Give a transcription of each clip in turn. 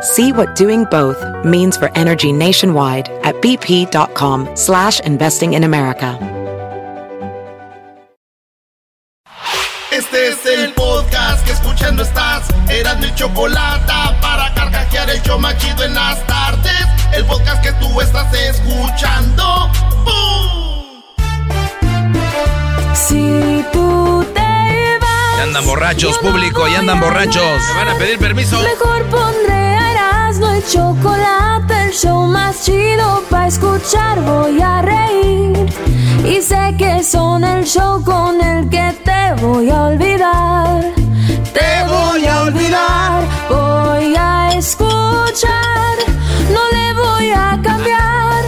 See what doing both means for energy nationwide at bp.com slash investing in America. Este es el podcast que escuchando estás. Eran mi chocolate para carcajear el yo machido en las tardes. El podcast que tú estás escuchando. ¡Bum! Si tú te vas. Ya andan borrachos, público, ya andan borrachos. Me van a pedir permiso. Mejor pondré Erasmo y chocolate, el show más chido para escuchar. Voy a reír. Y sé que son el show con el que te voy a olvidar. Te voy a olvidar. Voy a escuchar. No le voy a cambiar.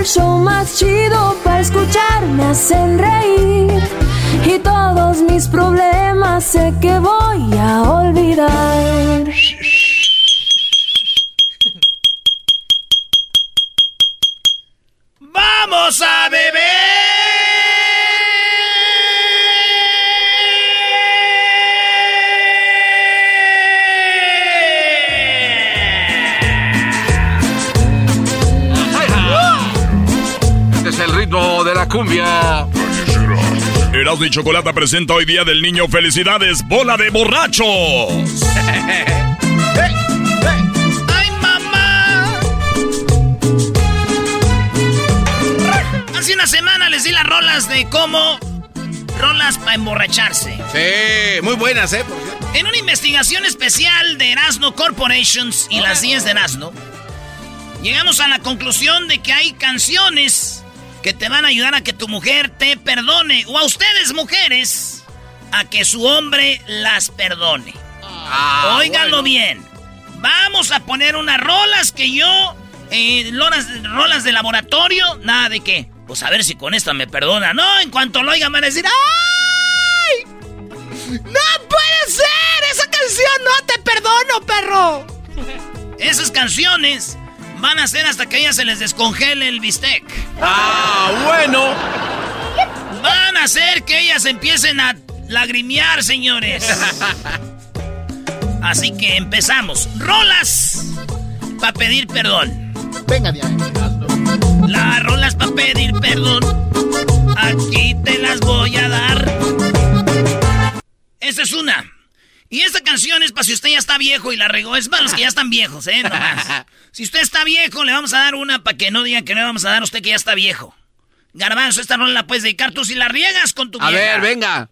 El show más chido para escuchar. Me hacen reír. Y todos mis problemas sé que voy a olvidar. ¡Vamos a cumbia. Erasmo y Chocolata presenta hoy día del niño Felicidades, bola de borrachos. ¡Ay, mamá! Hace una semana les di las rolas de cómo rolas para emborracharse. Sí, muy buenas, ¿eh? Por cierto. En una investigación especial de Erasmo Corporations y las 10 de Erasmo, llegamos a la conclusión de que hay canciones que te van a ayudar a que tu mujer te perdone, o a ustedes mujeres, a que su hombre las perdone. Ah, Óiganlo bueno. bien. Vamos a poner unas rolas que yo, eh, rolas, rolas de laboratorio, nada de qué. Pues a ver si con esta me perdona. No, en cuanto lo oigan van a decir, ¡ay! ¡No puede ser! ¡Esa canción no te perdono, perro! Esas canciones van a ser hasta que a ellas se les descongele el bistec. Ah, bueno. Van a hacer que ellas empiecen a lagrimear, señores. Así que empezamos. Rolas para pedir perdón. Venga, Diana. Las rolas para pedir perdón. Aquí te las voy a dar. Esta es una. Y esta canción es para si usted ya está viejo y la regó. Es para los que ya están viejos, ¿eh? Nomás. Si usted está viejo, le vamos a dar una para que no digan que no le vamos a dar a usted que ya está viejo. Garbanzo, esta rola la puedes dedicar tú si la riegas con tu A vieja. ver, venga.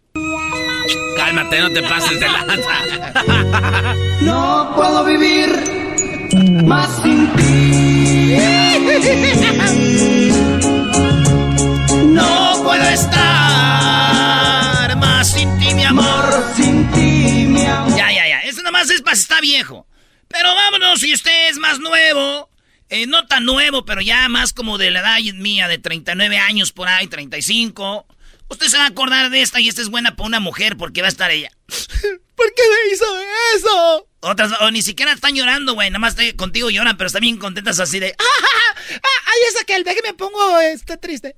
Cálmate, no te pases de lanza. No puedo vivir más sin ti. No puedo estar más sin ti, mi amor. Sin ti, mi amor. Ya, ya, ya. Eso nomás es para si está viejo. Pero vámonos, si usted es más nuevo. eh, no tan nuevo, pero ya más como de la edad mía, de 39 años por ahí, 35. Usted se va a acordar de esta y esta es buena para una mujer porque va a estar ella. ¿Por qué me hizo eso? Otras, o ni siquiera están llorando, güey. Nada más te- contigo lloran, pero están bien contentas así de. ¡Ah, ay, esa que el que me pongo este triste!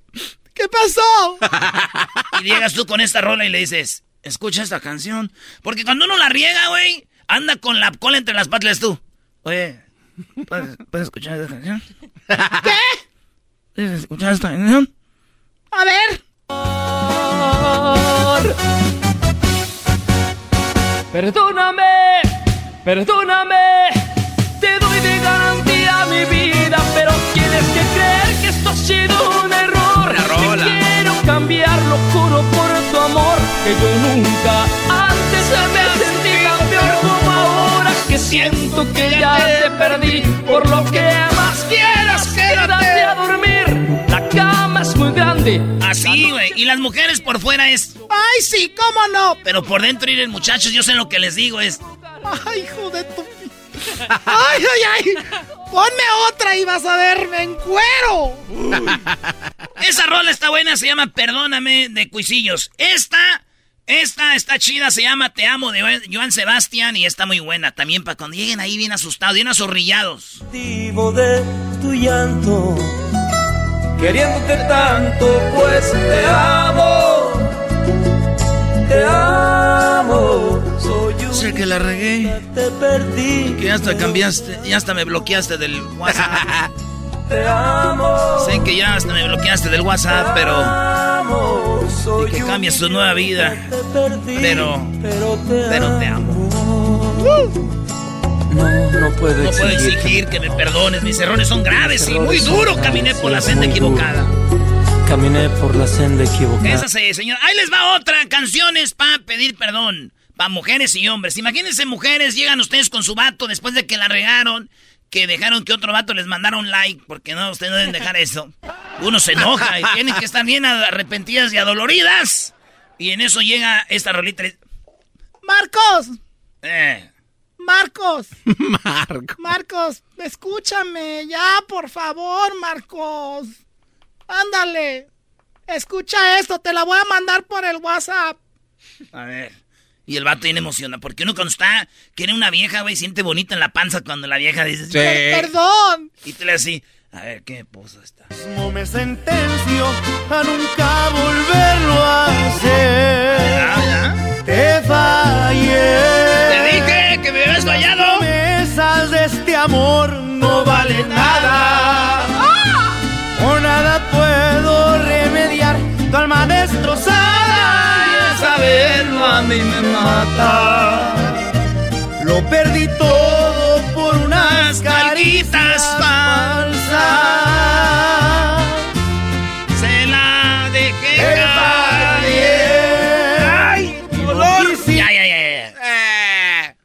¿Qué pasó? y llegas tú con esta rola y le dices, escucha esta canción. Porque cuando uno la riega, güey, anda con la cola entre las patas tú. Oye, ¿puedes, escuchar esta canción? ¿Qué? ¿Puedes escuchar esta canción? A ver. Perdóname, perdóname, te doy de garantía mi vida, pero tienes que creer que esto ha sido un error. Quiero cambiarlo, juro que yo nunca antes me he sentido peor como ahora que siento que ya te perdí. Por lo que más quieras quédate a dormir. La cama es muy grande. Así güey. y las mujeres por fuera es ay sí cómo no pero por dentro ir el muchachos yo sé lo que les digo es ay hijo de tu ay ay ay. Ponme otra y vas a verme en cuero. Esa rola está buena, se llama Perdóname de Cuisillos. Esta esta está chida, se llama Te amo de Joan Sebastián y está muy buena también para cuando lleguen ahí bien asustados, bien azorrillados. De tu llanto, queriéndote tanto, pues te amo. Te amo. Sé que la regué. Te perdí. Que hasta cambiaste, ya hasta me bloqueaste del WhatsApp. Te amo. Sé que ya hasta me bloqueaste del WhatsApp, pero. Y que cambias tu nueva vida. Pero. Pero te amo. No, no puedo No puedo exigir que me perdones. Mis errores son graves y muy duro. Caminé por la senda equivocada. Caminé por la senda equivocada. Esa sí, señor. Ahí les va otra. Canciones para pedir perdón. Para mujeres y hombres. Imagínense, mujeres, llegan ustedes con su vato después de que la regaron, que dejaron que otro vato les mandara un like, porque no, ustedes no deben dejar eso. Uno se enoja y tienen que estar bien arrepentidas y adoloridas. Y en eso llega esta rolita. y- Marcos. Eh. Marcos. Marco. Marcos, escúchame, ya, por favor, Marcos. Ándale. Escucha esto, te la voy a mandar por el WhatsApp. A ver. Y el vato viene emociona, porque uno cuando está, quiere una vieja, güey, siente bonita en la panza cuando la vieja dice, Sí. "Per- perdón. Y te le así, a ver, ¿qué posa está? No me sentencio a nunca volverlo a hacer. ¿Ya, ya? Te fallé. Te dije que me habías fallado. promesas de este amor no valen nada. Saberlo me mata. Lo perdí todo por unas caritas falsas. Se la dejé caer. ¡Ay, dolor! Ya, ya, ya. Eh.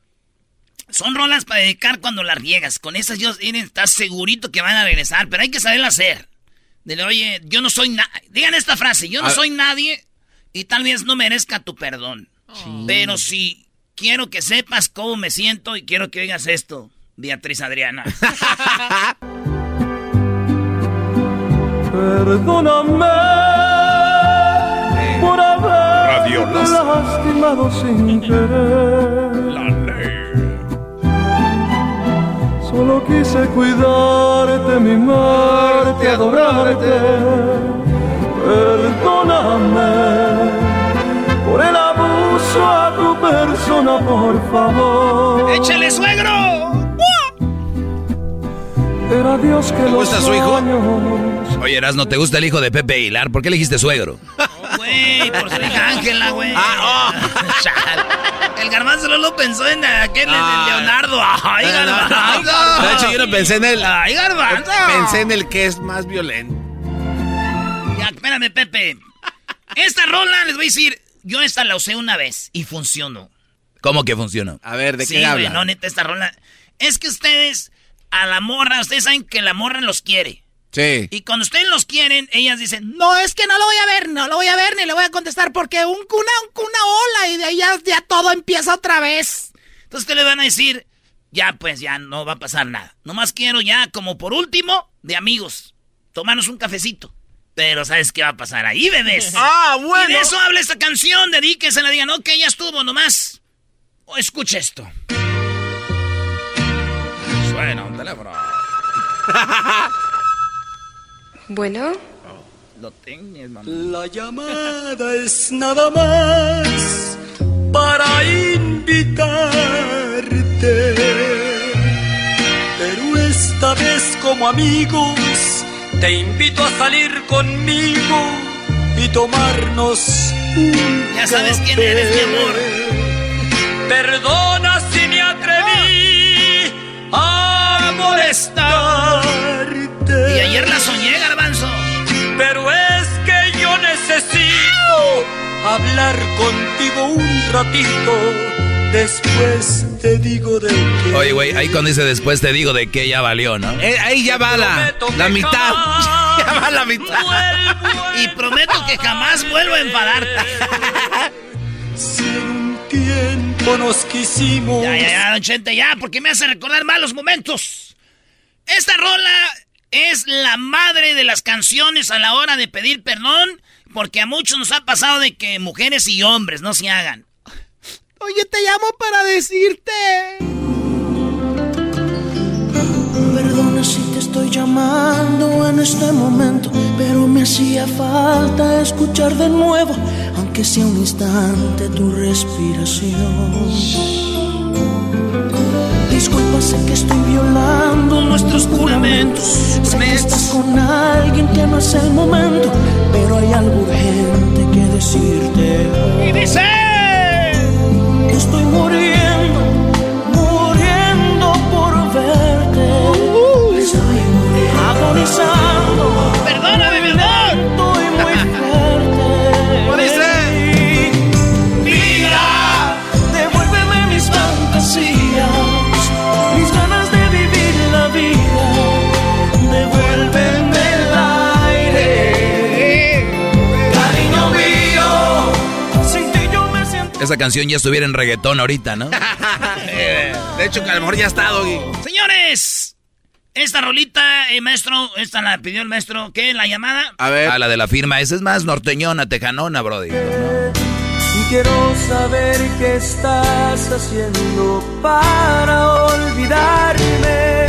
Son rolas para dedicar cuando las riegas. Con esas yo estás segurito que van a regresar, pero hay que saberla hacer. Dile, oye, yo no soy nadie. Digan esta frase, yo no soy nadie y tal vez no merezca tu perdón. Pero si quiero que sepas cómo me siento y quiero que oigas esto, Beatriz Adriana. Perdóname por Láser. lastimado sin querer. La ley. Solo quise cuidarte, mimarte, adorarte. Perdóname por el a tu persona, por favor. ¡Échale, suegro! Era Dios que ¿Te gusta su hijo? años Oye, Erasno, ¿te gusta el hijo de Pepe Aguilar? ¿Por qué le dijiste suegro? Güey, por su hija Ángela, güey. Chale. El garbanzo no lo pensó en aquel Ah. Leonardo. Ay, De garbanzo. hecho, yo no pensé en el. Ay, garbanzo. Pensé en el que es más violento. Ya, espérame, Pepe. Esta rola, les voy a decir, yo esta la usé una vez y funcionó. ¿Cómo que funciona? A ver, ¿de sí, qué habla? no, neta, esta rola. Es que ustedes, a la morra, ustedes saben que la morra los quiere. Sí. Y cuando ustedes los quieren, ellas dicen, no, es que no lo voy a ver, no lo voy a ver, ni le voy a contestar porque un, una, una ola y de ahí ya, ya todo empieza otra vez. Entonces, ¿qué le van a decir? Ya, pues, ya no va a pasar nada. Nomás quiero ya, como por último, de amigos, tomarnos un cafecito. Pero ¿sabes qué va a pasar ahí, bebés? Ah, Y de eso habla esta canción, dedíquensela, digan, ok, ya estuvo, nomás. O escucha esto. Suena un teléfono. Bueno, Lo tengo, mamá. La llamada es nada más para invitarte. Pero esta vez como amigos te invito a salir conmigo y tomarnos un Ya sabes quién café. eres, mi amor. Perdona si me atreví a molestarte. Y ayer la soñé, garbanzo. Pero es que yo necesito hablar contigo un ratito Después te digo de qué. Oye, güey, ahí cuando dice después te digo de qué ya valió, ¿no? Eh, ahí ya va la, la mitad. ya va la mitad. y prometo que jamás vuelvo a enfadarte. si un tiempo nos quisimos. Ya, ya, ya, don Chente, ya, porque me hace recordar malos momentos. Esta rola es la madre de las canciones a la hora de pedir perdón, porque a muchos nos ha pasado de que mujeres y hombres no se hagan. Oye, te llamo para decirte. Perdona si te estoy llamando en este momento, pero me hacía falta escuchar de nuevo, aunque sea un instante, tu respiración. Disculpa, sé que estoy violando nuestros juramentos. Sé que estás con alguien que no es el momento, pero hay algo urgente que decirte. Y dice estoy muriendo, muriendo por verte. Estoy muriendo, agonizando. Esa canción ya estuviera en reggaetón ahorita, ¿no? De hecho, que a lo mejor ya está, Doggy. Señores, esta rolita, eh, maestro, esta la pidió el maestro, ¿qué? ¿La llamada? A ver. A la de la firma, esa es más norteñona, tejanona, brody. Y quiero saber qué estás haciendo para olvidarme.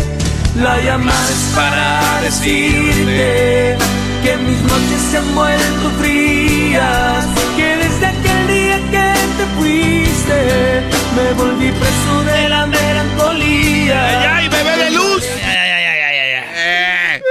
La llamas para decirte que mis noches se han vuelto frías. Me volví preso de la melancolía. ¡Ay, bebé de luz! Eh.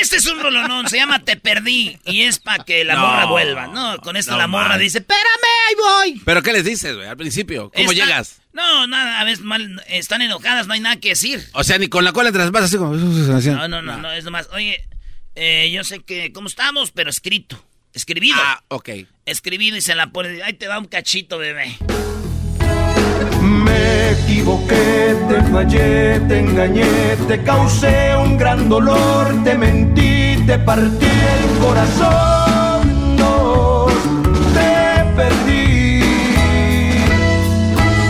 Este es un rolonón, se llama Te Perdí. Y es para que la No. morra vuelva. No, con esto No, la morra man. dice, espérame, ahí voy. ¿Pero qué les dices, güey, al principio? ¿Cómo llegas? No, nada, a veces mal, están enojadas, no hay nada que decir. O sea, ni con la cola te las vas así como... No, no, no, no, es nomás, oye, eh, yo sé que, ¿cómo estamos? Pero escrito, escribido. Ah, ok. Escribido y se la pone, ahí te va un cachito, bebé. Me equivoqué, te fallé, te engañé, te causé un gran dolor, te mentí, te partí el corazón, no, te perdí.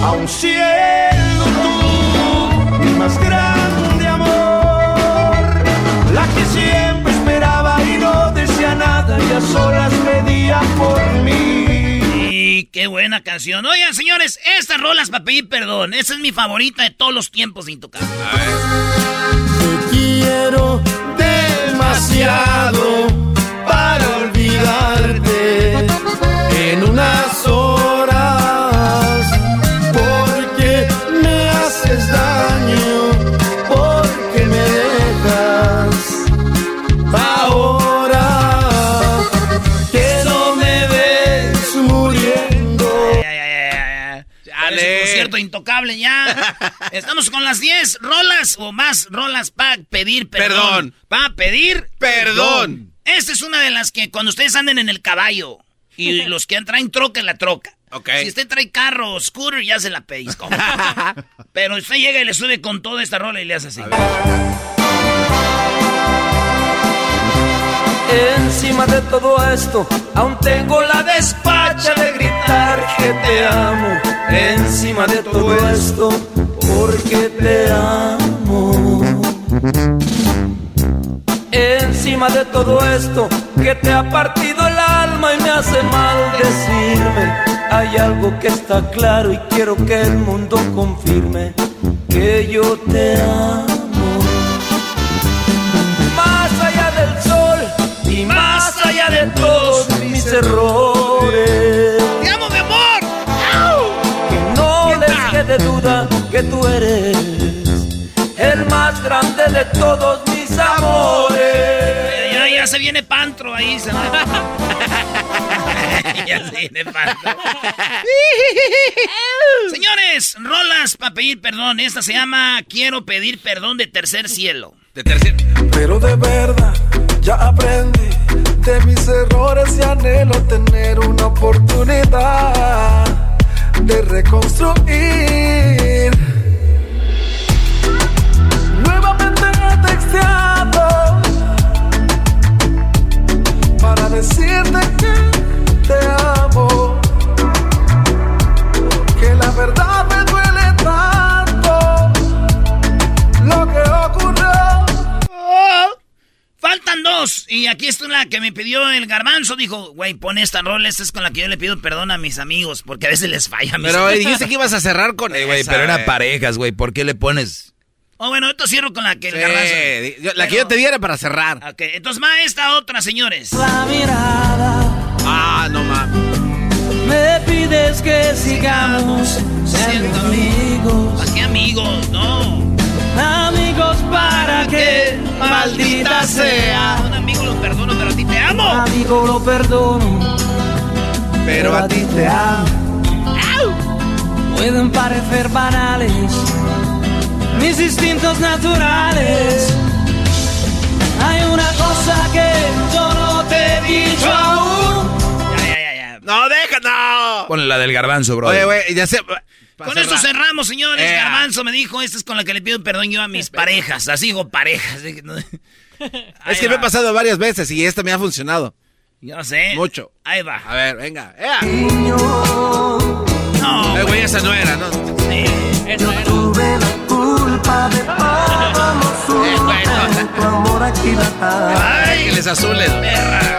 Aún siendo a solas pedía por mí. Y qué buena canción. Oigan, señores, estas rolas para pedir perdón. Esa es mi favorita de todos los tiempos, Intocable. Te quiero demasiado para Intocable ya. Estamos con las 10 rolas o más rolas para pedir perdón. Perdón. Para pedir Perdón. Esta es una de las que cuando ustedes anden en el caballo y los que traen troca en la troca. Ok. Si usted trae carro o scooter, ya se la pedís. Pero usted llega y le sube con toda esta rola y le hace así. Encima de todo esto, aún tengo la despacha de que te amo. Encima de todo esto, porque te amo. Encima de todo esto, que te ha partido el alma y me hace mal decirme. Hay algo que está claro y quiero que el mundo confirme que yo te amo. Más allá del sol y más allá de todos mis errores. Duda que tú eres el más grande de todos mis amores. Ya, ya se viene Pantro ahí. Se ya se viene Pantro. Señores, rolas para pedir perdón. Esta se llama Quiero pedir perdón de tercer cielo. De tercer... Pero de verdad ya aprendí de mis errores y anhelo tener una oportunidad de reconstruir. Nuevamente texteado para decirte que te amo. Que la verdad Faltan dos. Y aquí está la que me pidió el garbanzo. Dijo, güey, pon esta rola. Esta es con la que yo le pido perdón a mis amigos. Porque a veces les falla. a mis Pero dijiste que ibas a cerrar con Eh, güey, pero eran güey. parejas, güey. ¿Por qué le pones? Oh, bueno, esto cierro con la que el Sí, garbanzo. yo- la que yo te diera para cerrar. Ok, entonces va esta otra, señores. La mirada Ah, no mames. me pides que sigamos siendo amigos. ¿Para qué amigos? No. Que maldita sea. Un amigo lo perdono, pero a ti te amo. Amigo lo perdono, Pero a ti te amo. Pueden parecer banales mis instintos naturales. Hay una cosa que yo no te he dicho aún. Ya, ya, ya, ya. No, deja, no. Ponle la del garbanzo, bro. Oye, güey, ya sé. Con esto cerramos, señores. Eh. Garbanzo me dijo, esta es con la que le pido perdón yo a mis parejas. Así digo parejas. Es que me he pasado varias veces y esta me ha funcionado. Yo sé. Mucho. Ahí va. A ver, venga. ¡Ea! No. Eh, güey, esa no era, ¿no? Sí. Eso era. Tuve la culpa de todo Eh, güey, no. tu amor aquilatado. Ay, les azules.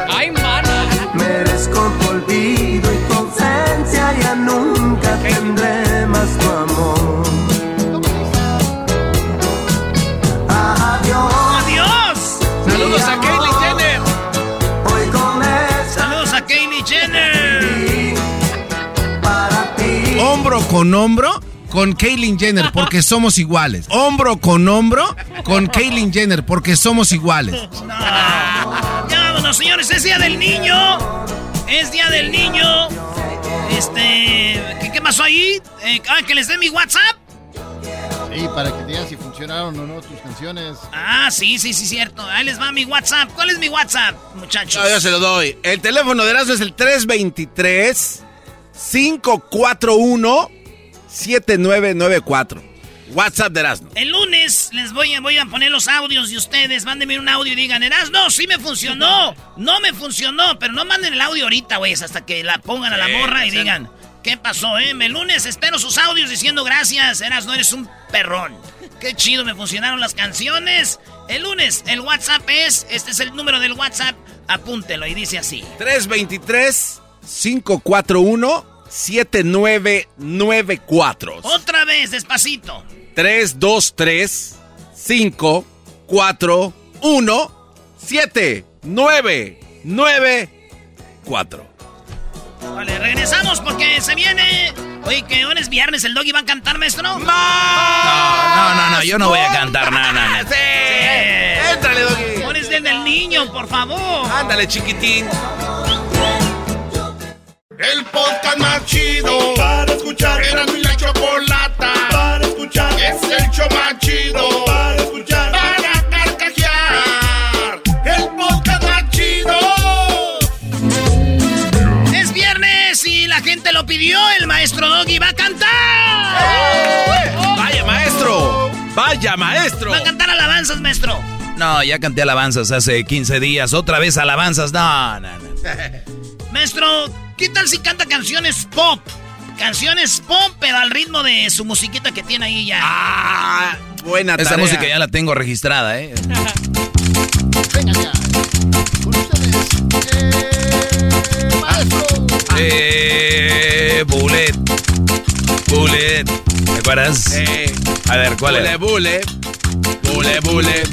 Ay, mana. Merezco tu olvido y tu ausencia, ya nunca tendré Hombro con hombro con Kaylin Jenner porque somos iguales. Hombro con hombro con Kaylin Jenner porque somos iguales. No. Ya vámonos, señores. Es Día del Niño. Es Día del Niño. Este... ¿Qué, qué pasó ahí? Eh, ah, que les dé mi WhatsApp. Sí, para que digan si funcionaron o no tus canciones. Ah, sí, sí, sí, cierto. Ahí les va mi WhatsApp. ¿Cuál es mi WhatsApp, muchachos? No, yo se lo doy. El teléfono de Erasmo es el 323 541 7994. WhatsApp de Erasmo. El lunes les voy a, voy a poner los audios de ustedes. Mándenme un audio y digan, Eras, no, sí me funcionó. No me funcionó, pero no manden el audio ahorita, güey, hasta que la pongan a la morra y digan, ¿qué pasó, eh? El lunes espero sus audios diciendo gracias, Eras, no eres un perrón. Qué chido me funcionaron las canciones. El lunes, el WhatsApp es, este es el número del WhatsApp, apúntelo y dice así. 323 541 7994. Otra vez, despacito. 323 541 7994. Vale, regresamos porque se viene. Oye, que hoy es viernes, el doggy va a cantar, maestro. No, no, no, no, yo no voy a cantar nada, nada. Sí. Éntrale, Doggy. Hoy es del del niño, por favor. Ándale, chiquitín. El podcast más chido para escuchar. Era mi la chocolata para escuchar. Es el show más chido para escuchar. Para carcajear. El podcast más chido. Es viernes y la gente lo pidió. El maestro Doggy va a cantar. Vaya, maestro. Vaya, maestro. Va a cantar alabanzas, maestro. No, ya canté alabanzas hace 15 días. Otra vez alabanzas. No, no, no. Maestro, ¿qué tal si canta canciones pop? Canciones pop, pero al ritmo de su musiquita que tiene ahí ya. Ah, buena Esta tarea. música ya la tengo registrada, ¿eh? Venga ya. Con ustedes, eh, maestro. Eh, Bullet. Bullet. ¿Te acuerdas? Eh, A ver, ¿cuál bule, era? bule. Bule, bule.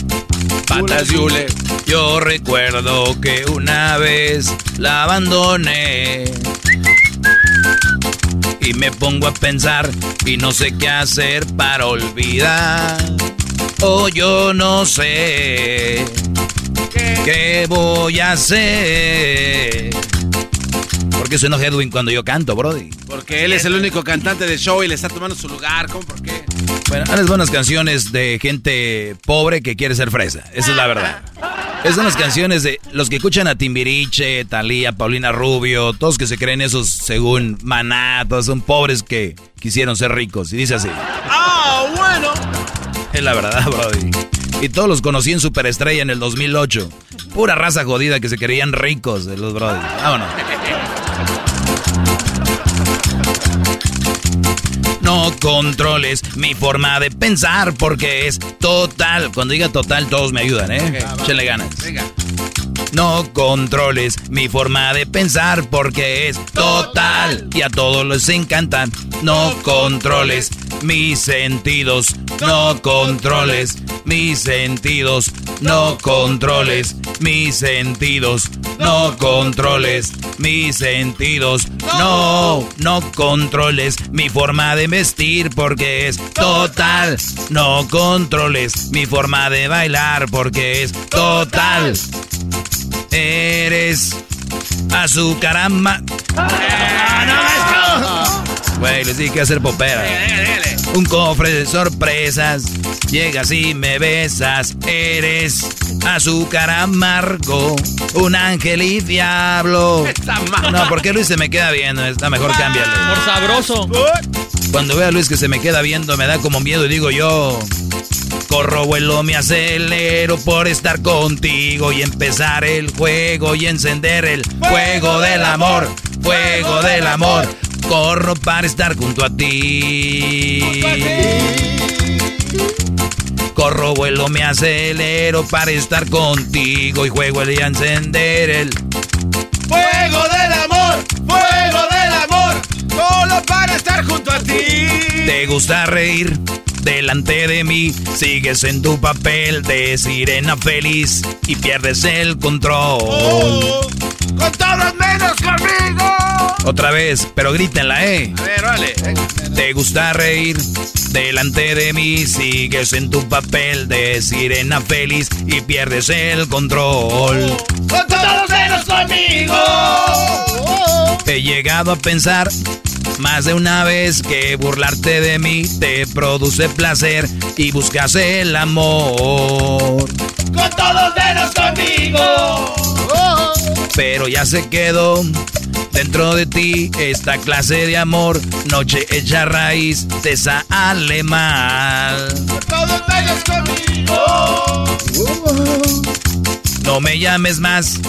Patas y hule. Yo recuerdo que una vez la abandoné. Y me pongo a pensar y no sé qué hacer para olvidar. O yo no sé qué voy a hacer. ¿Por qué suena Hedwin cuando yo canto, Brody? Porque él es el único cantante del show y le está tomando su lugar. ¿Cómo? ¿Por qué? Bueno, las buenas canciones de gente pobre que quiere ser fresa. Esa es la verdad. Esas son las canciones de los que escuchan a Timbiriche, Talía, Paulina Rubio, todos que se creen esos según Maná, todos son pobres que quisieron ser ricos. Y dice así. ¡Ah, bueno! Es la verdad, Brody. Y todos los conocí en Superestrella en el 2008. Pura raza jodida que se creían ricos de los Brody. Vámonos. No controles mi forma de pensar porque es total. Cuando diga total, todos me ayudan, ¿eh? Okay, ganas. No controles mi forma de pensar porque es total. Y a todos les encantan. No controles mis sentidos. No controles mis sentidos. No controles mis sentidos. No controles mis sentidos. No, no controles mi forma de vestir porque es total. No controles mi forma de bailar porque es total. Eres azucarama. Güey, les dije que hacer popera. Un cofre de sorpresas. Llegas y me besas. Eres azúcar amargo. Un ángel y diablo. No, ¿por qué Luis se me queda viendo? Está mejor cámbiale. Por sabroso. Cuando veo a Luis que se me queda viendo, me da como miedo y digo yo. Corro, vuelo, me acelero por estar contigo y empezar el juego y encender el fuego del amor, fuego del amor. Corro para estar junto a ti. Corro, vuelo, me acelero para estar contigo y juego y encender el fuego del amor, fuego del amor. Solo para estar junto a ti. ¿Te gusta reír? delante de mí. Sigues en tu papel de sirena feliz y pierdes el control. Oh, con todos conmigo. Otra vez, pero grítenla, ¿eh? A ver, vale. ¿Te gusta reír? Delante de mí sigues en tu papel de sirena feliz y pierdes el control. Con todos menos conmigo. He llegado a pensar más de una vez que burlarte de mí te produce placer y buscas el amor. Con todos menos conmigo. Pero ya se quedó dentro de ti esta clase de amor. Noche hecha raíz te sale mal. Todos conmigo. No me llames más,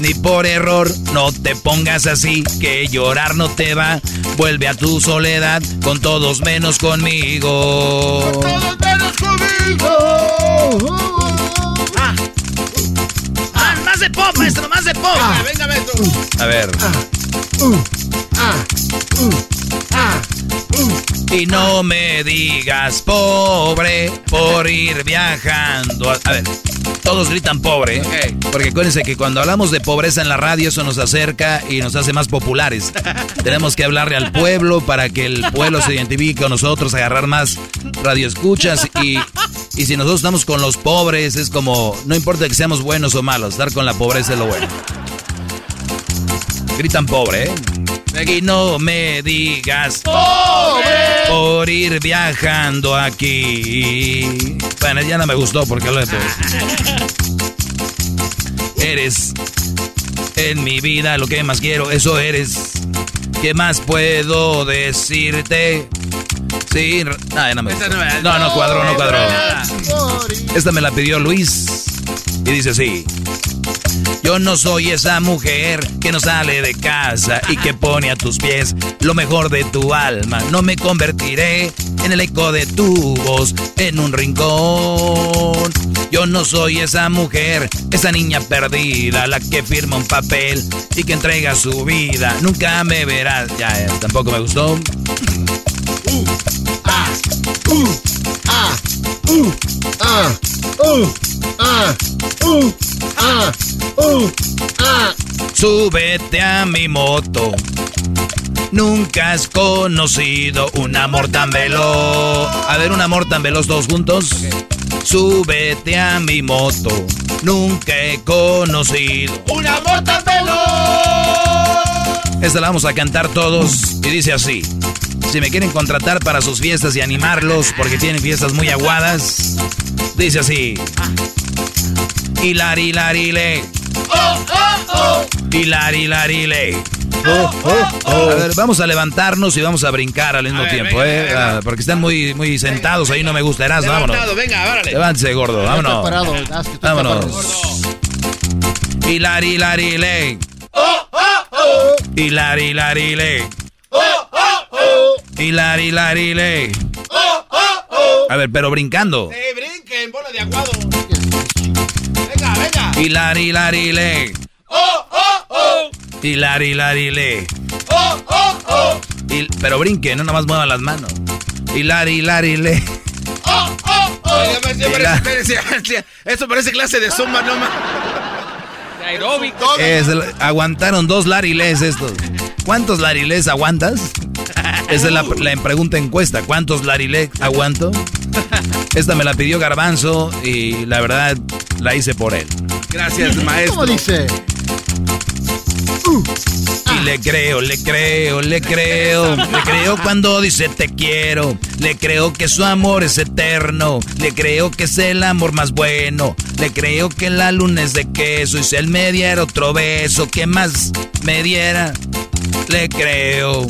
ni por error, no te pongas así, que llorar no te va. Vuelve a tu soledad, con todos menos conmigo. Con todos menos conmigo. Ah. Ah, más de pop, maestro, más de pop. Ah. Venga. A ver. Y no me digas pobre por ir viajando. A, ver, todos gritan pobre, ¿eh? porque acuérdense que cuando hablamos de pobreza en la radio eso nos acerca y nos hace más populares. Tenemos que hablarle al pueblo para que el pueblo se identifique con nosotros, agarrar más radioescuchas y, y si nosotros estamos con los pobres es como, no importa que seamos buenos o malos, estar con la pobreza es lo bueno. Gritan pobre, ¿eh? Y no me digas ¡Pobre! por ir viajando aquí. Bueno, ya no me gustó porque lo he Eres en mi vida lo que más quiero, eso eres. ¿Qué más puedo decirte? Sí, no, me. No, no cuadró, no cuadró. Esta me la pidió Luis y dice así. Yo no soy esa mujer que no sale de casa y que pone a tus pies lo mejor de tu alma. No me convertiré en el eco de tu voz en un rincón. Yo no soy esa mujer, esa niña perdida, la que firma un papel y que entrega su vida. Nunca me verás. Ya, ya tampoco me gustó. Uh, ah, uh, ah, uh, ah, uh, ah, uh, ah. Súbete a mi moto. Nunca has conocido un amor tan veloz. A ver, un amor tan veloz todos juntos. Súbete a mi moto. Nunca he conocido Un amor tan veloz. Esta la vamos a cantar todos y dice así. Si me quieren contratar para sus fiestas y animarlos porque tienen fiestas muy aguadas, dice así. Hilari, lari, le. Oh, oh, oh. Hilari, lari, le. Oh, oh, oh. A ver, vamos a levantarnos y vamos a brincar al mismo tiempo, ¿eh? Ah, porque están muy, muy sentados, ahí no me gusta. Eras, vámonos. venga, órale. Levántese, gordo, vámonos. Parado, vámonos. Hilari, lari, le. Oh, oh, oh. Hilari, lari, le. Oh, oh, oh. Hilari, lari, le. Oh, oh, oh. A ver, pero brincando. Sí, brinquen, bola de aguado. Venga, venga. Hilari, lari, le. Oh, oh, oh. Hilari, lari, le. Oh, oh, oh. Y, pero brinquen, no nomás muevan las manos. Hilari, lari, le. Oh, oh, oh. Oiga, parece, parece, eso parece clase de zumba, no más. Es, aguantaron dos lariles estos. ¿Cuántos lariles aguantas? Esa es la, la pregunta encuesta. ¿Cuántos lariles aguanto? Esta me la pidió Garbanzo y la verdad la hice por él. Gracias, maestro. ¿Cómo dice? Y le creo, le creo, le creo. Le creo cuando dice te quiero. Le creo que su amor es eterno. Le creo que es el amor más bueno. Le creo que la luna es de queso. Y si él me diera otro beso, ¿qué más me diera? Le creo.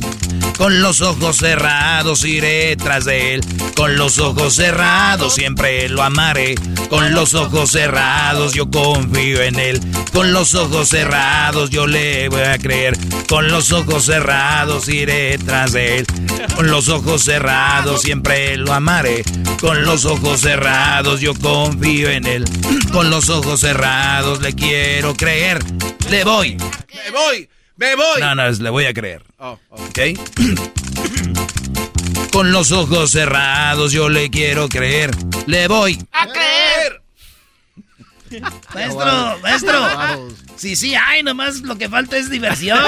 Con los ojos cerrados iré tras de él. Con los ojos cerrados siempre lo amaré. Con los ojos cerrados yo confío en él. Con los ojos cerrados yo le voy a creer. Con los ojos cerrados iré tras de él. Con los ojos cerrados siempre lo amaré. Con los ojos cerrados yo confío en él. Con los ojos cerrados le quiero creer. Le voy. Me voy. Me voy. No, no, le voy a creer. Oh, oh. ¿Ok? Con los ojos cerrados yo le quiero creer. Le voy. ¡A creer! Maestro, maestro. Sí, sí, ay, nomás lo que falta es diversión.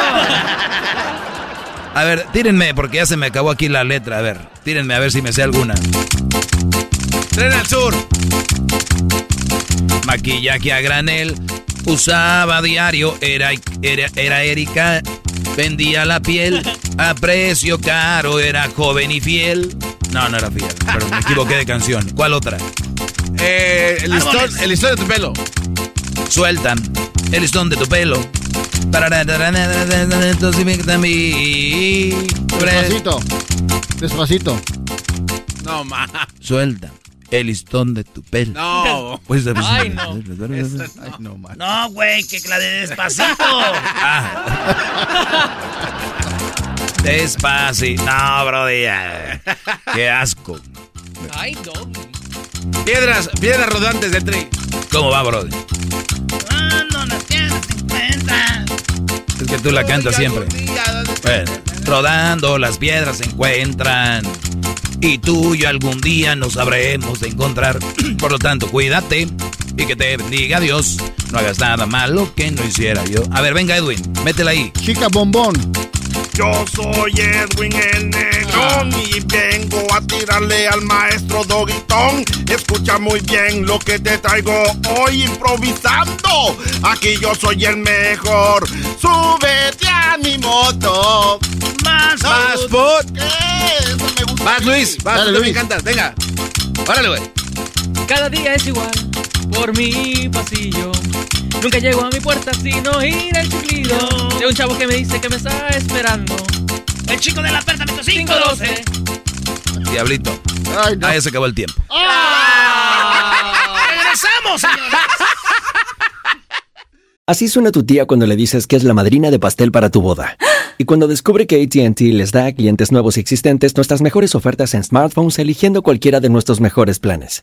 A ver, tírenme, porque ya se me acabó aquí la letra. A ver, tírenme a ver si me sé alguna. Tren al sur. Maquillaje a granel. Usaba diario, era, era, era Erika. Vendía la piel a precio caro, era joven y fiel. No, no era fiel, pero me equivoqué de canción. ¿Cuál otra? Eh, el, listón, el listón de tu pelo. Sueltan el listón de tu pelo. Despacito. Despacito. No, ma. Suelta el listón de tu pelo. No. Pues, Ay, no. Ay, no, man. No, güey, que la de despacito. Ah. Despacito. No, bro, ya. Qué asco. Ay, no. Piedras, piedras rodantes de tri. ¿Cómo va, bro? Cuando las piedras se encuentran. Es que tú la cantas siempre. Bueno, rodando las piedras se encuentran. Y tú y yo algún día nos sabremos de encontrar. Por lo tanto, cuídate y que te bendiga Dios. No hagas nada malo que no hiciera yo. A ver, venga Edwin, métela ahí. Chica bombón. Yo soy Edwin el Negrón y vengo a tirarle al maestro Doguitón. Escucha muy bien lo que te traigo hoy improvisando. Aquí yo soy el mejor. Súbete a mi moto. Más, Más food. Eso me gusta. Vas, Luis. Vas, Dale, tú también Luis. cantas. Venga. Órale, güey. Cada día es igual por mi pasillo. Nunca llego a mi puerta sin oír el chiflido de un chavo que me dice que me está esperando. El chico de la apartamento 512. Diablito. Ay, no. Ah, ya se acabó el tiempo. Regresamos, señores. Así suena tu tía cuando le dices que es la madrina de pastel para tu boda. Y cuando descubre que ATT les da a clientes nuevos y existentes nuestras mejores ofertas en smartphones eligiendo cualquiera de nuestros mejores planes.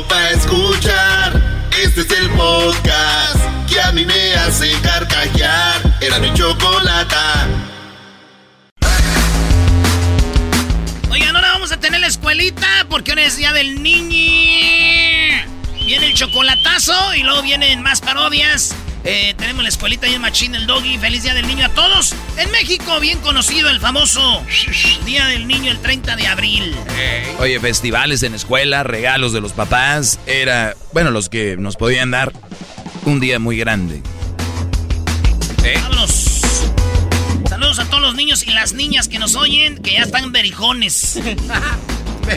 Chido pa' escuchar. Este es el podcast que a mí me hace carcajear. Era mi chocolata. Oigan, ahora vamos a tener la escuelita porque ahora es día del niño. Viene el chocolatazo y luego vienen más parodias. Eh, tenemos la escuelita y el machín, el doggy. Feliz Día del Niño a todos. En México, bien conocido el famoso Día del Niño el 30 de abril. Oye, festivales en escuela, regalos de los papás. Era, bueno, los que nos podían dar un día muy grande. Vámonos. Saludos a todos los niños y las niñas que nos oyen, que ya están berijones.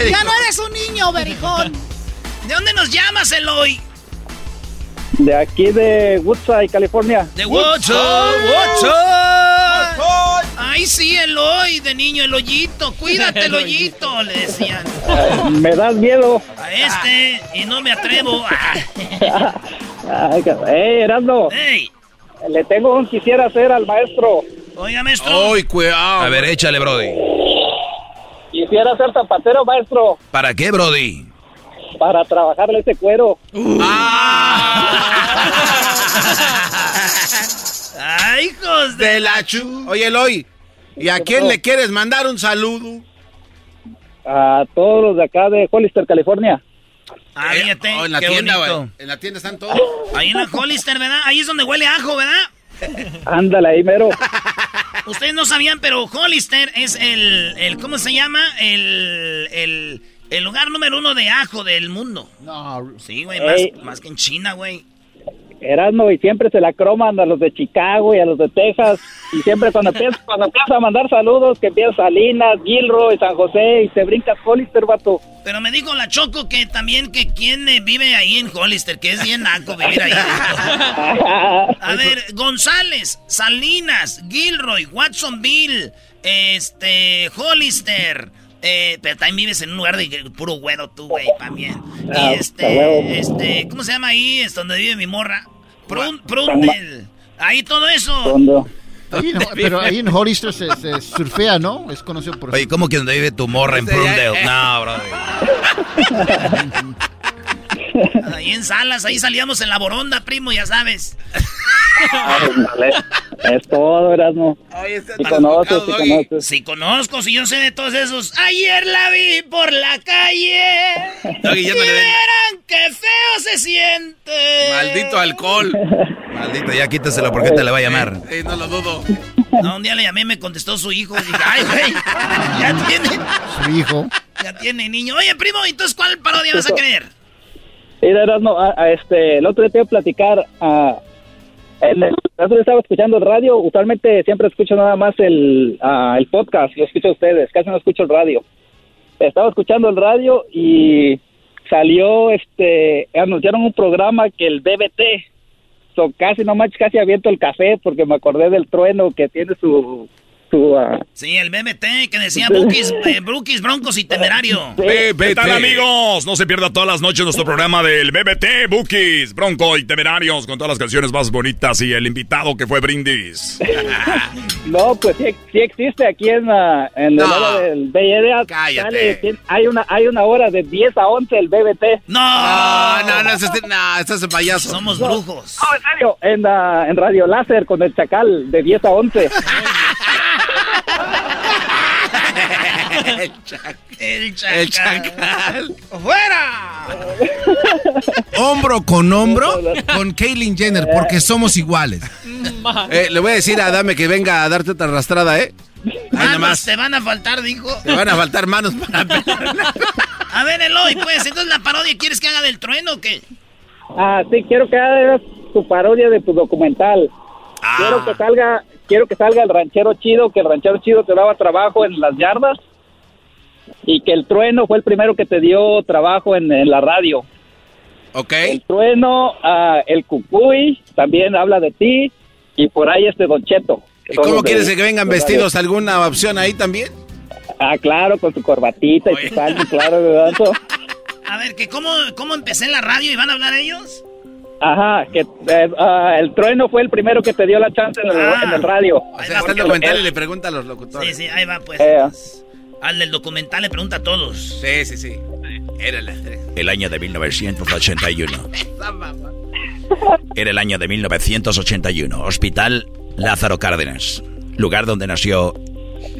Ya no eres un niño, berijón. ¿De dónde nos llamas, Eloy? De aquí de Woodside, California. De Woodshop, Woodshop. Ay, sí, Eloy, de niño, el hoyito. Cuídate, el hoyito, le decían. Eh, Me das miedo. A este, y no me atrevo. Ay, eh, Erasmo. Ey. Le tengo un quisiera hacer al maestro. Oiga, maestro. ¡Uy, cuidado! A ver, échale, Brody. Quisiera ser zapatero, maestro, ¿Para qué, Brody? Para trabajarle ese cuero. ¡Ay, hijos de, la chu! Oye, Eloy, ¿y a quién le quieres mandar un saludo? A todos los de acá de Hollister, California. Ah, fíjate, Oh, en la qué tienda, bonito. güey. En la tienda están todos. Ahí en la Hollister, ¿verdad? Ahí es donde huele ajo, ¿verdad? Ándale ahí, mero. Ustedes no sabían, pero Hollister es el, el ¿cómo se llama? El, el, el lugar número uno de ajo del mundo. No. Sí, güey, Ey. más, más que en China, güey. Erasmo, y siempre se la croman a los de Chicago y a los de Texas. Y siempre cuando empieza, cuando empieza a mandar saludos, que empieza Salinas, Gilroy, San José, y te brincas Hollister, vato. Pero me dijo la Choco que también que quién eh, vive ahí en Hollister, que es bien naco vivir ahí. A ver, González, Salinas, Gilroy, Watsonville, este, Hollister. Eh, pero también vives en un lugar de puro güero tú, güey, también. Ah, Y este, este, ¿cómo se llama ahí? Es donde vive mi morra. Prun, Prundel. Ahí todo eso. Cuando- Ahí en- pero ahí en Hollister se, se surfea, ¿no? Es conocido por Oye, ¿cómo que donde vive tu morra en Prundale? No, Brody. Ahí en Salas, ahí salíamos en la boronda, primo, ya sabes. Es todo, Erasmo. Si conoces, si conoces. Si conozco, si yo sé de todos esos. Ayer la vi por la calle. Doggy, ya no verán qué feo se siente. Maldito alcohol. Maldito, ya quítaselo porque te le va a llamar. Eh, no lo dudo. No, un día le llamé y me contestó su hijo. Dije, ay, güey, ya tiene, su hijo. ya tiene niño. Oye, primo, entonces, ¿cuál parodia vas a querer? Mira, Erasmo, a- a este, el otro día te iba a platicar. ah, el, el otro estaba escuchando el radio. Usualmente siempre escucho nada más el, el podcast. Lo escucho a ustedes. Casi no escucho el radio. Estaba escuchando el radio y salió, este, anunciaron un programa que el BBT. So, casi no manches, casi aviento el café porque me acordé del trueno que tiene su, ah, Sí, el BBT que decía Bukis, eh, Brookies, Broncos y Temerario. ¿Qué tal amigos? No se pierda todas las noches nuestro programa del BBT Bookies, Bronco y Temerarios con todas las canciones más bonitas y el invitado que fue Brindis. No, pues sí, sí existe aquí en, la en el No. del Bay Area. Cállate. Sale, hay, una, hay una hora de 10 a 11 el BBT. No, No, no, no, no, estás de payaso. Somos brujos. No, en serio, en, la- en Radio Láser con el Chacal de 10 a 11. El chacal. El chacal. ¡Fuera! Hombro con hombro con Kaylin Jenner, porque somos iguales. Eh, le voy a decir a Adame que venga a darte otra arrastrada, ¿eh? Manos nomás. te van a faltar, dijo. Te van a faltar manos para A ver, Eloy, pues, entonces la parodia, ¿quieres que haga del trueno o qué? Ah, sí, quiero que hagas tu parodia de tu documental. Quiero que salga, quiero que salga el ranchero chido, que el ranchero chido te daba trabajo en las yardas y que el trueno fue el primero que te dio trabajo en, en la radio. Ok. El trueno, ah, el cucuy también habla de ti y por ahí este Don Cheto. ¿Y cómo de- quieres que vengan radio. vestidos? ¿Alguna opción ahí también? Ah, claro, con su corbatita y su salsa, claro, ¿verdad? A ver, que cómo, cómo empecé en la radio y van a hablar ellos. Ajá, que eh, ah, el trueno fue el primero que te dio la chance en el, Ah. en el radio. O sea, está el documental y le pregunta a los locutores. Sí, sí, ahí va pues. Eh. Al del documental le pregunta a todos. Sí, sí, sí. Era El año de 1981. Era el año de 1981. Hospital Lázaro Cárdenas. Lugar donde nació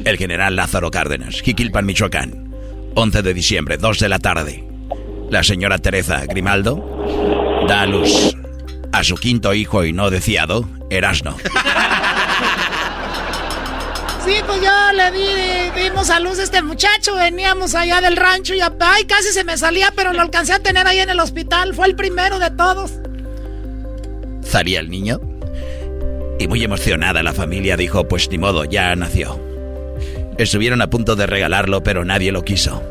el general Lázaro Cárdenas. Jiquilpan, Michoacán. 11 de diciembre, 2 de la tarde. La señora Teresa Grimaldo da a luz a su quinto hijo y no deseado, Erasno. Sí, pues yo le di, dimos a luz a este muchacho, veníamos allá del rancho y ay, casi se me salía, pero lo alcancé a tener ahí en el hospital, fue el primero de todos. Salía el niño y muy emocionada la familia dijo, pues ni modo, ya nació. Estuvieron a punto de regalarlo, pero nadie lo quiso.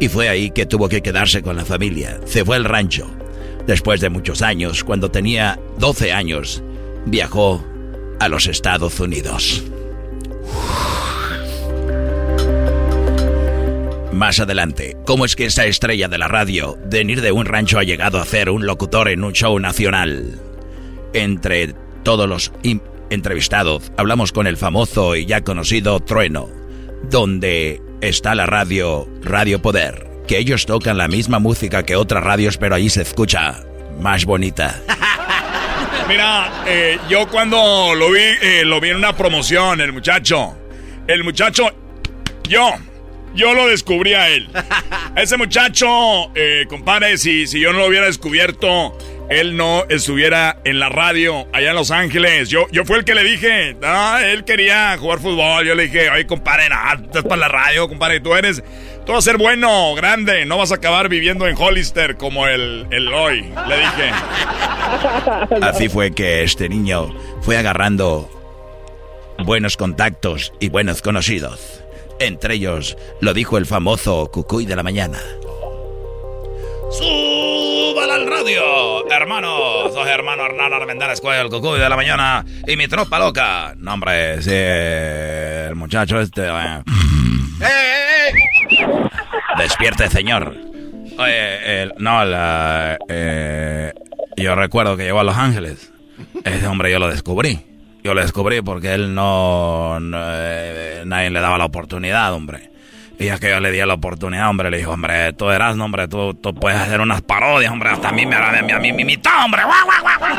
Y fue ahí que tuvo que quedarse con la familia. Se fue al rancho. Después de muchos años, cuando tenía 12 años, viajó a los Estados Unidos. Más adelante, ¿cómo es que esa estrella de la radio, de venir de un rancho, ha llegado a ser un locutor en un show nacional? Entre todos los entrevistados, hablamos con el famoso y ya conocido Trueno, donde está la radio Radio Poder, que ellos tocan la misma música que otras radios, pero ahí se escucha más bonita. Mira, eh, yo cuando lo vi, eh, lo vi en una promoción, el muchacho. El muchacho, yo, yo lo descubrí a él. Ese muchacho, eh, compadre, si, si yo no lo hubiera descubierto, él no estuviera en la radio allá en Los Ángeles. Yo, yo fui el que le dije, ah, él quería jugar fútbol. Yo le dije, oye, compadre, no, estás para la radio, compadre, tú eres, tú vas a ser bueno, grande, no vas a acabar viviendo en Hollister como el, el hoy. Le dije. Así fue que este niño fue agarrando buenos contactos y buenos conocidos. Entre ellos lo dijo el famoso Cucuy de la mañana. ¡Súbala al radio! Hermano, soy hermano Hernán Armendáriz Cuello, el cucuy de la mañana y mi tropa loca. No, hombre, sí, el muchacho este... eh. Despierte, señor. Oye, el- no, la, eh, yo recuerdo que llegó a Los Ángeles. Ese hombre yo lo descubrí. Yo lo descubrí porque él no, no, eh, nadie le daba la oportunidad, hombre. Y ya que yo le di la oportunidad, hombre, le dijo, hombre, tú eras, hombre, tú, tú puedes hacer unas parodias, hombre, hasta a mí me a mí, a mí me imitó, hombre. guau, guau, guau.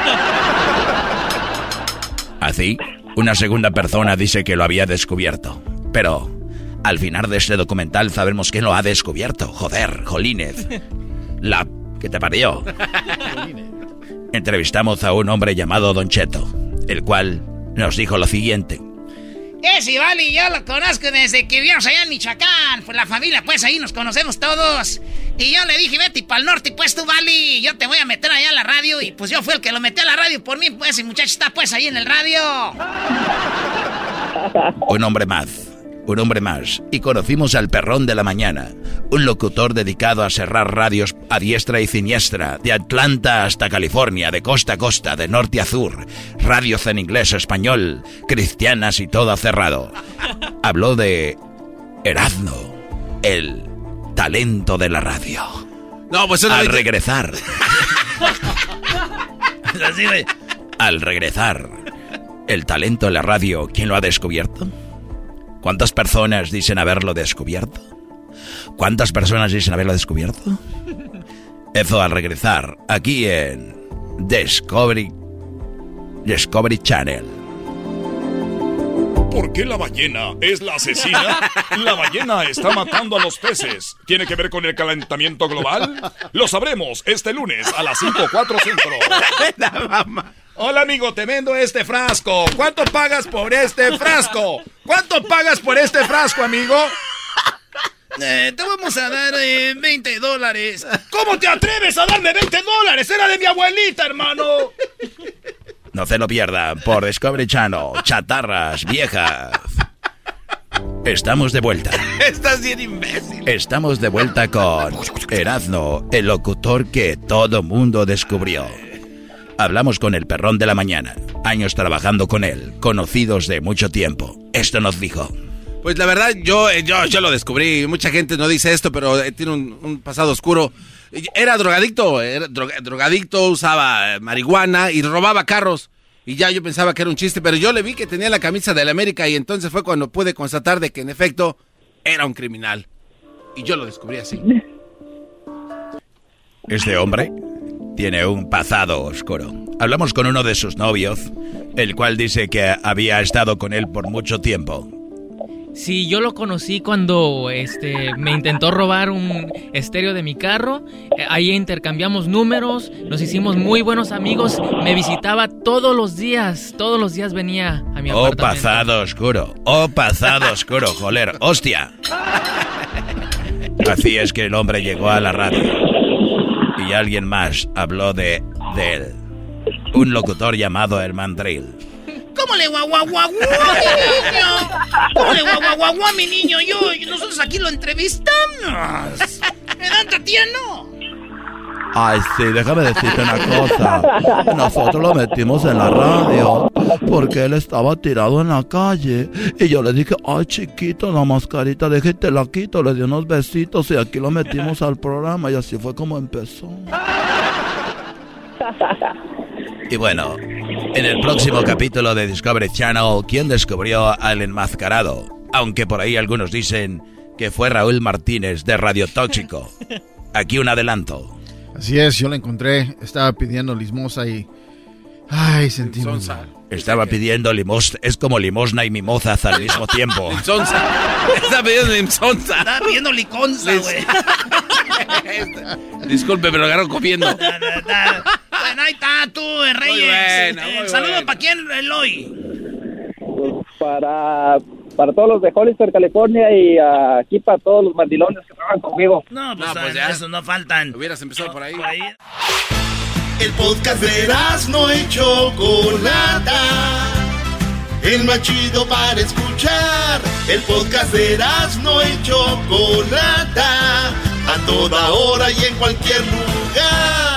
Así, una segunda persona dice que lo había descubierto. Pero al final de este documental sabemos quién lo ha descubierto. Joder, Jolínez. La que te parió. Entrevistamos a un hombre llamado Don Cheto, el cual nos dijo lo siguiente. Ese vale, yo lo conozco desde que vivimos allá en Michoacán. Pues la familia, pues ahí nos conocemos todos. Y yo le dije, vete para el norte, pues tú, Vali, yo te voy a meter allá a la radio. Y pues yo fui el que lo metí a la radio por mí, pues, y muchacho está pues ahí en el radio. Un hombre más, un hombre más. Y conocimos al perrón de la mañana, un locutor dedicado a cerrar radios a diestra y siniestra, de Atlanta hasta California, de costa a costa, de norte a sur, radios en inglés, español, cristianas y todo cerrado. Habló de Erazno, el talento de la radio. No, pues Al no- regresar. Al regresar, el talento de la radio, ¿quién lo ha descubierto? ¿Cuántas personas dicen haberlo descubierto? ¿Cuántas personas dicen haberlo descubierto? Eso al regresar, aquí en Discovery, Discovery Channel. ¿Por qué la ballena es la asesina? La ballena está matando a los peces. ¿Tiene que ver con el calentamiento global? Lo sabremos este lunes a las 5.4 centro. Hola amigo, te vendo este frasco. ¿Cuánto pagas por este frasco? ¿Cuánto pagas por este frasco, amigo? Eh, te vamos a dar eh, 20 dólares. ¿Cómo te atreves a darme 20 dólares? Era de mi abuelita, hermano. No se lo pierdan por Discovery Channel, chatarras viejas. Estamos de vuelta. Estás bien imbécil. Estamos de vuelta con Erazno, el locutor que todo mundo descubrió. Hablamos con el perrón de la mañana, años trabajando con él, conocidos de mucho tiempo. Esto nos dijo. Pues la verdad, yo, eh, yo, yo lo descubrí. Mucha gente no dice esto, pero eh, tiene un, un pasado oscuro. Era drogadicto, drogadicto, usaba eh, marihuana y robaba carros. Y ya yo pensaba que era un chiste, pero yo le vi que tenía la camisa de la América y entonces fue cuando pude constatar de que en efecto era un criminal. Y yo lo descubrí así. Este hombre tiene un pasado oscuro. Hablamos con uno de sus novios, el cual dice que había estado con él por mucho tiempo. Sí, yo lo conocí cuando este, me intentó robar un estéreo de mi carro. Eh, ahí intercambiamos números, nos hicimos muy buenos amigos. Me visitaba todos los días, todos los días venía a mi oh, apartamento. Oh, pasado oscuro, oh, pasado oscuro, joder, hostia. Así es que el hombre llegó a la radio y alguien más habló de, de él. Un locutor llamado Herman Drill. ¿Cómo le guaguaguaguá, mi niño? ¿Cómo le guaguaguaguá, mi niño? Yo, nosotros aquí lo entrevistamos. ¿Verdad, Tatiana? Ay, sí, déjame decirte una cosa. Nosotros lo metimos en la radio porque él estaba tirado en la calle. Y yo le dije, ay, chiquito, la mascarita, déjate la quito. Le di unos besitos y aquí lo metimos al programa. Y así fue como empezó. Y bueno, en el próximo capítulo de Discovery Channel, ¿quién descubrió al enmascarado? Aunque por ahí algunos dicen que fue Raúl Martínez de Radio Tóxico. Aquí un adelanto. Así es, yo lo encontré, estaba pidiendo limosna y... Ay, sentí Estaba pidiendo limosna, es como limosna y mimosas al mismo tiempo. Estaba pidiendo limosna. Estaba pidiendo liconza, güey. Disculpe, me lo agarro comiendo. Bueno, ahí está tú, Reyes. Bueno, eh, saludo para quién, Eloy. Para para todos los de Hollister, California y aquí para todos los mandilones que trabajan conmigo. No, pues, no, pues ya. eso no faltan. Hubieras empezado por ahí. por ahí. El podcast de no hecho Chocolata. El más chido para escuchar. El podcast de no hecho Chocolata. A toda hora y en cualquier lugar.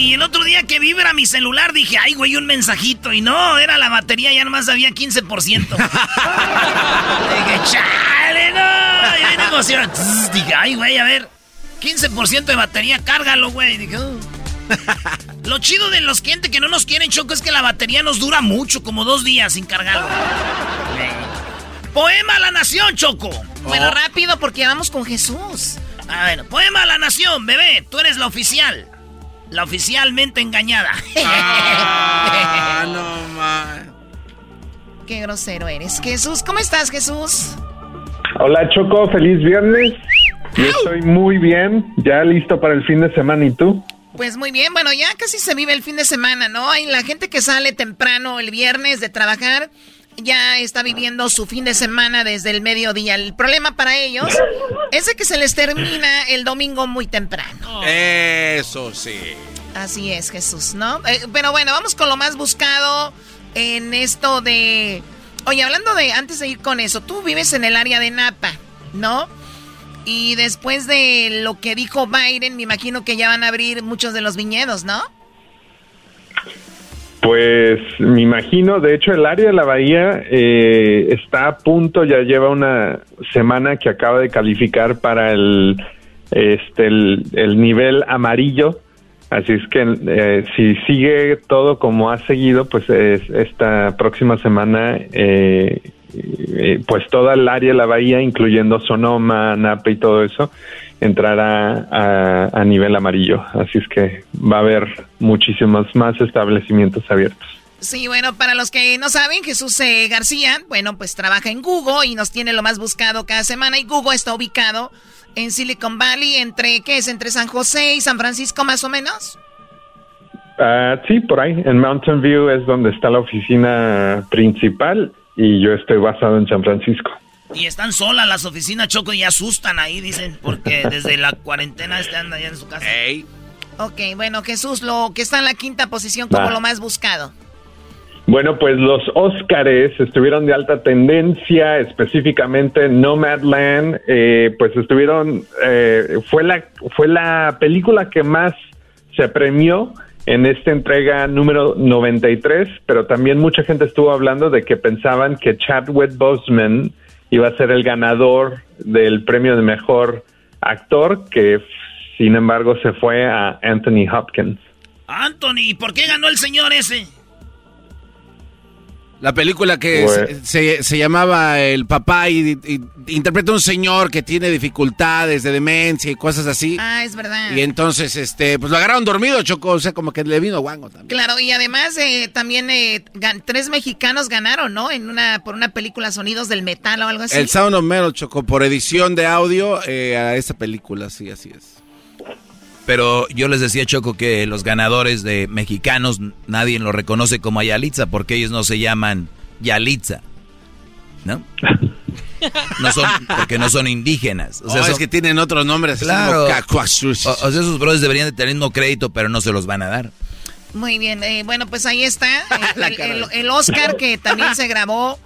Y el otro día que vibra mi celular dije, ay, güey, un mensajito. Y no, era la batería, ya nomás había 15%. dije, chale, no. Y ahí emoción. Dije, ay, güey, a ver, 15% de batería, cárgalo, güey. Dije, oh". Lo chido de los clientes que no nos quieren, Choco, es que la batería nos dura mucho, como dos días sin cargarlo. Poema a la nación, Choco. Bueno, rápido porque vamos con Jesús. Ah, bueno, poema a la nación, bebé, tú eres la oficial. La oficialmente engañada. Ah, no más. Qué grosero eres. Jesús, ¿cómo estás, Jesús? Hola, Choco, feliz viernes. Yo estoy muy bien, ya listo para el fin de semana. ¿Y tú? Pues muy bien, bueno, ya casi se vive el fin de semana, ¿no? Hay la gente que sale temprano el viernes de trabajar ya está viviendo su fin de semana desde el mediodía. El problema para ellos es de que se les termina el domingo muy temprano. Eso sí. Así es, Jesús, ¿no? Eh, pero bueno, vamos con lo más buscado en esto de... Oye, hablando de, antes de ir con eso, tú vives en el área de Napa, ¿no? Y después de lo que dijo Biden, me imagino que ya van a abrir muchos de los viñedos, ¿no? Pues me imagino, de hecho el área de la bahía eh, está a punto, ya lleva una semana que acaba de calificar para el, este, el, nivel amarillo, así es que eh, si sigue todo como ha seguido, pues esta próxima semana, eh, pues toda el área de la bahía, incluyendo Sonoma, Napa y todo eso, entrará a, nivel amarillo. Así es que va a haber muchísimos más establecimientos abiertos. Sí, bueno, para los que no saben, Jesús eh, García, bueno, pues trabaja en Google y nos tiene lo más buscado cada semana. Y Google está ubicado en Silicon Valley, entre, ¿qué es? Entre San José y San Francisco, más o menos. Ah, sí, por ahí. En Mountain View es donde está la oficina principal y yo estoy basado en San Francisco. Y están solas las oficinas, Choco, y asustan ahí, dicen, porque desde la cuarentena este anda allá en su casa. Ok, bueno, Jesús, lo que está en la quinta posición como lo más buscado. Bueno, pues los Óscares estuvieron de alta tendencia, específicamente Nomadland, eh, pues estuvieron, eh, fue la fue la película que más se premió en esta entrega número 93, pero también mucha gente estuvo hablando de que pensaban que Chadwick Boseman iba a ser el ganador del premio de mejor actor, que sin embargo se fue a Anthony Hopkins. Anthony, ¿por qué ganó el señor ese? La película que Pues- se, se llamaba El papá y, y interpreta a un señor que tiene dificultades de demencia y cosas así. Ah, es verdad. Y entonces, este, pues lo agarraron dormido, Choco, o sea, como que le vino guango también. Claro, y además eh, también eh, tres mexicanos ganaron, ¿no? En una por una película Sonidos del Metal o algo así. El Sound of Metal, Choco, por edición de audio eh, a esa película, sí, así es. Pero yo les decía, Choco, que los ganadores de mexicanos nadie los reconoce como Yalitza porque ellos no se llaman Yalitza. ¿No? No son, porque no son indígenas. O sea, es que tienen otros nombres. Claro. O, o sea, esos brothers deberían de tener el mismo crédito, pero no se los van a dar. Muy bien, eh, bueno, pues ahí está eh, el Oscar que también se grabó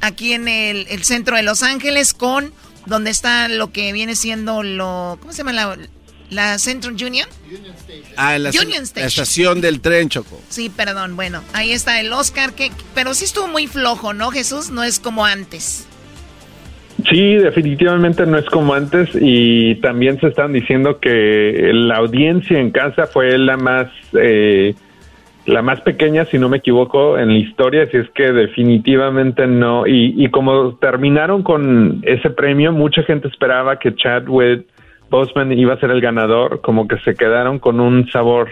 aquí en el, el centro de Los Ángeles con donde está lo que viene siendo lo ¿cómo se llama la, la Central Union? Ah, en la, Union la Station. estación del tren, Choco. Sí, perdón, bueno, ahí está el Oscar que pero sí estuvo muy flojo, ¿no, Jesús? No es como antes. Sí, definitivamente no es como antes y también se están diciendo que la audiencia en casa fue la más eh, la más pequeña, si no me equivoco, en la historia, así es que definitivamente no. Y, y como terminaron con ese premio, mucha gente esperaba que Chadwick Boseman iba a ser el ganador, como que se quedaron con un sabor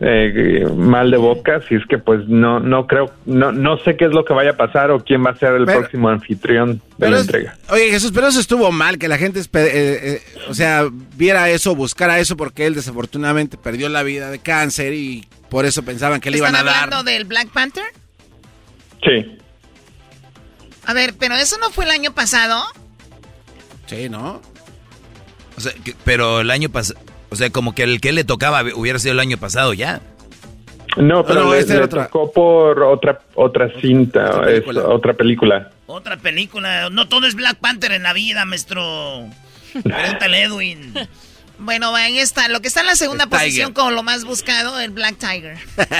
eh, mal de boca, si es que pues no no creo, no no sé qué es lo que vaya a pasar o quién va a ser el Pero- próximo anfitrión de la es- entrega. Oye, Jesús, pero eso estuvo mal, que la gente, eh, eh, o sea, viera eso, buscara eso, porque él desafortunadamente perdió la vida de cáncer y por eso pensaban que le iban ¿Están a dar. hablando del Black Panther? Sí. A ver, pero eso no fue el año pasado. Sí, ¿no? O sea, que- pero el año pasado, o sea, como que el que le tocaba hubiera sido el año pasado ya. No, pero No, le, esta era le otra. tocó por otra otra cinta, Otra es película. otra película. Otra película. No todo es Black Panther en la vida, maestro. Pregúntale, Edwin. Bueno, ahí está. Lo que está en la segunda El Tiger. posición como lo más buscado, el Black Tiger.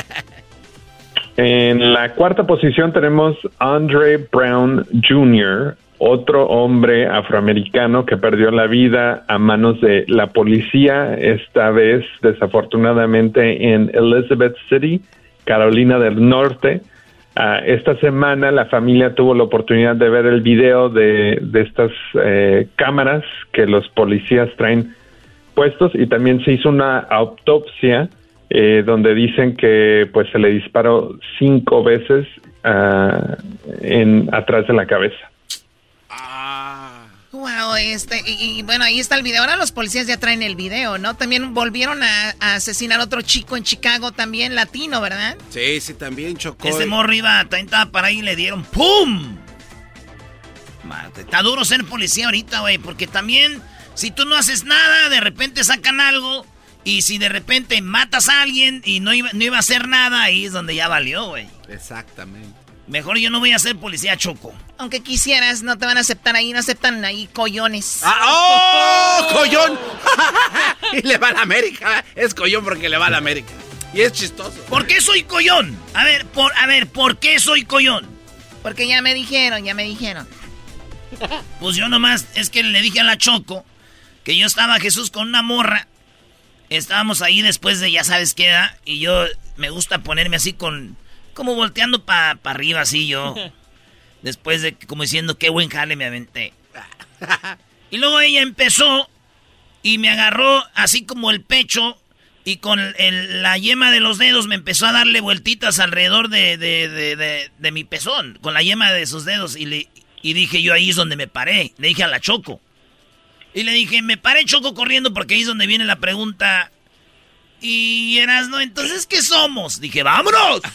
En la cuarta posición tenemos Andre Brown Jr., otro hombre afroamericano que perdió la vida a manos de la policía, esta vez desafortunadamente en Elizabeth City, Carolina del Norte. Ah, esta semana la familia tuvo la oportunidad de ver el video de, estas eh, cámaras que los policías traen puestos y también se hizo una autopsia eh, donde dicen que pues se le disparó cinco veces ah, en atrás de la cabeza. Wow, este, y, y bueno, ahí está el video. Ahora los policías ya traen el video, ¿no? También volvieron a, a asesinar a otro chico en Chicago, también latino, ¿verdad? Sí, sí, también chocó. Este morro iba, también estaba para ahí y le dieron ¡pum! Mate, Está duro ser policía ahorita, güey, porque también si tú no haces nada, de repente sacan algo y si de repente matas a alguien y no iba, no iba a hacer nada, ahí es donde ya valió, güey. Exactamente. Mejor yo no voy a ser policía choco. Aunque quisieras, no te van a aceptar ahí, no aceptan ahí collones. ¡Ah, ¡Oh! ¡Collón! y le va a la América. Es collón porque le va a la América. Y es chistoso. ¿Por qué soy collón? A ver, por, a ver, ¿por qué soy collón? Porque ya me dijeron, ya me dijeron. Pues yo nomás, es que le dije a la Choco que yo estaba Jesús con una morra. Estábamos ahí después de ya sabes qué edad. Y yo me gusta ponerme así con. Como volteando para arriba, así yo. Después de como diciendo qué buen jale me aventé. Y luego ella empezó y me agarró así como el pecho. Y con el- la yema de los dedos me empezó a darle vueltitas alrededor de, de- de- de- de mi pezón. Con la yema de sus dedos. Y, le, y dije yo ahí es donde me paré. Le dije a la Choco. Y le dije, me paré Choco corriendo porque ahí es donde viene la pregunta. Y eras, ¿no? Entonces, ¿qué somos? Dije, ¡vámonos!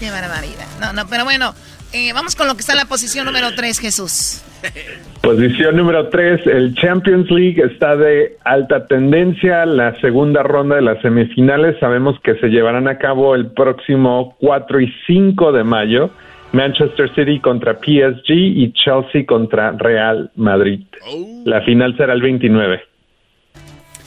Qué barbaridad. No, no, pero bueno, eh, vamos con lo que está en la posición número 3, Jesús. Posición número 3, el Champions League está de alta tendencia. La segunda ronda de las semifinales sabemos que se llevarán a cabo el próximo 4 y 5 de mayo. Manchester City contra PSG y Chelsea contra Real Madrid. La final será el 29.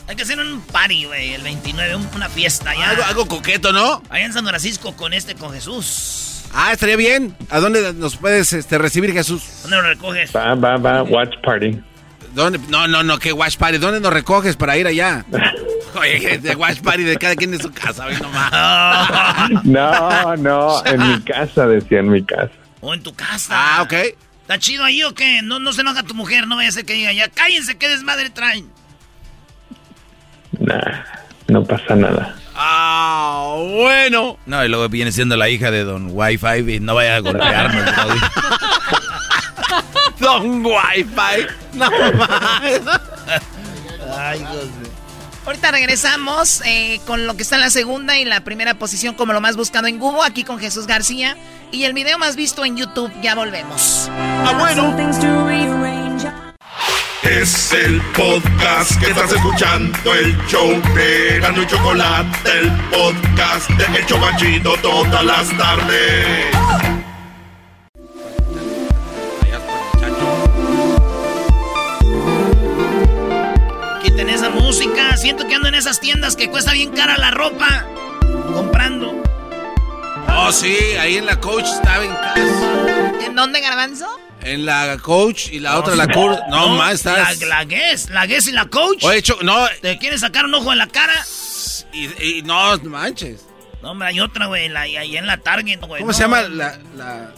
Hay que hacer un party, güey, el 29, una fiesta. Algo, algo coqueto, ¿no? Allá en San Francisco con este, con Jesús. Ah, estaría bien. ¿A dónde nos puedes este, recibir, Jesús? ¿Dónde lo recoges? Va, va, va, watch party. ¿Dónde? No, no, no, ¿qué watch party? ¿Dónde nos recoges para ir allá? Oye, de watch party de cada quien en su casa, güey, nomás. No, no, en mi casa, decía, en mi casa. O en tu casa. Ah, ok. ¿Está chido ahí o qué? No, no se enoja tu mujer, no vaya a ser que diga ya, cállense, qué desmadre traen. Nah, no pasa nada. Ah, bueno. No, y luego viene siendo la hija de Don Wi-Fi y no vaya a golpearnos. Don Wi-Fi. No más. Ay, Dios mío. Ahorita regresamos eh, con lo que está en la segunda y la primera posición como lo más buscado en Google, aquí con Jesús García. Y el video más visto en YouTube, ya volvemos. Ah, bueno. Es el podcast que estás escuchando, el show de Gano y Chocolate, el podcast de El Chobachito todas las tardes. Música. Siento que ando en esas tiendas que cuesta bien cara la ropa. Comprando. Oh, sí, ahí en la coach estaba en casa. ¿En dónde, Garbanzo? En la coach y la otra la coach. No, más estás. La, la Guess, la Guess y la Coach. Oye, Cho- no. ¿Te quieren sacar un ojo en la cara? Y, y no manches. No, hombre, hay otra, güey, la- ahí en la Target, güey. ¿Cómo no. se llama la, la,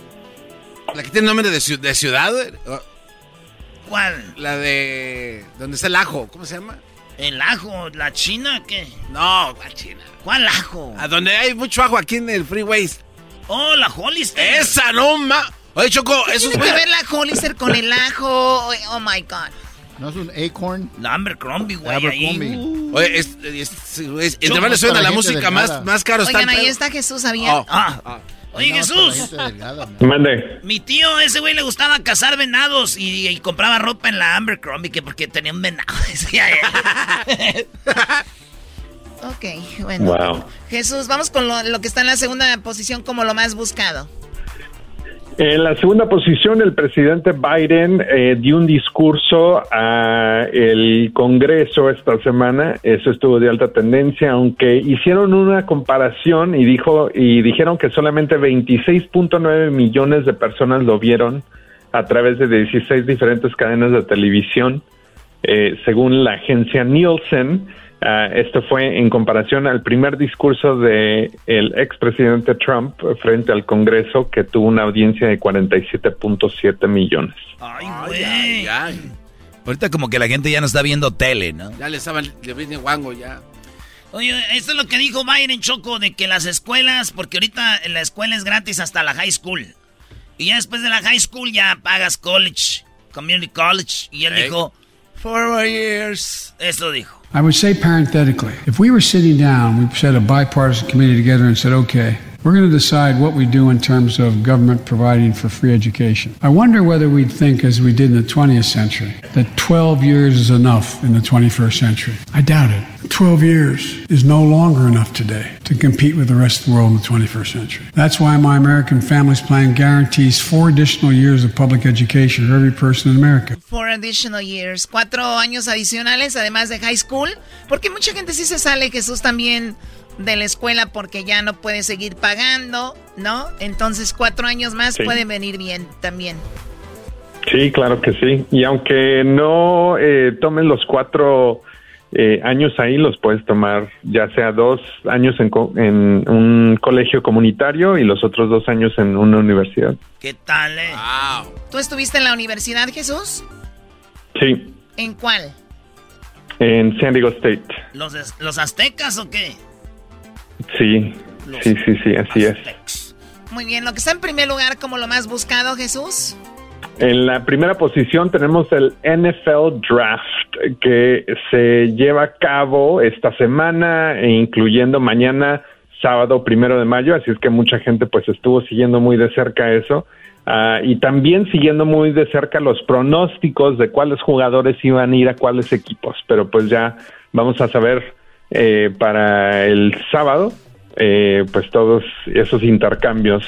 la que tiene nombre de, de ciudad? güey? ¿Cuál? La de... ¿Dónde está el ajo? ¿Cómo se llama? ¿El ajo? ¿La China? ¿Qué? No, la China. ¿Cuál ajo? A donde hay mucho ajo aquí en el freeways. Oh, la Hollister. Esa no ma. Oye, Choco, eso Tiene que ver la Hollister con el ajo. Oh my God. ¿No es un acorn? La Abercrombie, güey. Abercrombie. Uh. Oye, es, es, es- le suena la música, más, más caro está Oigan, ahí pedo. está Jesús, ¿sabía? Oye, No, Jesús. Mande. Mi tío, ese güey le gustaba cazar venados y, y compraba ropa en la Abercrombie que porque tenía un venado. decía él. Ok, bueno. Wow. Jesús, vamos con lo, lo que está en la segunda posición como lo más buscado. En la segunda posición, el presidente Biden eh, dio un discurso a el Congreso esta semana. Eso estuvo de alta tendencia, aunque hicieron una comparación y dijo y dijeron que solamente 26.9 millones de personas lo vieron a través de 16 diferentes cadenas de televisión, eh, según la agencia Nielsen. Ah, esto fue en comparación al primer discurso de el expresidente Trump frente al Congreso, que tuvo una audiencia de 47.7 millones. Ay, güey. ay, ay. Ahorita como que la gente ya no está viendo tele, ¿no? Ya le estaban, le viene guango ya. Oye, esto es lo que dijo Biden Choco de que las escuelas, porque ahorita en la escuela es gratis hasta la high school. Y ya después de la high school ya pagas college, community college. Y él dijo, four years. Eso dijo. I would say parenthetically, if we were sitting down, we set a bipartisan committee together and said, okay, we're going to decide what we do in terms of government providing for free education. I wonder whether we'd think, as we did in the 20th century, that 12 years is enough in the 21st century. I doubt it. 12 years is no longer enough today to compete with the rest of the world in the 21st century. That's why my American Families Plan guarantees four additional years of public education for every person in America. Four additional years. Cuatro años adicionales, además de high school. Porque mucha gente sí se sale, Jesús, también de la escuela porque ya no puede seguir pagando, ¿no? Entonces, cuatro años más Sí. pueden venir bien también. Sí, claro que sí. Y aunque no eh, tomes los cuatro eh, años ahí, los puedes tomar ya sea dos años en, co- en un colegio comunitario y los otros dos años en una universidad. ¿Qué tal, eh? Wow. ¿Tú estuviste en la universidad, Jesús? Sí, ¿En cuál? en San Diego State. ¿Los, ¿Los aztecas o qué? Sí, sí, sí, sí, así es. Muy bien, lo que está en primer lugar como lo más buscado, Jesús. En la primera posición tenemos el NFL Draft que se lleva a cabo esta semana, e incluyendo mañana, sábado primero de mayo, así es que mucha gente pues estuvo siguiendo muy de cerca eso. Ah, y también siguiendo muy de cerca los pronósticos de cuáles jugadores iban a ir a cuáles equipos, pero pues ya vamos a saber eh, para el sábado eh, pues todos esos intercambios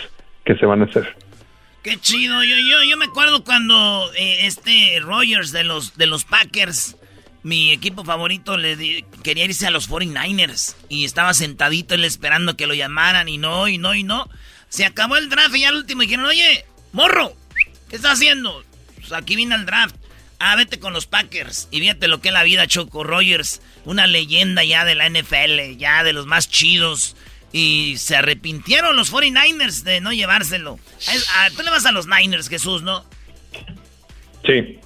que se van a hacer. Qué chido. Yo, yo, yo me acuerdo cuando eh, este Rogers de los, de los Packers mi equipo favorito le quería irse a los 49ers y estaba sentadito él esperando que lo llamaran y no, y no, y no. Se acabó el draft y al último dijeron, oye, morro, ¿qué estás haciendo? Pues aquí vine al draft. Ah, vete con los Packers y fíjate lo que es la vida, Choco Rogers, una leyenda ya de la NFL, ya de los más chidos. Y se arrepintieron los 49ers de no llevárselo. Ah, tú le vas a los Niners, Jesús, ¿no? Sí.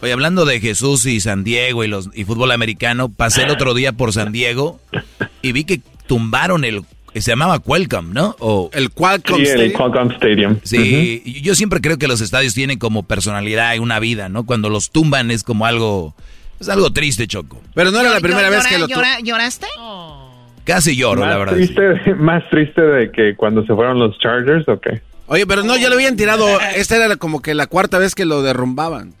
Oye, hablando de Jesús y San Diego y, los, y fútbol americano, pasé el otro día por San Diego y vi que tumbaron el se llamaba Qualcomm, ¿no? O el Qualcomm sí, Stadium. el Qualcomm Stadium. Sí, yo siempre creo que los estadios tienen como personalidad y una vida, ¿no? Cuando los tumban es como algo es algo triste, Choco. Pero no era la primera vez que lo ¿Lloraste? Casi lloro, la verdad. Triste, Más triste de que cuando se fueron los Chargers, ¿o qué? Oye, pero no, ya lo habían tirado. Esta era como que la cuarta vez que lo derrumbaban.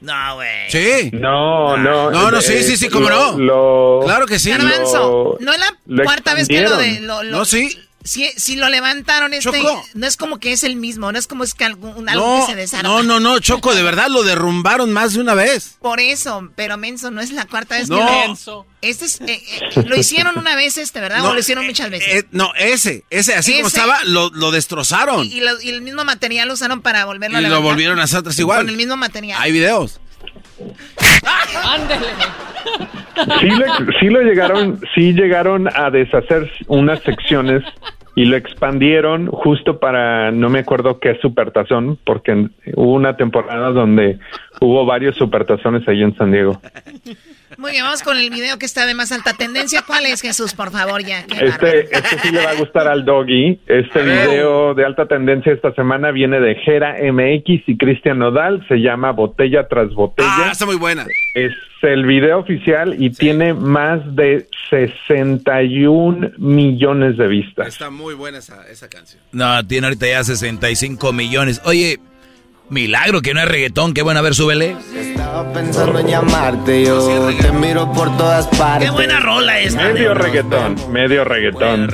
No, güey. Sí. No, no. No, no, sí, sí, sí, cómo no. claro que sí. Garbanzo, no es la cuarta vez que lo de... Lo, no, sí. Si, si lo levantaron este, no es como que es el mismo, no es como es que algo, algo que se desarma. No, no, no, Choco, de verdad lo derrumbaron más de una vez. Por eso, pero Menso no es la cuarta vez que lo Este es, eh, eh, lo hicieron una vez este, ¿verdad? o lo hicieron eh, muchas veces. no, ese, ese, así como estaba, lo, lo destrozaron. Y, y, el mismo material lo usaron para volverlo a levantar. Y lo volvieron a hacer igual. Con el mismo material. Hay videos. Ándele. Sí, sí lo llegaron, sí llegaron a deshacer unas secciones y lo expandieron justo para, no me acuerdo qué supertazón, porque hubo una temporada donde hubo varios supertazones ahí en San Diego. Muy bien, vamos con el video que está de más alta tendencia. ¿Cuál es, Jesús, por favor, ya? Este, este sí le va a gustar al doggy. Este video de alta tendencia esta semana viene de Jera MX y Cristian Nodal. Se llama Botella tras Botella. Ah, está muy buena. Es el video oficial y tiene más de 61 millones de vistas. Está muy buena esa, esa canción. No, tiene ahorita ya 65 millones. Oye, Milagro que no es reggaetón, qué bueno, a ver, súbele. Estaba pensando en llamarte, yo te miro por todas partes. Qué buena rola esta. Medio reggaetón, medio reggaetón.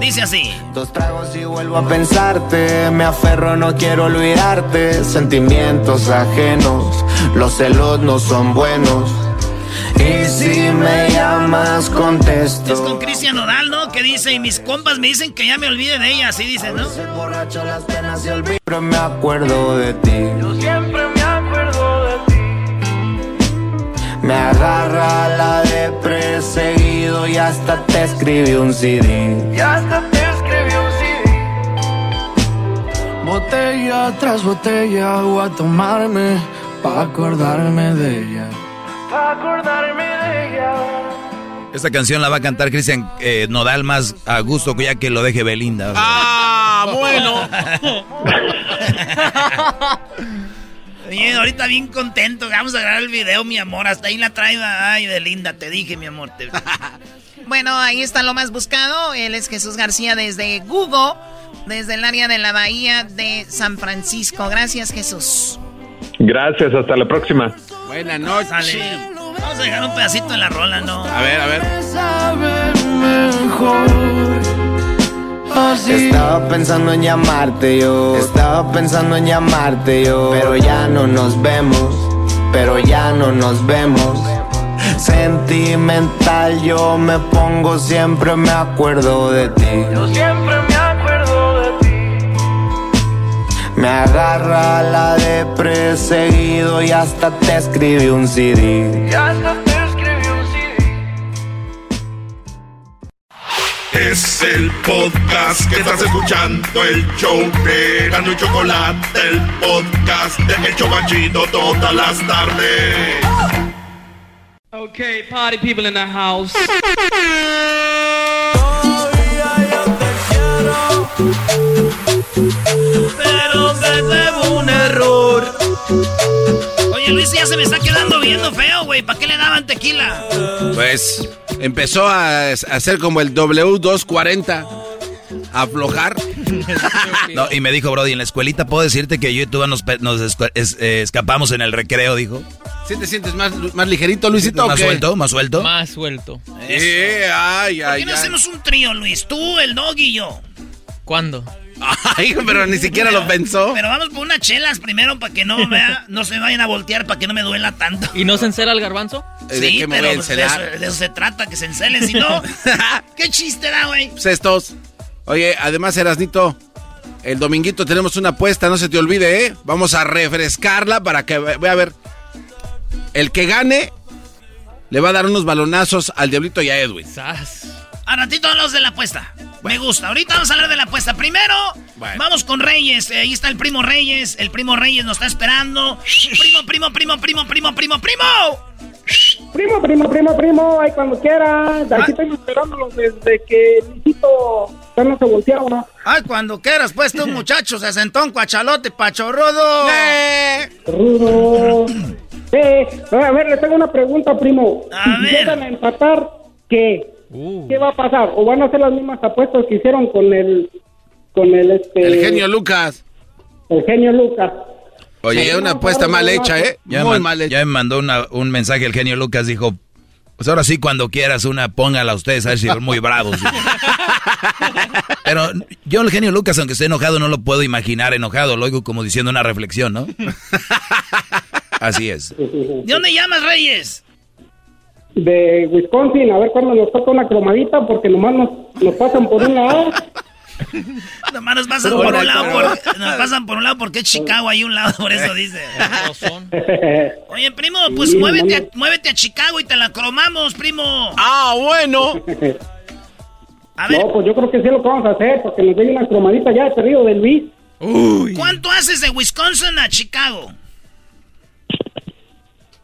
Dice así. Dos tragos y vuelvo a pensarte, me aferro, no quiero olvidarte. Sentimientos ajenos, los celos no son buenos. Y si me llamas, contesto. Es con Cristian Nodal, ¿no? Que dice, y mis compas me dicen que ya me olvide de ella, así dice, ¿no? borracho las penas se Siempre me acuerdo de ti. Yo siempre me acuerdo de ti. Me agarra la de perseguido y hasta te escribí un CD. Y hasta te escribí un CD. Botella tras botella voy a tomarme pa' acordarme de ella acordarme de ella. Esta canción la va a cantar Cristian eh, Nodal más a gusto ya que lo deje Belinda. ¡Ah, bueno! Bien, ahorita bien contento. Vamos a grabar el video, mi amor. Hasta ahí la traigo. Ay, Belinda, te dije, mi amor. bueno, ahí está lo más buscado. Él es Jesús García desde Google, desde el área de la Bahía de San Francisco. Gracias, Jesús. Gracias, hasta la próxima. Buenas noches. Vamos a dejar un pedacito en la rola, ¿no? A ver, a ver. Estaba pensando en llamarte yo, estaba pensando en llamarte yo, pero ya no nos vemos, pero ya no nos vemos. Sentimental yo me pongo, siempre me acuerdo de ti. Yo siempre me me agarra la de perseguido y hasta te escribí un CD. Y hasta te escribí un CD. Es el podcast que estás escuchando, el show de Gano y Chocolate, el podcast de El Chocachito todas las tardes. Okay, party people in the house. Pero que debo un error. Oye, Luis, ya se me está quedando viendo feo, güey. ¿Para qué le daban tequila? Pues empezó a hacer como el W240. A aflojar. no, y me dijo, Brody, en la escuelita puedo decirte que yo y tú nos, eh, escapamos en el recreo, dijo. ¿Sí te sientes más, más ligerito, Luisito? ¿Más suelto? ¿Más suelto? Más suelto. ay, ay, ¿Por qué no hacemos un trío, Luis? Tú, el dog y yo. ¿Cuándo? Ay, pero ni siquiera lo pensó. Pero vamos por unas chelas primero para que no, vea, no se vayan a voltear, para que no me duela tanto. ¿Y no se encela el garbanzo? ¿De Sí, qué me pero voy a pues, de, eso, encelar? de eso se trata, que se encelen, si no... ¿Qué chiste da, güey? Pues estos. Oye, además, Erasnito, el dominguito tenemos una apuesta, no se te olvide, ¿eh? Vamos a refrescarla para que, voy a ver, el que gane le va a dar unos balonazos al Diablito y a Edwin. A ratito hablamos de la apuesta. Me gusta. Ahorita vamos a hablar de la apuesta. Primero, vamos con Reyes. Eh, Ahí está el primo Reyes. El primo Reyes nos está esperando. Primo, primo, primo, primo, primo, primo, primo. Primo, primo, primo, primo, ahí cuando quieras. Aquí estoy esperándolo desde que Luisito ya no se volteaba, ¿no? Ay, cuando quieras, pues tú, muchacho, se sentó un cuachalote pachorrodo. Rudo. Sí, a ver, le tengo una pregunta, primo. si llegan a empatar, ¿qué? ¿Qué va a pasar? ¿O van a hacer las mismas apuestas que hicieron con el... con el este... El genio Lucas. El genio Lucas. Oye, una apuesta mal hecha, ¿eh? Ya, Muy mal hecha. ya me mandó una- un mensaje el genio Lucas, dijo, pues ahora sí, cuando quieras una, póngala a ustedes, a ver si son muy bravos. Pero yo el genio Lucas, aunque esté enojado, no lo puedo imaginar enojado, lo oigo como diciendo una reflexión, ¿no? Así es. ¿De dónde llamas, Reyes? De Wisconsin, a ver cuándo nos toca una cromadita, porque nomás nos, nos pasan por un lado. Nomás nos pasan por un lado, por, nos pasan por un lado porque es Chicago ahí un lado, por eso dice. Oye, primo, pues Sí, muévete, a, muévete a Chicago y te la cromamos, primo. Ah, bueno. No, pues yo creo que sí lo que vamos a hacer, porque nos den una cromadita ya de perdido de Luis. ¿Cuánto haces de Wisconsin a Chicago?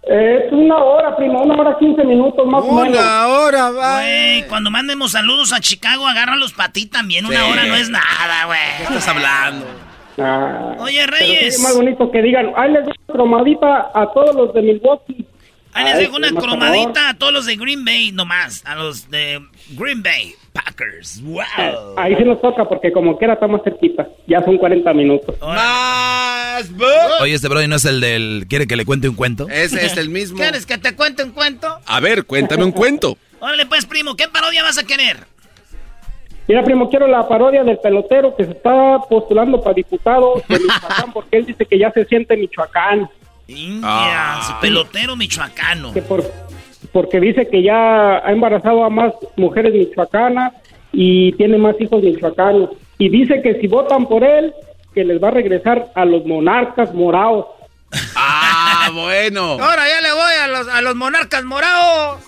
Es una hora, primo, una hora quince minutos más o menos. hora, va. Güey, cuando mandemos saludos a Chicago, agárralos para ti también. Una Sí. hora no es nada, güey. ¿Qué estás hablando? Ah, Oye, Reyes. Es más bonito que digan, ahí les doy una cromadita a todos los de Milwaukee. Ahí les dejo una cromadita a todos los de Green Bay nomás. A los de Green Bay Packers. Wow. Ahí sí nos toca, porque como quiera está más cerquita. Ya son 40 minutos. Más. Oye, este brother no es el del... ¿Quiere que le cuente un cuento? Ese es el mismo. ¿Quieres que te cuente un cuento? A ver, cuéntame un cuento. Órale, pues, primo, ¿qué parodia vas a querer? Mira, primo, quiero la parodia del pelotero que se está postulando para diputado de Michoacán, porque él dice que ya se siente Michoacán. India, su pelotero michoacano. que por- porque dice que ya ha embarazado a más mujeres michoacanas y tiene más hijos michoacanos. Y dice que si votan por él, que les va a regresar a los monarcas morados. Ah, bueno. Ahora ya le voy a los, a los monarcas morados.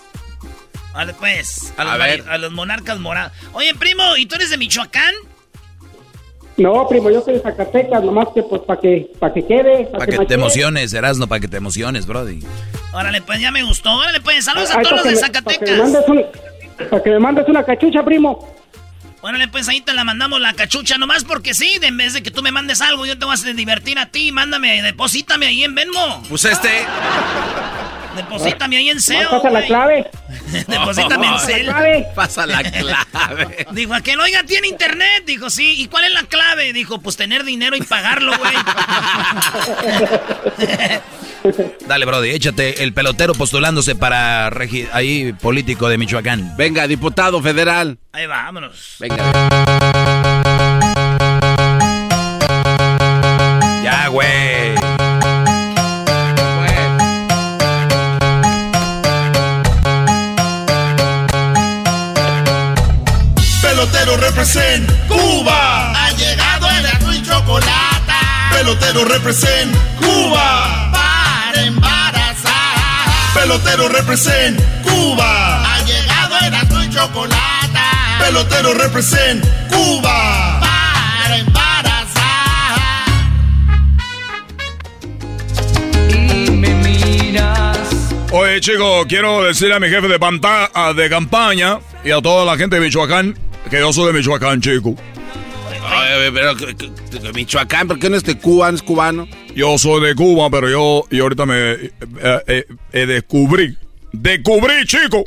Vale, pues, a los, A ver. mari- a los monarcas morados. Oye, primo, ¿y tú eres de Michoacán? No, primo, yo soy de Zacatecas, nomás que pues para que, para que quede. Para que te emociones, Erasno, para que te emociones, brody. Órale, pues, ya me gustó. Órale, pues, saludos a todos los de que me- Para que, me Zacatecas. mandes un- para que me mandes una cachucha, primo. Órale, pues, ahí te la mandamos la cachucha, nomás porque sí, de en vez de que tú me mandes algo, yo te voy a divertir a ti. Mándame, deposítame ahí en Venmo. Pues este. Deposítame ahí en Cel. Pasa la clave. Deposítame en Cel. clave. Pasa la clave. Dijo, a que no, oiga, tiene internet. Dijo, sí. ¿Y cuál es la clave? Dijo, pues tener dinero y pagarlo, güey. Dale, brody, échate el pelotero postulándose para regi- ahí político de Michoacán. Venga, diputado federal. Ahí va, vámonos. Venga. Pelotero represent Cuba. Para embarazar. Pelotero represent Cuba. Ha llegado el azul y chocolate. Pelotero represent Cuba. Para embarazar. Y me miras. Oye, chicos, quiero decirle a mi jefe de, panta- ah, de campaña y a toda la gente de Michoacán que yo soy de Michoacán, chico. Ay, pero que- que Michoacán, ¿por qué no es de Cuba, no es cubano? Yo soy de Cuba, pero yo, y ahorita me eh, eh, eh, descubrí, descubrí, chico,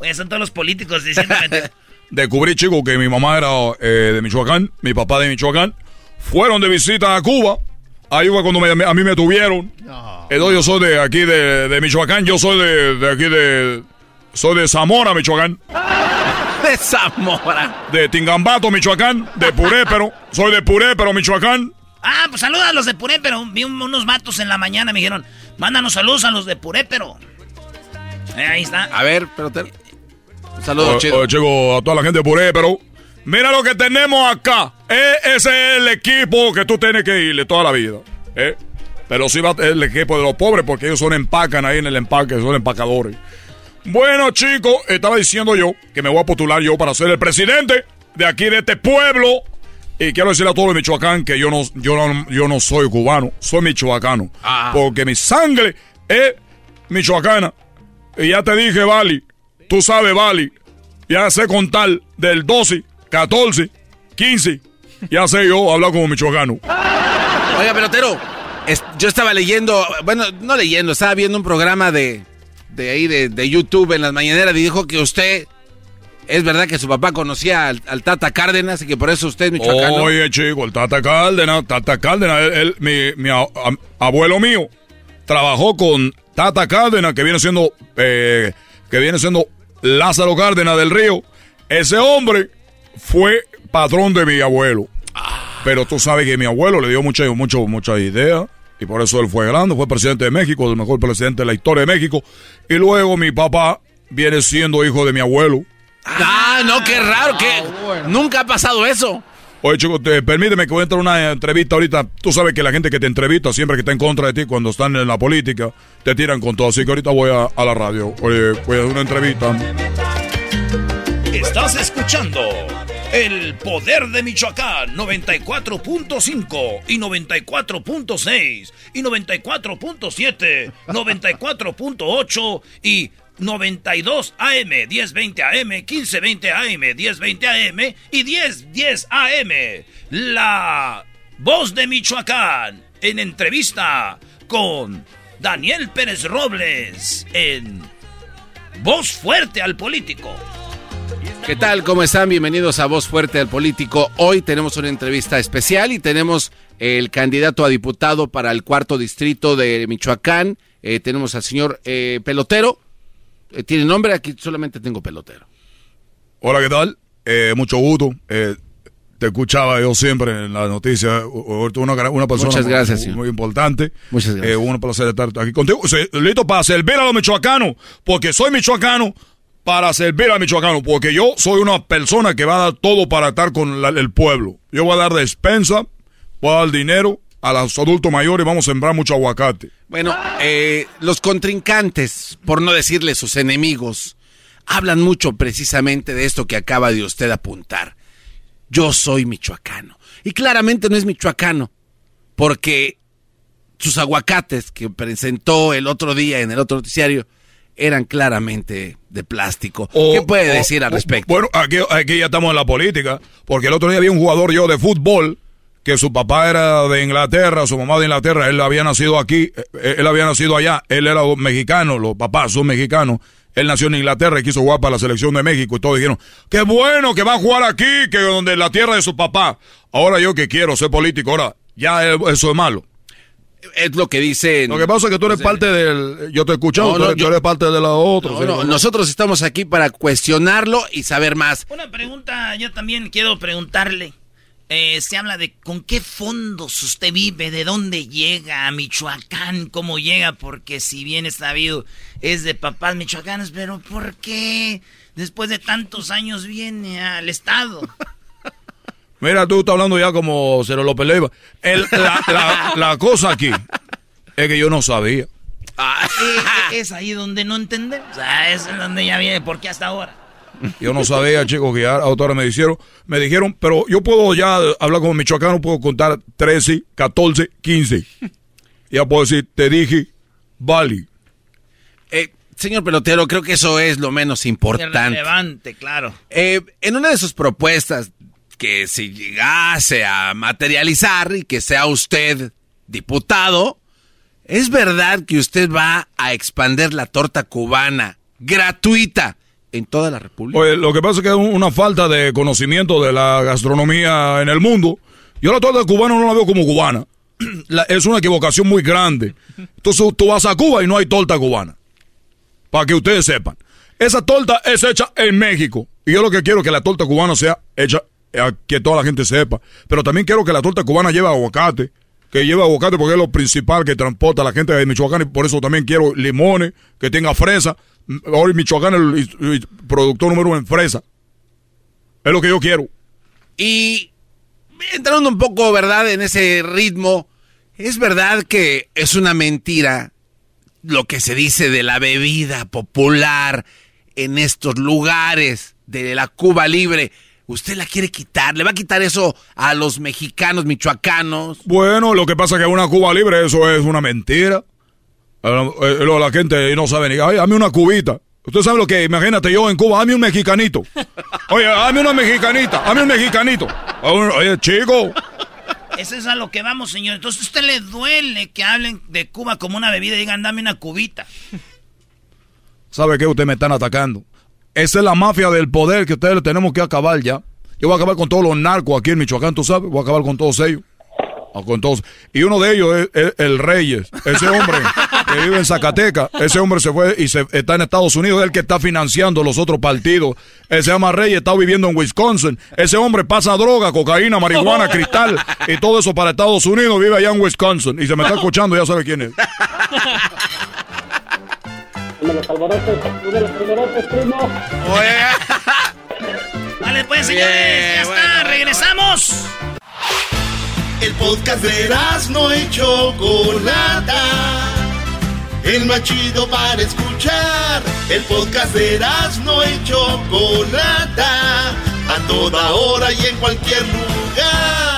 Oye, son todos los políticos diciéndome. descubrí, chico, que mi mamá era eh, de Michoacán, mi papá de Michoacán, fueron de visita a Cuba, ahí fue cuando me- a mí me tuvieron. Entonces yo soy de aquí de, de Michoacán, yo soy de, de aquí de, soy de Zamora, Michoacán. de Zamora. De Tingambato, Michoacán. De Purépero. Soy de Purépero, Michoacán. Ah, pues saluda a los de Purépero. Vi unos matos en la mañana, me dijeron, mándanos saludos a los de Purépero. Eh, ahí está. A ver, pero te... Saludos, chico. chico, a toda la gente de Purépero. Mira lo que tenemos acá. Eh, ese es el equipo que tú tienes que irle toda la vida. Eh. Pero sí va el equipo de los pobres porque ellos son empacan ahí en el empaque, son empacadores. Bueno, chicos, estaba diciendo yo que me voy a postular yo para ser el presidente de aquí de este pueblo. Y quiero decirle a todos los Michoacán que yo no, yo no, yo no soy cubano, soy michoacano. Ah. Porque mi sangre es michoacana. Y ya te dije, Bali, tú sabes, Bali, ya sé contar del 12, 14, 15. Ya sé yo hablar como michoacano. Oiga, pelotero, yo estaba leyendo, bueno, no leyendo, estaba viendo un programa de, de ahí, de, YouTube en las mañaneras y dijo que usted, es verdad que su papá conocía al, Tata Cárdenas y que por eso usted es michoacano. Oye, chico, el Tata Cárdenas, Tata Cárdenas, él, mi, abuelo mío trabajó con Tata Cárdenas, que viene siendo, eh, que viene siendo Lázaro Cárdenas del Río. Ese hombre fue patrón de mi abuelo. Pero tú sabes que mi abuelo le dio mucha, mucho, mucha idea. Y por eso él fue grande, fue presidente de México, el mejor presidente de la historia de México. Y luego mi papá viene siendo hijo de mi abuelo. Ah, no, qué raro, que ah, nunca ha pasado eso. Oye, chico, te, permíteme que voy a entrar a una entrevista ahorita. Tú sabes que la gente que te entrevista, siempre que está en contra de ti, cuando están en la política, te tiran con todo. Así que ahorita voy a, a la radio. Oye, voy a hacer una entrevista. Estás escuchando el poder de Michoacán 94.5 y 94.6 y 94.7, 94.8 y 92 AM, 1020 AM, 1520 AM, 1020 AM y 1010 AM. La voz de Michoacán en entrevista con Daniel Pérez Robles en Voz Fuerte al Político. ¿Qué tal? ¿Cómo están? Bienvenidos a Voz Fuerte del Político. Hoy tenemos una entrevista especial y tenemos el candidato a diputado para el cuarto distrito de Michoacán. Eh, tenemos al señor eh, Pelotero. Eh, ¿Tiene nombre? Aquí solamente tengo Pelotero. Hola, ¿qué tal? mucho gusto. te escuchaba yo siempre en las noticias. Una, una persona Muchas gracias, muy, muy, importante. Muchas gracias. un placer estar aquí contigo. Listo para servir a los michoacanos, porque soy michoacano para servir a Michoacano, porque yo soy una persona que va a dar todo para estar con el pueblo. Yo voy a dar despensa, voy a dar dinero a los adultos mayores, vamos a sembrar mucho aguacate. Bueno, eh, los contrincantes, por no decirle sus enemigos, hablan mucho precisamente de esto que acaba de usted apuntar. Yo soy michoacano. Y claramente no es michoacano, porque sus aguacates que presentó el otro día en el otro noticiario eran claramente de plástico. ¿Qué puede decir al respecto? Bueno, aquí, aquí ya estamos en la política, porque el otro día había un jugador yo de fútbol que su papá era de Inglaterra, su mamá de Inglaterra, él había nacido aquí, eh, él había nacido allá, él era mexicano, los papás son mexicanos. Él nació en Inglaterra y quiso jugar para la selección de México y todos dijeron, qué bueno que va a jugar aquí, que donde la tierra de su papá. Ahora yo que quiero ser político, ahora ya eso es malo es lo que dice. Lo que pasa es que tú eres parte del. Yo te he escuchado, no, tú, eres, parte de la otra. nosotros estamos aquí para cuestionarlo y saber más. Una pregunta, yo también quiero preguntarle. Eh, se habla de con qué fondos usted vive, de dónde llega a Michoacán, cómo llega, porque si bien está sabido, es de papás michoacanos, pero ¿por qué después de tantos años viene al Estado? Mira, tú estás hablando ya como Cero López Leiva. El, la, cosa aquí es que yo no sabía. Ah. es ahí donde no entendemos. O sea, es donde ya viene. ¿Por qué hasta ahora? Yo no sabía, chicos, que ya autores me dijeron, me dijeron, pero yo puedo ya hablar como michoacano, puedo contar 13, 14, 15. Ya puedo decir, te dije, vale. Eh, señor pelotero, creo que eso es lo menos importante. Relevante, claro. Eh, en una de sus propuestas que si llegase a materializar y que sea usted diputado, ¿es verdad que usted va a expander la torta cubana gratuita en toda la República? lo que pasa es que es una falta de conocimiento de la gastronomía en el mundo. Yo la torta cubana no la veo como cubana. es una equivocación muy grande. Entonces tú vas a Cuba y no hay torta cubana. Para que ustedes sepan. Esa torta es hecha en México. Y yo lo que quiero es que la torta cubana sea hecha, eh, que toda la gente sepa. Pero también quiero que la torta cubana lleve aguacate. Que lleve aguacate porque es lo principal que transporta a la gente de Michoacán. Y por eso también quiero limones, que tenga fresa. Hoy Michoacán es el, productor número uno en fresa. Es lo que yo quiero. Y entrando un poco, ¿verdad? En ese ritmo, es verdad que es una mentira lo que se dice de la bebida popular en estos lugares de la Cuba libre. ¿Usted la quiere quitar? ¿Le va a quitar eso a los mexicanos, michoacanos? Bueno, lo que pasa es que una Cuba libre, eso es una mentira. Eh, eh, la gente no sabe ni, ay, dame una cubita. Usted sabe lo que, imagínate yo en Cuba, dame un mexicanito. Oye, dame una mexicanita, dame un mexicanito. Oye, chico. Eso es a lo que vamos, señor. Entonces, ¿a usted le duele que hablen de Cuba como una bebida y digan, dame una cubita? ¿Sabe qué? Ustedes me están atacando. Esa es la mafia del poder que ustedes tenemos que acabar ya. Yo voy a acabar con todos los narcos aquí en Michoacán, tú sabes. Voy a acabar con todos ellos. Ah, con todos. Y uno de ellos es, el Reyes. Ese hombre que vive en Zacatecas. Ese hombre se fue y se, está en Estados Unidos. Es el que está financiando los otros partidos. Él se llama Reyes, está viviendo en Wisconsin. Ese hombre pasa droga, cocaína, marihuana, cristal y todo eso para Estados Unidos. Vive allá en Wisconsin. Y se me está escuchando, ya sabe quién es. Vale, pues, señores, ya está, regresamos. El podcast de no y Chocolata. El más chido para escuchar. El podcast de no y Chocolata. A toda hora y en cualquier lugar.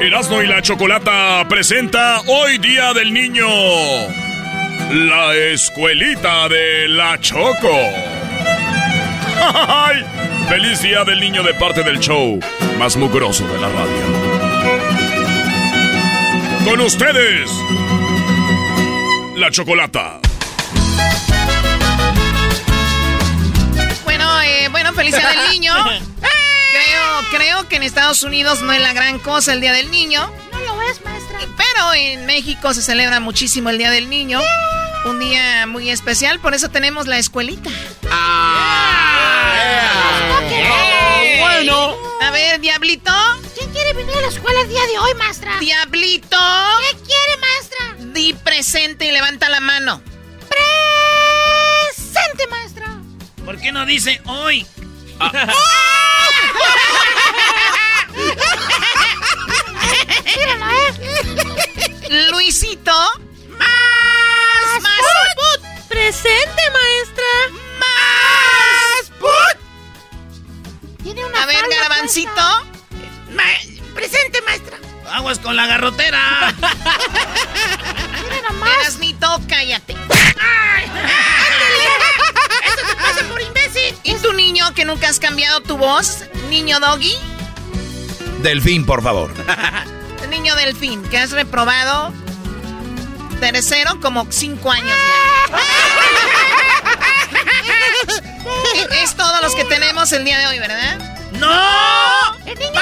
Erasmo y la Chocolata presenta Hoy Día del Niño, la escuelita de la Choco. ¡Ay! ¡Feliz día del niño de parte del show más mugroso de la radio! Con ustedes, la chocolata. Bueno, eh, bueno, feliz día del niño. Creo, creo que en Estados Unidos no es la gran cosa el día del niño. No lo es, maestra. Pero en México se celebra muchísimo el día del niño. Un día muy especial, por eso tenemos la escuelita. Ah, bueno. A ver, Diablito. ¿Quién quiere venir a la escuela el día de hoy, maestra? Diablito. ¿Qué quiere, maestra? Di presente y levanta la mano. Presente, maestra. ¿Por qué no dice hoy? Ah. Luisito. Más, más, Presente, maestra. Más put. Tiene una A ver, garbancito. presente, maestra. Aguas con la garrotera. Mira nomás. Mito, cállate. Eso te pasa por imbécil. ¿Y tu niño que nunca has cambiado tu voz? Niño doggy. Delfín, por favor. Niño delfín, que has reprobado tercero como cinco años ya. es todos los que tenemos el día de hoy, ¿verdad? ¡No! ¡El niño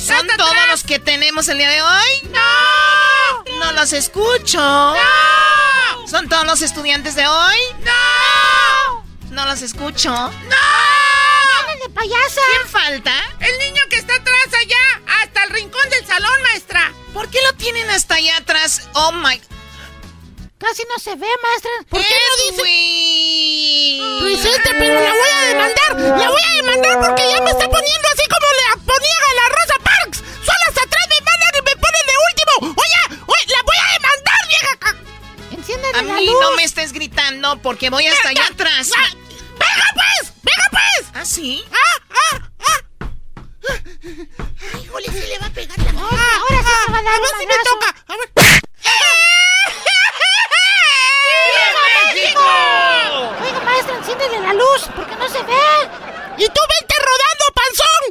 ¿Son todos los que tenemos el día de hoy? ¡No! No los escucho. ¡No! ¿Son todos los estudiantes de hoy? ¡No! No los escucho. ¡No! Payasa! ¿Quién falta? El niño que está atrás allá, hasta el rincón del salón, maestra. ¿Por qué lo tienen hasta allá atrás? Oh my. casi no se ve, maestra. ¿Por qué no dice? Luisita, pero la voy a demandar. La voy a demandar porque ya me está poniendo así como le ponía a la Rosa Parks. Solo hasta atrás me mandan y me ponen de último. Oye, oye, la voy a demandar, vieja. Enciéndele A la mí luz. no me estés gritando porque voy hasta allá atrás. ¡Venga, pues! ¡Venga, pues! ¿Ah, sí? ¡Ah, ah, ah! Híjole, sí le va a pegar la ah, Ahora sí se va a dar a ver si me toca. A ver. ¡Viva México! Oiga, maestra, enciéndele la luz porque no se ve. ¡Y tú vente rodando, panzón!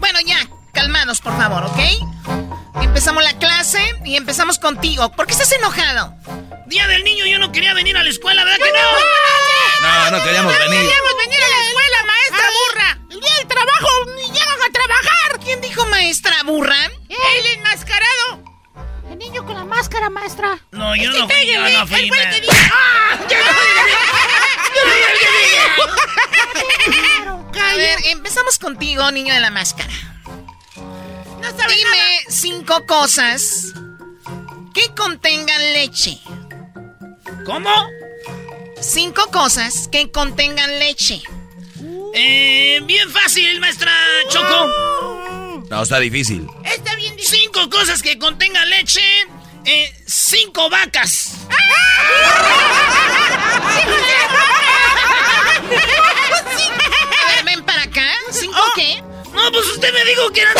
Bueno, ya, calmados, por favor, ¿ok? Empezamos la clase y empezamos contigo. ¿Por qué estás enojado? Día del niño, yo no quería venir a la escuela, ¿verdad que no? No, no queríamos venir. queríamos venir a la escuela, maestra burra. El día del trabajo ni llegan a trabajar. ¿Quién dijo maestra burra? El enmascarado. El niño con la máscara, maestra. No, yo no fui, yo no fui, él fue el ma. que dijo. ¡Ah! ¡Yo no A ver, empezamos contigo, niño de la máscara. No sabe Dime cinco cosas que contengan leche. ¿Cómo? Cinco cosas que contengan leche. Eh, bien fácil, maestra Choco. No, está difícil. Está bien difícil. Cinco cosas que contengan leche. Eh, cinco vacas. A ver, ven para acá. ¿Cinco qué? No, pues usted me dijo que eran...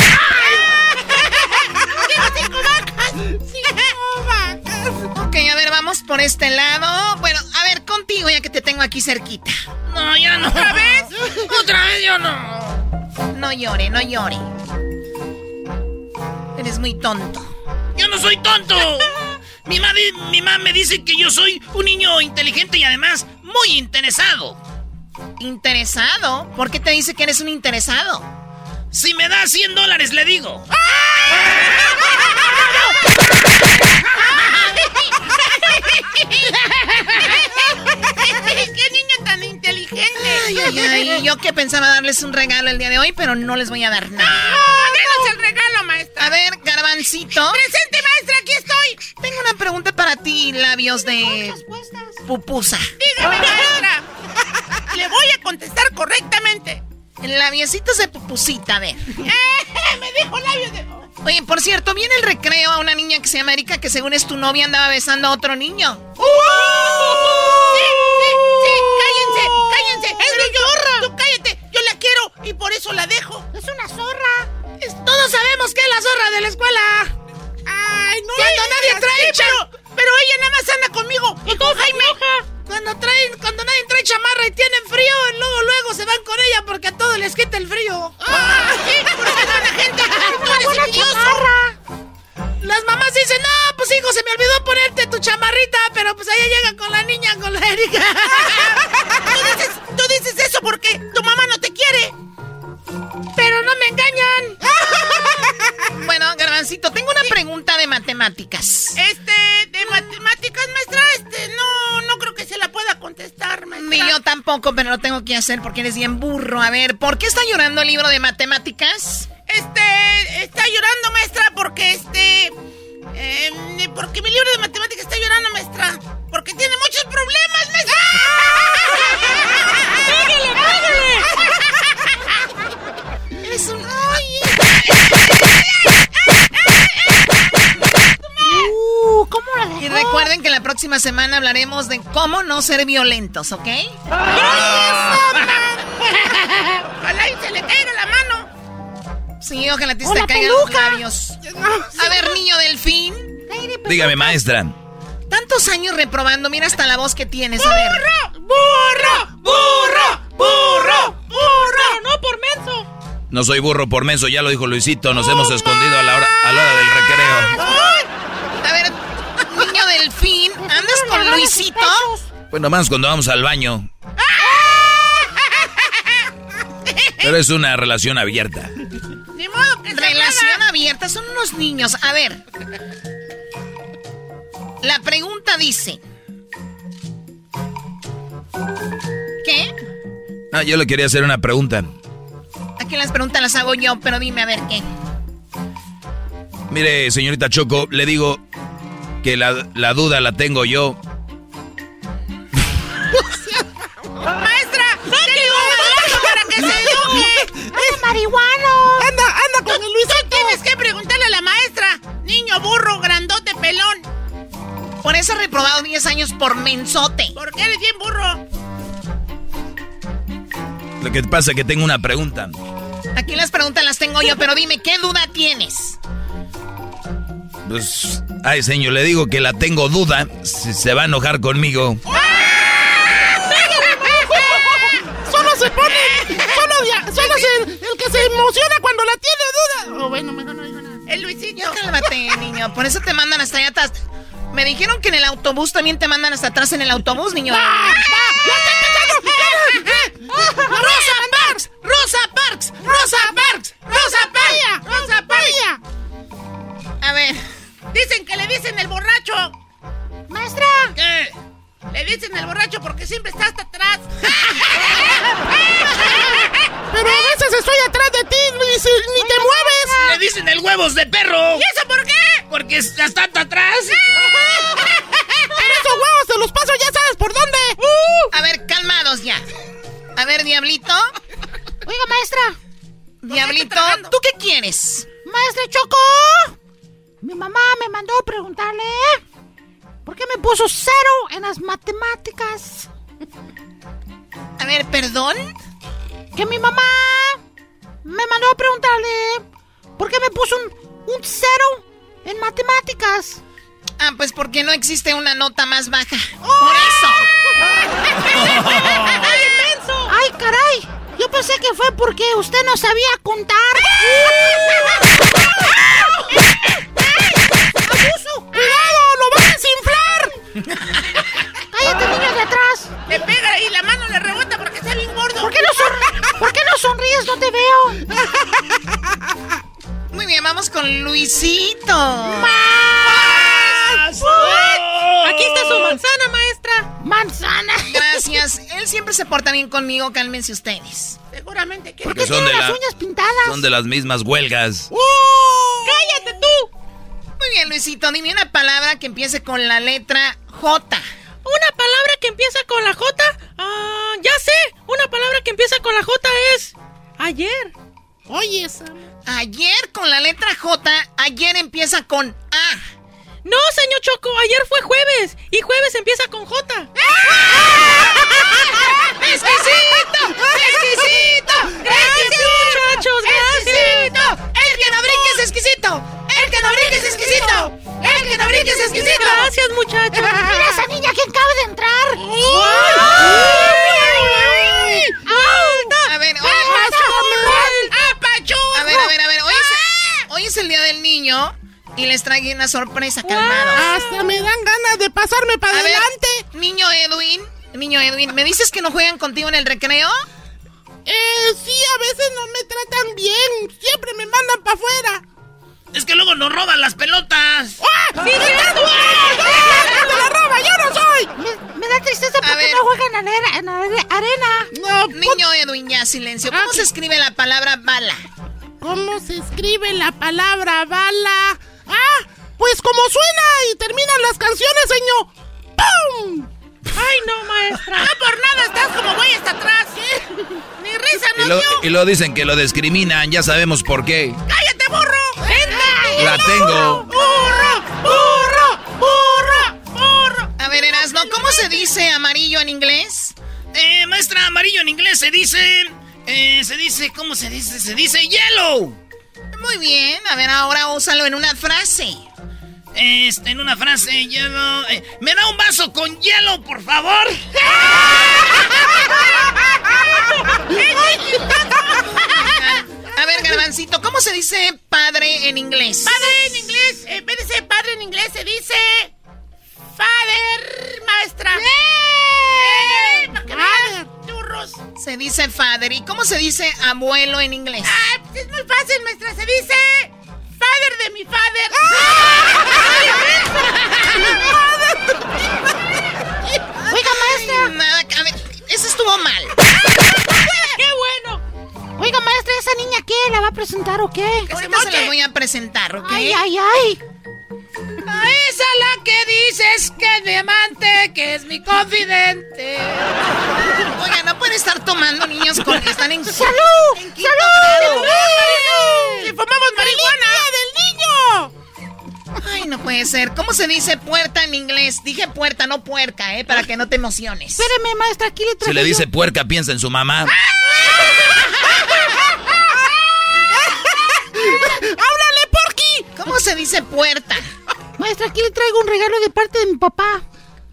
Ok, a ver, vamos por este lado. Bueno, a ver, contigo ya que te tengo aquí cerquita. No, ya no. ¿Otra vez? Otra vez yo no. No llore, no llore. Eres muy tonto. Yo no soy tonto. Mi mamá, mi mamá me dice que yo soy un niño inteligente y además muy interesado. ¿Interesado? ¿Por qué te dice que eres un interesado? Si me da 100 dólares, le digo. ¡Qué niño tan inteligente! Ay, ay, ay, yo que pensaba darles un regalo el día de hoy, pero no les voy a dar nada. ¡Ah, ¡Denos el regalo, maestra! A ver, garbancito. ¡Presente, maestra! ¡Aquí estoy! Tengo una pregunta para ti, labios de pupusa. Dígame, maestra. Le voy a contestar correctamente. Labiositos de pupusita, a ver. Me dijo labios de... Oye, por cierto, viene el recreo a una niña que se llama Erika, que según es tu novia andaba besando a otro niño. ¡Uh! ¡Sí, sí, sí! ¡Cállense, cállense! ¡Es mi zorra! ¡Tú cállate! Yo la quiero y por eso la dejo. ¡Es una zorra! Todos sabemos que es la zorra de la escuela. ¡Ay, no! Cuando nadie trae pero, pero ella nada más anda conmigo y con Jaime. Cuando traen, cuando nadie trae chamarra y tienen frío, luego, luego se van con ella porque a todos les quita el frío. ¡Ay! ¿Por qué no la gente? ¡Tú eres envidioso! Las mamás dicen, no, pues hijo, se me olvidó ponerte tu chamarrita, pero pues ella llega con la niña, con la Erika. ¿Tú dices, tú dices eso porque tu mamá no te quiere. Pero no me engañan. bueno, Garbancito, tengo una pregunta de matemáticas. Este, de matemáticas, maestra, este, no, no creo que se la pueda contestar, maestra. Ni yo tampoco, pero lo tengo que hacer porque eres bien burro. A ver, ¿por qué está llorando el libro de matemáticas? Este, está llorando, maestra, porque este... eh, porque mi libro de matemáticas está llorando, maestra. Porque tiene muchos problemas, maestra. ¡Pégale, pégale! Eres un... Uh, ¿Cómo la dejó? Y recuerden que la próxima semana hablaremos de cómo no ser violentos, ¿ok? Ojalá y se le caiga la mano. Sí, ojalá te ¡O te caigan los peluca! labios. A ver, niño delfín. Dígame, maestra. Tantos años reprobando, mira hasta la voz que tienes. A ver. ¡Burro! ¡Burro! ¡Burro! ¡Burro! ¡No por menso! No soy burro por menso, ya lo dijo Luisito. Nos hemos escondido a la hora, a la hora del recreo. A ver, niño delfín, ¿andas con Luisito? Pues nomás cuando vamos al baño. Pero es una relación abierta. Ni modo que Relación abierta, son unos niños. A ver. La pregunta dice. ¿Qué? Ah, yo le quería hacer una pregunta. Que las preguntas las hago yo, pero dime a ver qué. Mire, señorita Choco, le digo que la, la duda la tengo yo. ¡Maestra! ¡Denle para que se eduque! ¡Anda, marihuano! ¡Anda, anda con el Luis! Tú tienes que preguntarle a la maestra. Niño burro, grandote, pelón. Por eso he reprobado 10 años por mensote. ¿Por qué eres bien burro? Lo que pasa es que tengo una pregunta. Aquí las preguntas las tengo yo, pero dime, ¿qué duda tienes? Pues, ay, señor, le digo que la tengo duda. Si se va a enojar conmigo. Solo se pone. Solo, solo se, el que se emociona cuando la tiene duda. Oh, bueno, mejor no digo nada. El Luisito. Ya cálmate, niño. Por eso te mandan hasta allá atrás. Me dijeron que en el autobús también te mandan hasta atrás en el autobús, niño. ¡Va! ¡Rosa Parks! ¡Rosa Parks! ¡Rosa Parks! ¡Rosa Parks! ¡Rosa Parks! A ver. Dicen que le dicen el borracho. Maestra. ¿Qué? Le dicen el borracho porque siempre está hasta atrás. Pero a veces estoy atrás de ti, Luis, ni te mueves. Le dicen el huevos de perro. ¿Y eso por qué? Porque está hasta atrás. Pero esos huevos se los paso, ya sabes por dónde. A ver, calmados ya. A ver, Diablito. Oiga, maestra. Diablito, ¿tú qué quieres? Maestra Choco. Mi mamá me mandó a preguntarle por qué me puso cero en las matemáticas. A ver, perdón. Que mi mamá me mandó a preguntarle por qué me puso un, un cero en matemáticas. Ah, pues porque no existe una nota más baja. ¡Por eso! ¡Ay, inmenso! ¡Ay, caray! Yo pensé que fue porque usted no sabía contar. ¡Abuso! ¡Cuidado! ¡Lo vas a desinflar! ¡Cállate, niño de atrás! Le pega y la mano le rebota porque está bien gordo. ¿Por qué no, son... ¿Por qué no sonríes? No te veo. Muy bien, vamos con Luisito. ¡Más! Aquí está su manzana, maestra. ¡Manzana! Gracias. Él siempre se porta bien conmigo, cálmense ustedes. Seguramente que... Porque ¿Por qué son tiene de las la- uñas pintadas? Son de las mismas huelgas. ¡Cállate tú! Muy bien, Luisito, dime una palabra que empiece con la letra J. Una palabra que empieza con la J. Ah, ya sé. Una palabra que empieza con la J es ayer. Oye, Sam. Ayer con la letra J, ayer empieza con A. No, señor Choco, ayer fue jueves y jueves empieza con J. ¡Exquisito! ¡Exquisito! Gracias, muchachos. ¡Exquisito! ¡El que no brinque es exquisito! ¡El que no brinque es exquisito! ¡El que no brinque es exquisito! Gracias, muchachos. ¡Mira esa niña que acaba de entrar! A ver, hoy, a ver, a ver, a ver, hoy es, hoy es el día del niño y les traigo una sorpresa, calmados. Hasta me dan ganas de pasarme para A ver, adelante. niño Edwin, niño Edwin, ¿me dices que no juegan contigo en el recreo? Eh, sí, a veces no me tratan bien. Siempre me mandan para afuera. Es que luego nos roban las pelotas. ¡Ah! ¡Sí! ¡Ah! ¡Me la roba! ¡Yo no soy! Me, me da tristeza porque ver. no juegan en arena. En are- arena. No, Niño Edwin, ya silencio. ¿Cómo se escribe la palabra bala? ¿Cómo se escribe la palabra bala? ¡Ah! Pues como suena y terminan las canciones, señor. ¡Pum! Ay, no, maestra. No por nada estás como voy hasta atrás. Ni risa, Y lo, y lo dicen que lo discriminan, ya sabemos por qué. ¡Cállate, burro! ¡Vente! La tengo. ¡Burro! ¡Burro! ¡Burro! ¡Burro! A ver, Erasno, ¿cómo se dice amarillo en inglés? Eh, maestra, amarillo en inglés se dice. Eh, se dice, ¿cómo se dice? Se dice yellow. Muy bien, a ver, ahora úsalo en una frase. Este, en una frase, yellow. eh, ¿Me da un vaso con hielo, por favor? A ver, Garbancito, ¿cómo se dice padre en inglés? Padre en inglés, eh, en vez de ser padre en inglés se dice father, maestra. ¡Eh! ¿Para churros? Se dice father. ¿Y cómo se dice abuelo en inglés? Ah, maestra. Se dice father de mi father. Oiga, maestra. Nada, a ver, eso estuvo mal. ¡Qué bueno! Oiga, maestra, ¿esa niña qué? ¿La va a presentar o qué? Ahorita se las voy a presentar, ¿ok? Ay, ay, ay. A esa la que dices que es mi amante, que es mi confidente. Oigan, estar tomando niños con que están en ¡Salud! en ¡Salud! ¡Si fumamos marihuana! del niño! Ay, no puede ser. ¿Cómo se dice puerta en inglés? Dije puerta, no puerca, ¿eh? Para que no te emociones. Espéreme, maestra, aquí le Si le dice puerca, piensa en su mamá. ¡Háblale, Porky! ¿Cómo se dice puerta? Maestra, aquí le traigo un regalo de parte de mi papá.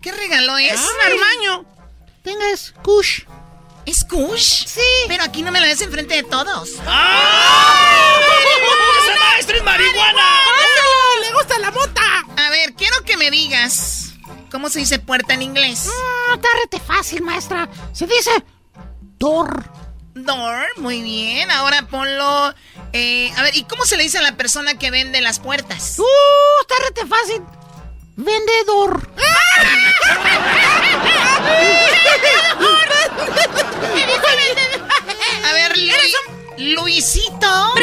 ¿Qué regalo es? un armaño. Tenga, es Kush. ¿Es Kush? Sí. Pero aquí no me lo des enfrente de todos. ¡Ah! ¡Esa maestra es marihuana! ¡Pásalo! ¡Le gusta la mota! A ver, quiero que me digas. ¿Cómo se dice puerta en inglés? No, está rete fácil, maestra. Se dice door. Door, muy bien. Ahora ponlo. eh, a ver, ¿y cómo se le dice a la persona que vende las puertas? ¡Uh! Está rete fácil. Vendedor. A ver, Lu- Luisito.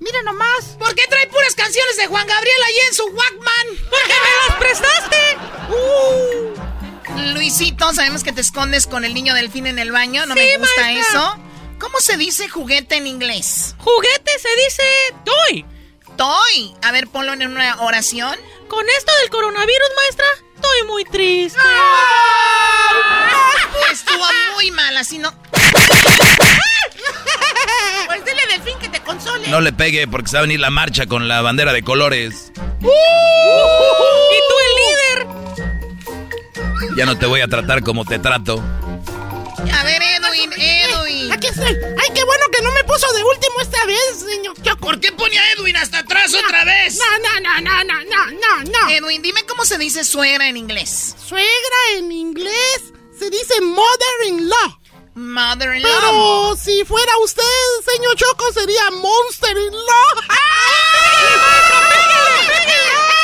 Mira nomás. ¿Por qué trae puras canciones de Juan Gabriel ahí en su Walkman? Porque me las prestaste. Uh. Luisito, sabemos que te escondes con el niño delfín en el baño. No Sí, me gusta maestra. eso. ¿Cómo se dice juguete en inglés? Juguete se dice toy. Toy. A ver, ponlo en una oración. Con esto del coronavirus, maestra, estoy muy triste. Estuvo muy mal, así no. Pues dile delfín que te console. No le pegue porque se va a venir la marcha con la bandera de colores. ¡Uh! ¿Y tú el líder? Ya no te voy a tratar como te trato. A ver, Edwin, Edwin. Aquí estoy. No me puso de último esta vez, señor Choco. ¿Por qué pone a Edwin hasta atrás otra vez? No, no, no, no, no, no, no, no. Edwin, dime cómo se dice suegra en inglés. Suegra en inglés se dice mother-in-law. Mother-in-law. Pero si fuera usted, señor Choco, sería monster-in-law.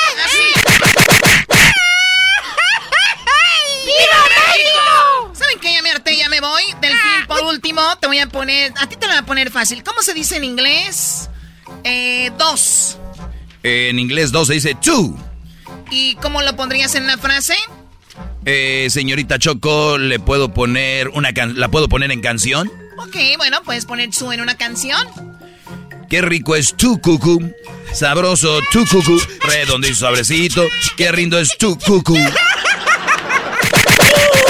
me voy. Delfín, por último, te voy a poner. A ti te lo voy a poner fácil. ¿Cómo se dice en inglés? Eh, dos. En inglés dos se dice two. ¿Y cómo lo pondrías en una frase? Eh, señorita Choco, ¿le puedo poner una can- ¿la puedo poner en canción? Ok, bueno, puedes poner su en una canción. Qué rico es tu cucu. Sabroso tu cucu. Redondo y suavecito. Qué rindo es tu cucu.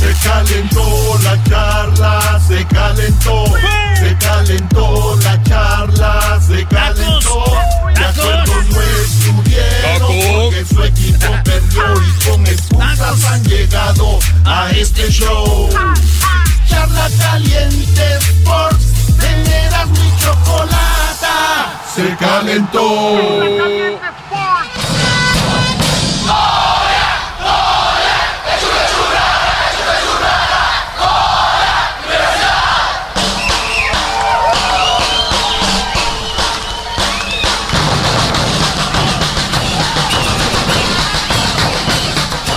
Se calentó la charla, se calentó, se calentó la charla, se calentó. De acuerdo no estuvieron porque su equipo perdió y con excusas han llegado a este show. Charla caliente Sports, teneras mi chocolata. Se calentó.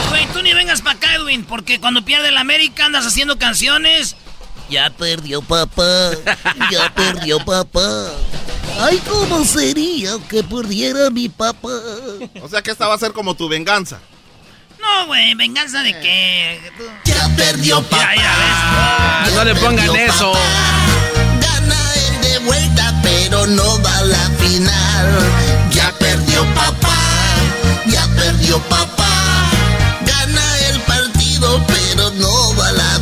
Güey, tú ni vengas para acá, Edwin, porque cuando pierde el América andas haciendo canciones. Ya perdió papá, ya perdió papá. Ay, ¿cómo sería que perdiera mi papá? O sea que esta va a ser como tu venganza. No, güey, venganza de qué. Ya perdió papá. Ah, no le pongan eso. Gana él de vuelta, pero no va a la final. Ya perdió papá, ya perdió papá. Gana el partido, pero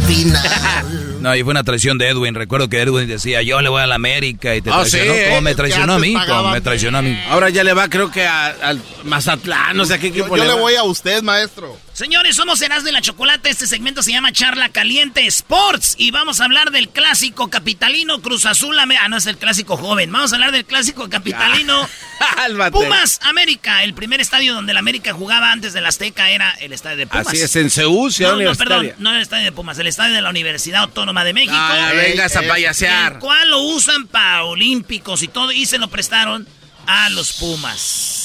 final. No, y fue una traición de Edwin. Recuerdo que Edwin decía, yo le voy a la América y te Ah, traicionó. sí, ¿Cómo me traicionó a mí? pagaba ¿Cómo me traicionó a mí? Ahora ya le va, creo que a- al Mazatlán, no sé a qué equipo Yo le va. voy a usted, maestro. Señores, somos Erasmo de la Chocolate. Este segmento se llama Charla Caliente Sports. Y vamos a hablar del clásico capitalino Cruz Azul. Ah, no es el clásico joven. Vamos a hablar del clásico capitalino. Pumas América. El primer estadio donde la América jugaba antes del Azteca era el estadio de Pumas. Así es, en Seúl, No, no, perdón, no el estadio de Pumas, el estadio de la Universidad Autónoma de México. Ah, vengas a payasear. El cual lo usan para olímpicos y todo, y se lo prestaron a los Pumas.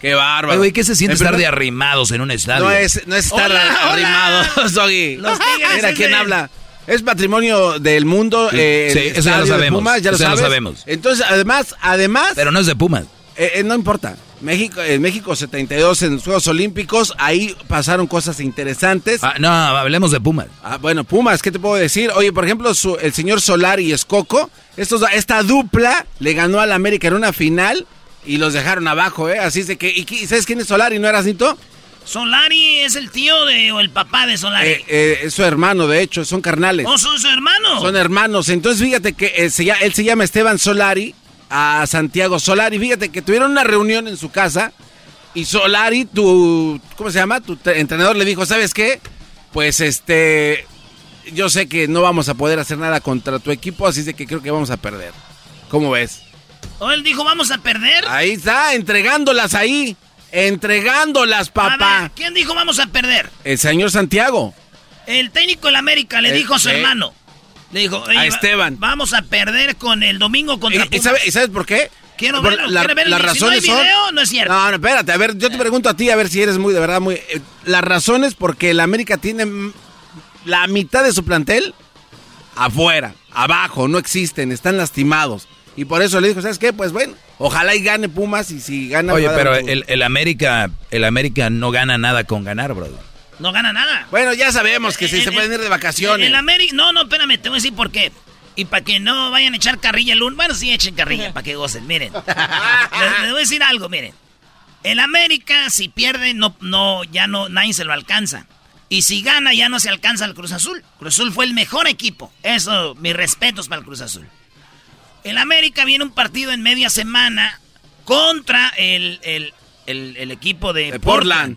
Qué bárbaro. Oye, güey, ¿qué se siente En estar primer- de arrimados en un estadio? No es, no es estar Hola, hola. arrimado, Doggy. Los Tigres Mira quién de- habla. Es patrimonio del mundo. Sí, eh, sí, eso ya lo sabemos, Pumas, ya lo ya lo sabemos. Entonces, además, además, Pero no es de Pumas. eh, eh, no importa. México, en México 72 en los Juegos Olímpicos, ahí pasaron cosas interesantes. Ah, no, hablemos de Pumas. Ah, bueno, Pumas, ¿qué te puedo decir? Oye, por ejemplo, su- el señor Solari y Escoco, estos, esta dupla le ganó al América en una final y los dejaron abajo, ¿eh? Así es de que, ¿y, sabes quién es Solari, no eras Nito? Solari es el tío de, o el papá de Solari. Eh, eh, es su hermano, de hecho, son carnales. ¿O son su hermano? Son hermanos. Entonces, fíjate que eh, se él se llama Esteban Solari, a Santiago Solari. Fíjate que tuvieron una reunión en su casa y Solari, tu, ¿cómo se llama? Tu entrenador le dijo, ¿sabes qué? Pues este, yo sé que no vamos a poder hacer nada contra tu equipo, así es de que creo que vamos a perder. ¿Cómo ves? ¿O él dijo, vamos a perder? Ahí está, entregándolas ahí. Entregándolas, A papá. ver, ¿quién dijo vamos a perder? El señor Santiago. El técnico del América le El- dijo a su hermano. Le dijo, "Oye, A Esteban. Vamos a perder con el domingo contra ¿Y, y Pumas". sabe- y sabes por qué? Quiero verlo. Las Si no razones hay son- video, no es cierto. No, no, espérate, a ver, yo te pregunto a ti, a ver si eres muy, de verdad, muy... eh, las razones porque el América tiene la mitad de su plantel afuera, abajo, no existen, están lastimados. Y por eso le dijo, ¿sabes qué? Pues bueno, ojalá y gane Pumas y si gana... Oye, pero el, el América, el América no gana nada con ganar, bro. No gana nada. Bueno, ya sabemos que si El- se el- pueden ir de vacaciones. El América, no, no, espérame, te voy a decir por qué. Y para que no vayan a echar carrilla el lunes. Bueno, sí, echen carrilla para que gocen, miren. les, les voy a decir algo, miren. El América, si pierde, no, no, ya no, nadie se lo alcanza. Y si gana, ya no se alcanza al Cruz Azul. Cruz Azul fue el mejor equipo. Eso, mis respetos para el Cruz Azul. El América viene un partido en media semana contra el, el- el- el equipo de, De Portland.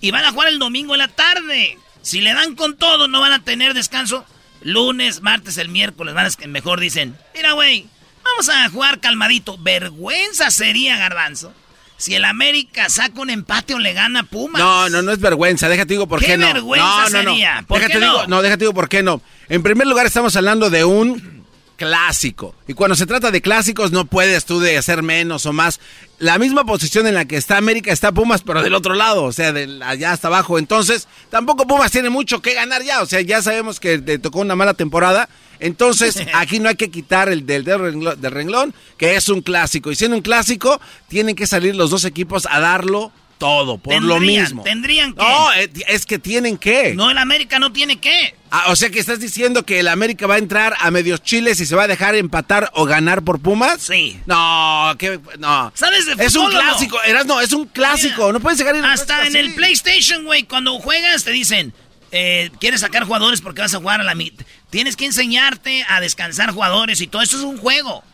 Y van a jugar el domingo en la tarde. Si le dan con todo, no van a tener descanso. Lunes, martes, el miércoles. Van a, mejor dicen, mira, güey, vamos a jugar calmadito. Vergüenza sería, Garbanzo, si el América saca un empate o le gana Pumas. No, no, no es vergüenza. Déjate digo por qué, ¿Qué no. vergüenza no, no, no. sería? ¿Por déjate qué digo, no? no, déjate digo por qué no. En primer lugar estamos hablando de un clásico. Y cuando se trata de clásicos no puedes tú de hacer menos o más. La misma posición en la que está América está Pumas, pero del otro lado, o sea, de allá hasta abajo. Entonces, tampoco Pumas tiene mucho que ganar ya. O sea, ya sabemos que te tocó una mala temporada. Entonces, aquí no hay que quitar el del, del, renglón, del renglón, que es un clásico. Y siendo un clásico, tienen que salir los dos equipos a darlo todo, por lo mismo. Tendrían que. No, eh, es que tienen que. No, el América no tiene que. Ah, o sea que estás diciendo que el América va a entrar a medios chiles y se va a dejar empatar o ganar por Pumas. Sí. No, que no. ¿Sabes de Es un fútbol o no? clásico, no, es un clásico. no puedes llegar a ir Hasta en así. el PlayStation, güey, cuando juegas te dicen, eh, quieres sacar jugadores porque vas a jugar a la mitad. Tienes que enseñarte a descansar jugadores y todo eso es un juego.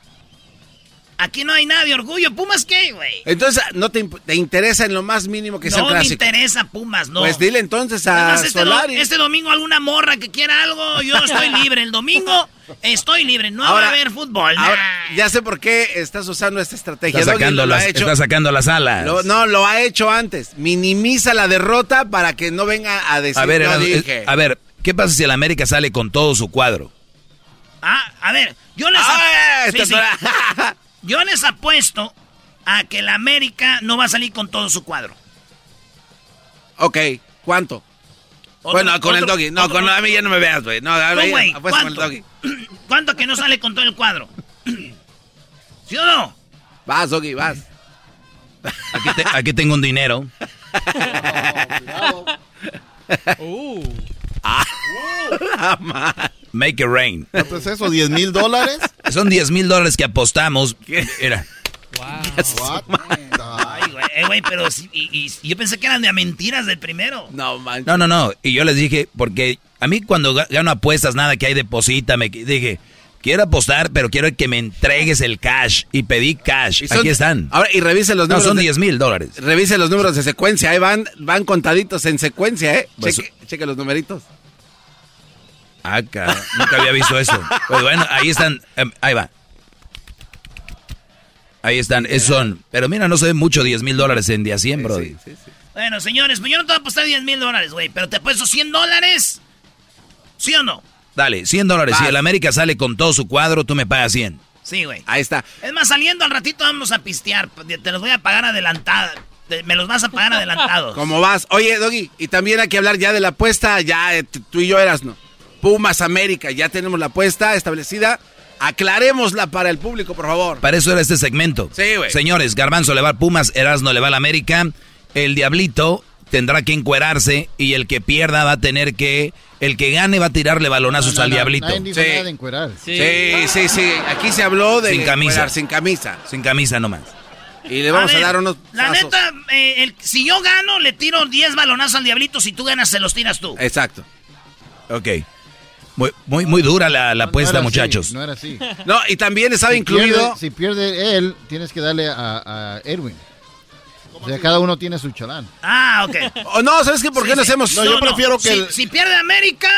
Aquí no hay nada de orgullo. ¿Pumas qué, güey? Entonces, no te, te interesa en lo más mínimo que sea No un me clásico. interesa Pumas, no. Pues dile entonces a Además, este, do- Solari. este domingo alguna morra que quiera algo, yo estoy libre. El domingo estoy libre, no va Ahora- a haber fútbol. nah. Ahora, ya sé por qué estás usando esta estrategia. Está sacando, lo ha las, hecho- está sacando las alas. lo- no, lo ha hecho antes. Minimiza la derrota para que no venga a decir a ver, no dije. eh, a ver, ¿qué pasa si el América sale con todo su cuadro? Ah, a ver, yo les, Ah, sí, sí. yo les apuesto a que el América no va a salir con todo su cuadro. Ok, ¿cuánto? Otro- bueno, con el doggy. No, otro- con a mí ya no me veas, güey. No, a mí güey, apuesta con el ¿cuánto? doggy. ¿Cuánto que no sale con todo el cuadro? ¿Sí o no? Vas, doggy, vas. Aquí, te- aquí tengo un dinero. Ah, la madre. Make it rain. ¿Cuánto es eso? ¿10 mil dólares? Son 10 mil dólares que apostamos. Era. Ay, güey, eh, güey, pero sí, y, yo pensé que eran de mentiras del primero. No, man. No, no, no. Y yo les dije, porque A mí cuando gano apuestas, nada que hay deposita, me dije, quiero apostar, pero quiero que me entregues el cash. Y pedí cash. Aquí están. Ahora, y revise los números. No, son 10 mil dólares. Revise los números de secuencia, ahí van, van contaditos en secuencia, ¿eh? Pues cheque, los numeritos. Acá, nunca había visto eso. Pues bueno, ahí están, em, ahí va. Ahí están, esos son. Pero mira, no se ve mucho 10 mil dólares en día 100, bro. bueno, señores, pues yo no te voy a apostar 10 mil dólares, güey, pero te apuesto 100 dólares. ¿Sí o no? Dale, 100 dólares. Si el América sale con todo su cuadro, tú me pagas 100. Sí, güey. Ahí está. Es más, saliendo al ratito vamos a pistear. Te los voy a pagar adelantada. Me los vas a pagar adelantados. ¿Cómo vas? Oye, Doggy, y también hay que hablar ya de la apuesta. Ya eh, tú y yo eras, ¿no? Pumas América, ya tenemos la apuesta establecida. Aclarémosla para el público, por favor. Para eso era este segmento. Sí, güey. Señores, Garbanzo le va a Pumas, Erasno le va a la América. El Diablito tendrá que encuerarse y el que pierda va a tener que el que gane va a tirarle balonazos al diablito. Sí. sí. sí, Aquí se habló de sin camisa, sin camisa, sin camisa nomás. Y le vamos a, dar unos. La neta, eh, si yo gano, le tiro 10 balonazos al diablito. Si tú ganas, se los tiras tú. Exacto. Ok. Muy, muy, muy dura la, apuesta, muchachos. no era así. No, y también estaba incluido. si pierde él, tienes que darle a, a Edwin. O sea, cada uno tiene su chalán. Ah, ok. Oh, no, ¿sabes qué? ¿Por qué no hacemos? No, yo prefiero que. Si, pierde América,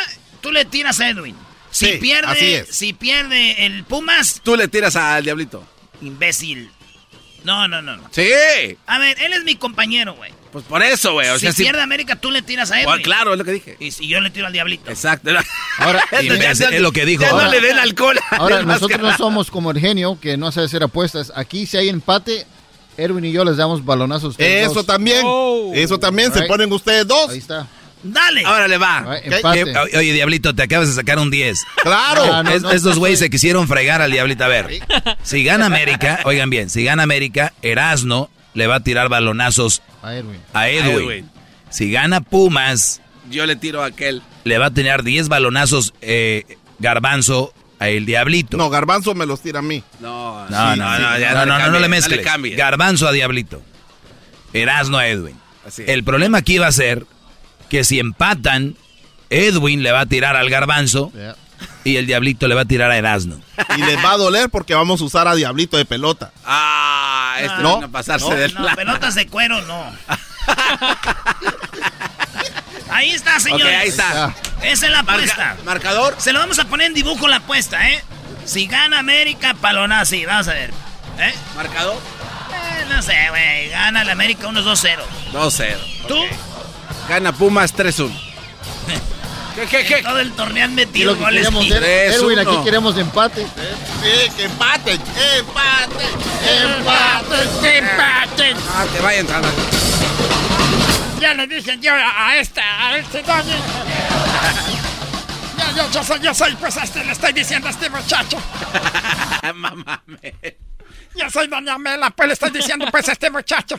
tú le tiras a Edwin. Si pierde, si pierde el Pumas, tú le tiras al Diablito. Imbécil. No, no, no, no. Sí. A ver, él es mi compañero, güey. Pues por eso, güey. O si pierde América, tú le tiras a Edwin. claro, es lo que dije. Y si yo le tiro al Diablito. Exacto. Ahora, es lo que dijo. no le den alcohol. Ahora, nosotros no somos como el genio que no sabe hacer apuestas. Aquí, si hay empate, Erwin y yo les damos balonazos. Eso también. Oh. Eso también. Se ponen ustedes dos. Ahí está. Dale. Ahora le va. Oye, Diablito, te acabas de sacar un 10. Claro. Ah, estos güeyes se quisieron fregar al Diablito. A ver, si gana América, oigan bien, si gana América, Erasno le va a tirar balonazos a Edwin. A Edwin. Si gana Pumas, yo le tiro a aquel. Le va a tener 10 balonazos eh, Garbanzo a el Diablito. No, Garbanzo me los tira a mí. No, no, no, no, no, no, le mezcles. Garbanzo a Diablito. Erasno a Edwin. El problema aquí va a ser que si empatan, Edwin le va a tirar al Garbanzo y el Diablito le va a tirar a Erasno. Y les va a doler porque vamos a usar a Diablito de pelota. Ah, este no, no pasarse de no, pelotas de cuero no. Ahí está, señores. ahí está. Esa es la apuesta. marcador. Se lo vamos a poner en dibujo la apuesta, ¿eh? Si gana América, Palonazzi. Vamos a ver. ¿Eh? ¿Marcador? Eh, no sé, güey. Gana el América unos 2-0. 2-0. ¿Tú? Gana Pumas 3-1. ¿Qué, qué, qué? Todo el torneo han metido goles. Erwin, aquí queremos empate. Sí, que empate. Empate. Empate. Empate. Ah, te vaya entrando. Ya le dije yo a, esta, a este doggy. Ya, yo, yo soy, yo soy, pues a este le estoy diciendo a este muchacho. Mamá. Yo soy Doña Mela, pues le estoy diciendo pues a este muchacho.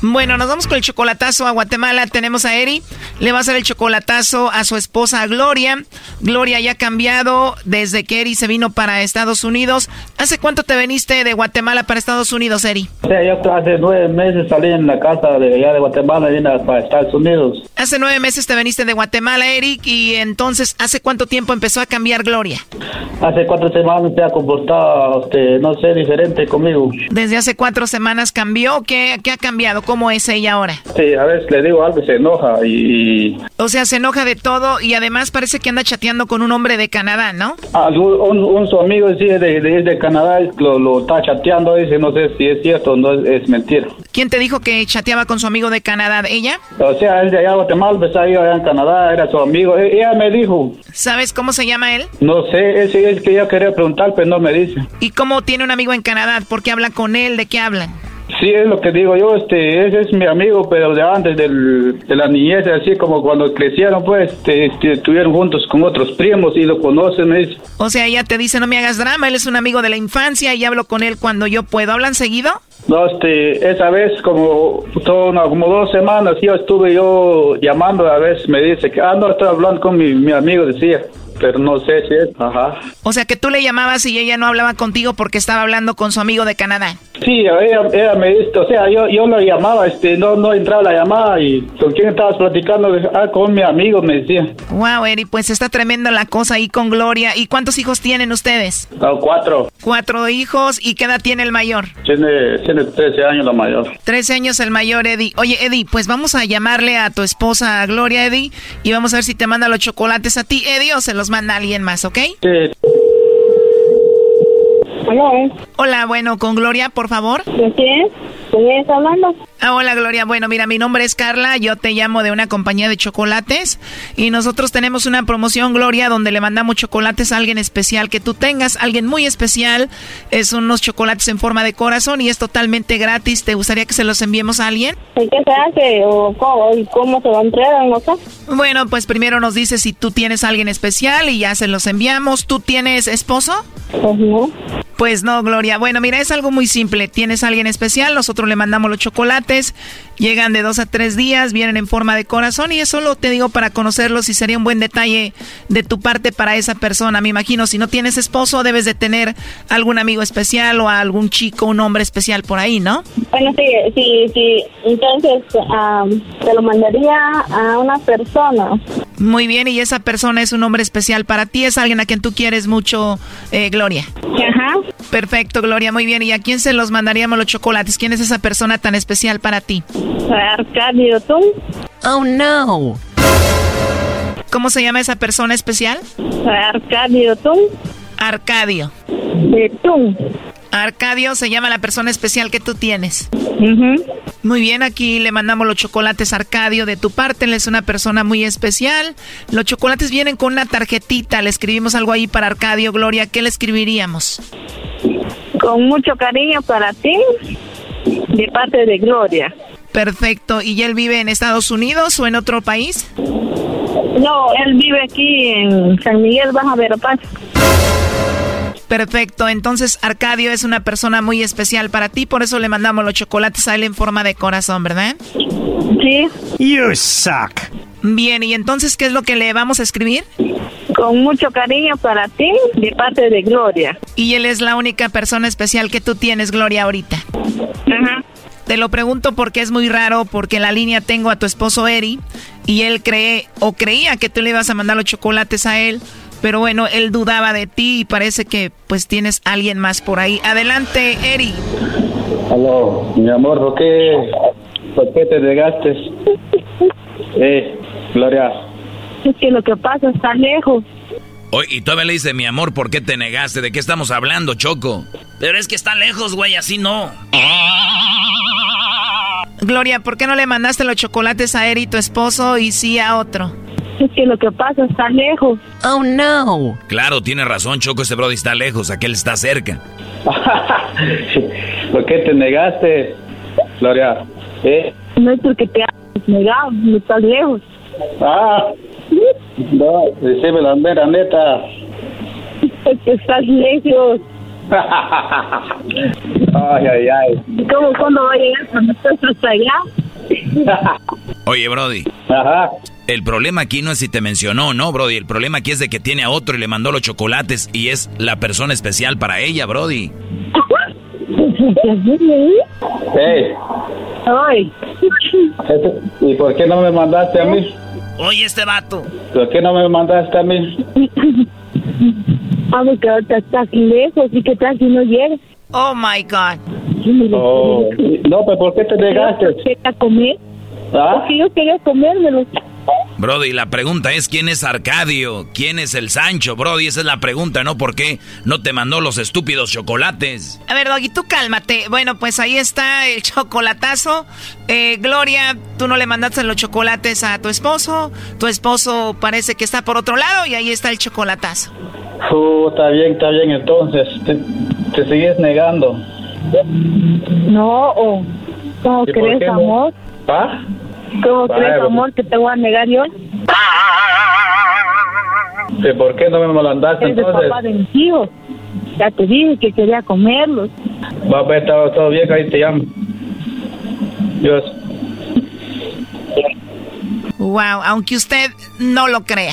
Bueno, nos vamos con el chocolatazo a Guatemala. Tenemos a Eri. Le va a hacer el chocolatazo a su esposa Gloria. Gloria ya ha cambiado desde que Eri se vino para Estados Unidos. ¿Hace cuánto te viniste de Guatemala para Estados Unidos, Eri? Yo hace nueve meses salí en la casa de allá de Guatemala y vine para Estados Unidos. Hace nueve meses te viniste de Guatemala, Eric, y entonces, ¿hace cuánto tiempo empezó a cambiar Gloria? Hace cuatro semanas se ha comportado, este, no sé, diferente conmigo. Desde hace cuatro semanas cambió. ¿Qué, qué ha cambiado? ¿Cómo es ella ahora? Sí, a veces le digo algo y se enoja y... O sea, se enoja de todo y además parece que anda chateando con un hombre de Canadá, ¿no? un, un, su amigo sí, de, de, de Canadá lo, lo, está chateando, dice, no sé si es cierto o no es, es, mentira. ¿Quién te dijo que chateaba con su amigo de Canadá? ¿Ella? O sea, él de allá de Guatemala, pues ahí allá en Canadá, era su amigo. E, ella me dijo. ¿Sabes cómo se llama él? No sé, es, es que yo quería preguntar, pero no me dice. ¿Y cómo tiene un amigo en Canadá? ¿Por qué habla con él? ¿De qué hablan? Sí, es lo que digo yo, este, ese es mi amigo, pero de antes del, de la niñez, así como cuando crecieron, pues, este, este, estuvieron juntos con otros primos y lo conocen, es. O sea, ella te dice, no me hagas drama, él es un amigo de la infancia y hablo con él cuando yo puedo. ¿Hablan seguido? No, este, esa vez como, todo, no, como dos semanas yo estuve yo llamando, a veces me dice que, ah, no, estoy hablando con mi, mi amigo, decía pero no sé si es, ajá. O sea que tú le llamabas y ella no hablaba contigo porque estaba hablando con su amigo de Canadá. Sí, ella, ella me dice, o sea, yo, yo lo llamaba, este, no, no entraba la llamada y con quién estabas platicando, ah, con mi amigo, me decía. Wow, Eri, pues está tremenda la cosa ahí con Gloria. ¿Y cuántos hijos tienen ustedes? No, cuatro. Cuatro hijos, ¿y qué edad tiene el mayor? Tiene, tiene 13 años la mayor. 13 años el mayor, Eddie. Oye, Eddie, pues vamos a llamarle a tu esposa Gloria, Eddie, y vamos a ver si te manda los chocolates a ti, Eddie, o se los manda alguien más, ¿ok? Sí. Hola. Hola, bueno, con Gloria, por favor. ¿De quién? ¿Quién está hablando? Ah, hola Gloria. Bueno, mira, mi nombre es Carla. Yo te llamo de una compañía de chocolates. Y nosotros tenemos una promoción, Gloria, donde le mandamos chocolates a alguien especial que tú tengas. Alguien muy especial. Es unos chocolates en forma de corazón y es totalmente gratis. ¿Te gustaría que se los enviemos a alguien? ¿Y qué se hace? ¿O cómo, cómo se va a entregar? No sé. Bueno, pues primero nos dices si tú tienes a alguien especial y ya se los enviamos. ¿Tú tienes esposo? Pues no. Pues no, Gloria. Bueno, mira, es algo muy simple. Tienes a alguien especial, nosotros le mandamos los chocolates, llegan de dos a tres días, vienen en forma de corazón y eso lo te digo para conocerlos y sería un buen detalle de tu parte para esa persona. Me imagino, si no tienes esposo, debes de tener algún amigo especial o algún chico, un hombre especial por ahí, ¿no? Bueno, sí, sí, sí. Entonces, um, te lo mandaría a una persona. Muy bien, y esa persona es un hombre especial para ti, es alguien a quien tú quieres mucho, eh, Gloria. Ajá. Perfecto, Gloria, muy bien. ¿Y a quién se los mandaríamos los chocolates? ¿Quién es esa persona tan especial para ti? Arcadio, ¿tú? Oh, no. ¿Cómo se llama esa persona especial? Arcadio, ¿tú? Arcadio. De tú. Arcadio se llama la persona especial que tú tienes. Muy bien, aquí le mandamos los chocolates a Arcadio de tu parte. Él es una persona muy especial. Los chocolates vienen con una tarjetita. Le escribimos algo ahí para Arcadio, Gloria. ¿Qué le escribiríamos? Con mucho cariño para ti, de parte de Gloria. Perfecto. ¿Y él vive en Estados Unidos o en otro país? No, él vive aquí en San Miguel, Baja Verapaz. Perfecto, entonces Arcadio es una persona muy especial para ti, por eso le mandamos los chocolates a él en forma de corazón, ¿verdad? Sí. You suck. Bien, ¿y entonces qué es lo que le vamos a escribir? Con mucho cariño para ti, de parte de Gloria. Y él es la única persona especial que tú tienes, Gloria, ahorita. Ajá. Te lo pregunto porque es muy raro, porque en la línea tengo a tu esposo Eri y él cree o creía que tú le ibas a mandar los chocolates a él, pero bueno, él dudaba de ti y parece que pues tienes alguien más por ahí. Adelante, Eri. Aló, mi amor, ¿por qué, por qué te negaste? Eh, Gloria. Es que lo que pasa está lejos. Oye, y todavía le dice, mi amor, ¿por qué te negaste? ¿De qué estamos hablando, Choco? Pero es que está lejos, güey, así no. Gloria, ¿por qué no le mandaste los chocolates a Eri, tu esposo, y sí a otro? Es que lo que pasa está lejos. Oh, no. Claro, tiene razón, Choco, este brody está lejos, aquel está cerca. ¿Por qué te negaste, Gloria? ¿Eh? No es porque te negado, no estás lejos. Ah, no, decime la mera neta. Es que estás lejos. Ay, ay, ay. ¿Cómo cuándo va a llegar cuando estés hasta allá? Oye, Brody. Ajá. El problema aquí no es si te mencionó, ¿no, Brody? El problema aquí es de que tiene a otro y le mandó los chocolates y es la persona especial para ella, Brody. Hey, Ay. este- ¿y por qué no me mandaste a mí? Oye, este vato. ¿Por qué no me mandaste a mí? Ah, porque ahorita está aquí lejos y que tal si no llega. Oh my God. Oh, no, pero ¿por qué te negaste? ¿Quería comer? ¿Ah? Porque yo quería comérmelo. Brody, la pregunta es quién es Arcadio, quién es el Sancho, Brody, esa es la pregunta, ¿no? ¿Por qué no te mandó los estúpidos chocolates? A ver, Doggy, tú cálmate. Bueno, pues ahí está el chocolatazo. Eh, Gloria, tú no le mandaste los chocolates a tu esposo. Tu esposo parece que está por otro lado y ahí está el chocolatazo. Oh, está bien, está bien, entonces. Te, te sigues negando. No, o ¿cómo ¿Y por crees, amor? ¿Ah? ¿Cómo crees, pues. amor, que te voy a negar yo? ¿Y ¿Por qué no me mandaste Es de entonces? papá de mis hijos. Ya te dije que quería comerlos. Va, pues, todo, todo bien, ahí te llamo. Dios. Wow, aunque usted no lo crea.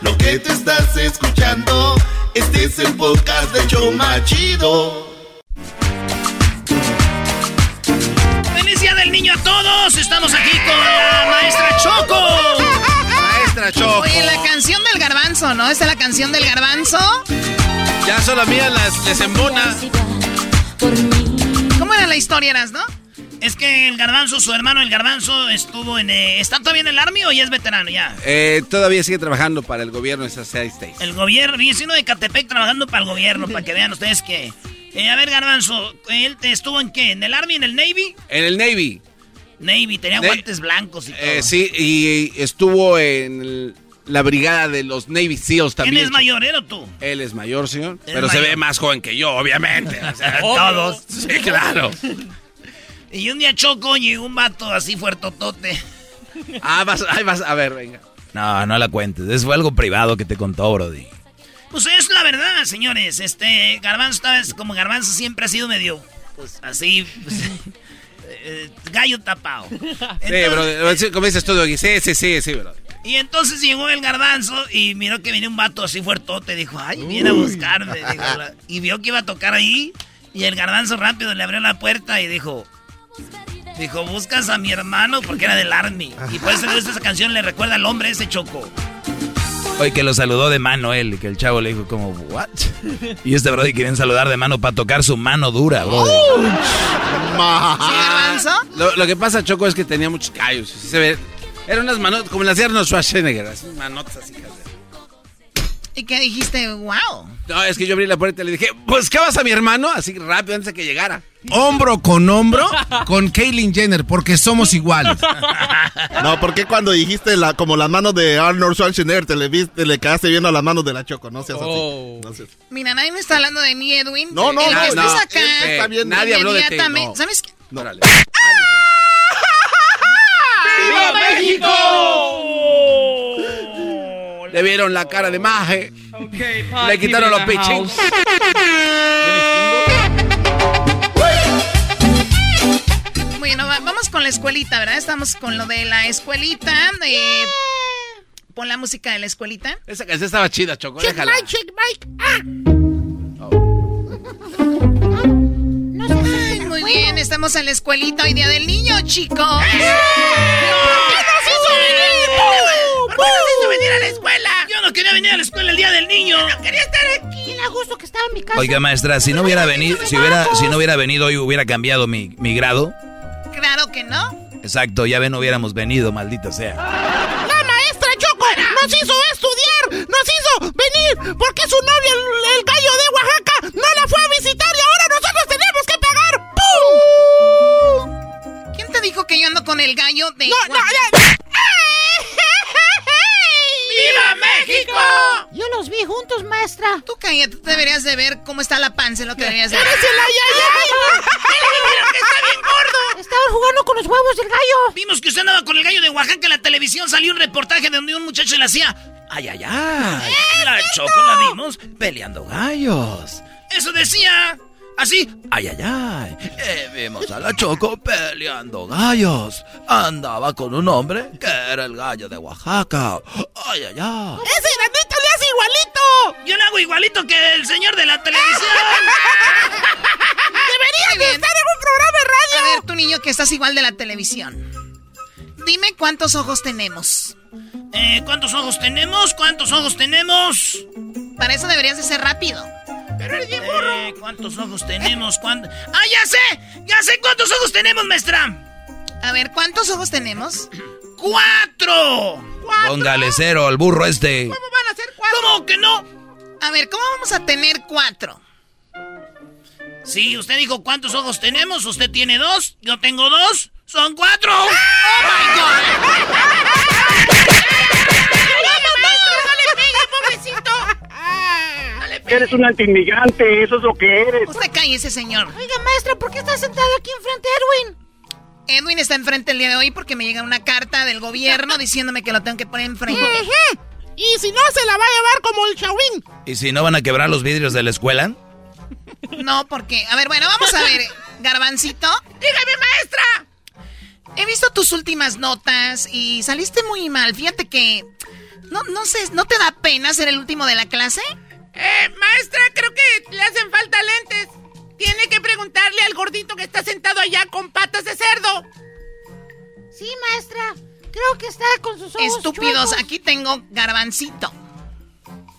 Lo que te estás escuchando, este es el podcast de Choma Chido. ¡Feliz Día del Niño a todos! Estamos aquí con la maestra Choco. Maestra Choco. Oye, la canción del garbanzo, ¿no? Esta es la canción del garbanzo. Ya solo a mí las, les embona. ¿Cómo era la historia, eras, no? Es que el garbanzo, su hermano el garbanzo, estuvo en... eh, ¿Está todavía en el Army o ya es veterano ya? Eh, todavía sigue trabajando para el gobierno de esas seis states. El gobierno, vecino de Catepec trabajando para el gobierno, para que vean ustedes que... Eh, a ver, garbanzo, ¿él te estuvo en qué? ¿En el Army, en el Navy? En el Navy. Navy, tenía guantes blancos y todo. Eh, sí, y estuvo en el- la brigada de los Navy SEALs ¿Quién también. es mayor, él o tú? Él es mayor, señor. Pero es se ve más joven que yo, obviamente. O sea, todos. Sí, claro. Y un día Choco llegó un vato así fuertotote. Ah, vas, ahí vas, a ver, venga. No, no la cuentes, eso fue algo privado que te contó, Brody. Pues es la verdad, señores. Este, Garbanzo, vez, como Garbanzo siempre ha sido medio, pues así, pues, eh, gallo tapado. Sí, bro. sí, Como dices tú, Doggy. Sí, sí, sí, sí, bro. Y entonces llegó el garbanzo y miró que venía un vato así fuertote. Dijo, ay, viene a buscarme. dijo, y vio que iba a tocar ahí. Y el garbanzo rápido le abrió la puerta y dijo, dijo, buscas a mi hermano porque era del Army. Y por eso esa canción le recuerda al hombre ese choco. Oye, que lo saludó de mano él, que el chavo le dijo como, ¿what? Y este Brody querían saludar de mano para tocar su mano dura, Brody. Lo, lo que pasa, Choco, es que tenía muchos callos. Sí se ve. Eran unas manotas, como las de Arnold Schwarzenegger. Así, manotas así. ¿Y qué dijiste? ¡Wow! No, es que yo abrí la puerta y le dije, ¿buscabas a mi hermano? Así rápido antes de que llegara. Hombro con hombro con Caitlyn Jenner, porque somos iguales. No, porque cuando dijiste la, como las manos de Arnold Schwarzenegger, te le, viste, le quedaste viendo las manos de la Choco, no seas así. No seas- Mira, nadie me está hablando de mí, Edwin. No, no, El no, que no. estés acá. Eh, está bien. Nadie habló de ti, inmediatamente- no. ¿Sabes qué? No. ¡Viva México! Le vieron la cara de maje. Le quitaron los pichins. Bueno, va- vamos con la escuelita, ¿verdad? Estamos con lo de la escuelita. Eh, pon la música de la escuelita. Esa canción estaba chida, Choco. Déjala. Mike, Chick Mike. Ah. Ay, muy bien, estamos en la escuelita hoy día del niño, chicos. ¿Qué nos hizo venir? por qué venir a la escuela? Yo no quería venir a la escuela el día del niño. No quería estar aquí, el gusto que estaba en mi casa. Oiga, maestra, si no hubiera venido, si no hubiera venido hoy, hubiera cambiado mi, grado. Claro que no. Exacto, ya ven, no hubiéramos venido, maldita sea. La maestra Choco nos hizo estudiar, nos hizo venir, porque su novio, el, gallo de Oaxaca, no la fue a visitar y ahora nosotros tenemos que pagar. ¡Pum! ¿Quién te dijo que yo ando con el gallo de no, Oaxaca? No, no, no. ¡Viva México! Yo los vi juntos, maestra. Tú cállate, tú deberías de ver cómo está la panza, lo que deberías de ver. ¡Eres el que está bien gordo! Estaban jugando con los huevos del gallo. Vimos que usted andaba con el gallo de Oaxaca en la televisión. Salió un reportaje donde un muchacho le hacía... ¡Ay, ay, ay! La Choco la vimos peleando gallos. Eso decía... Así. ¡Ay, ay, ay! Eh, vimos a la Choco peleando gallos. Andaba con un hombre que era el gallo de Oaxaca. ¡Ay, ay, ay! ¡Ese granito le hace igualito! Yo le hago igualito que el señor de la televisión. Deberías de estar en un programa de radio. A ver, tu niño que estás igual de la televisión. Dime cuántos ojos tenemos. Eh, ¿Cuántos ojos tenemos? ¿Cuántos ojos tenemos? Para eso deberías de ser rápido. Pero el bien burro. Eh, ¿Cuántos ojos tenemos? ¿Cuánto? ¡Ah, ya sé! ¡Ya sé cuántos ojos tenemos, maestra! A ver, ¿cuántos ojos tenemos? ¡Cuatro! Póngale cero al burro este. ¿Cómo van a ser cuatro? ¿Cómo que no? A ver, ¿cómo vamos a tener cuatro? Sí, usted dijo cuántos ojos tenemos. Usted tiene dos, yo tengo dos. ¡Son cuatro! ¡Oh, my God! Eres un antiinmigrante, eso es lo que eres. Usted cállese, señor. Oiga, maestra, ¿por qué está sentado aquí enfrente de Edwin? Edwin está enfrente el día de hoy porque me llega una carta del gobierno diciéndome que lo tengo que poner enfrente. Y si no, se la va a llevar como el Chawin. ¿Y si no van a quebrar los vidrios de la escuela? No, porque... A ver, bueno, vamos a ver. Garbancito. Dígame, maestra. He visto tus últimas notas y saliste muy mal. Fíjate que... No, no sé, ¿no te da pena ser el último de la clase? Eh, maestra, creo que le hacen falta lentes. Tiene que preguntarle al gordito que está sentado allá con patas de cerdo. Sí, maestra. Creo que está con sus ojos Estúpidos, chuecos. aquí tengo garbancito.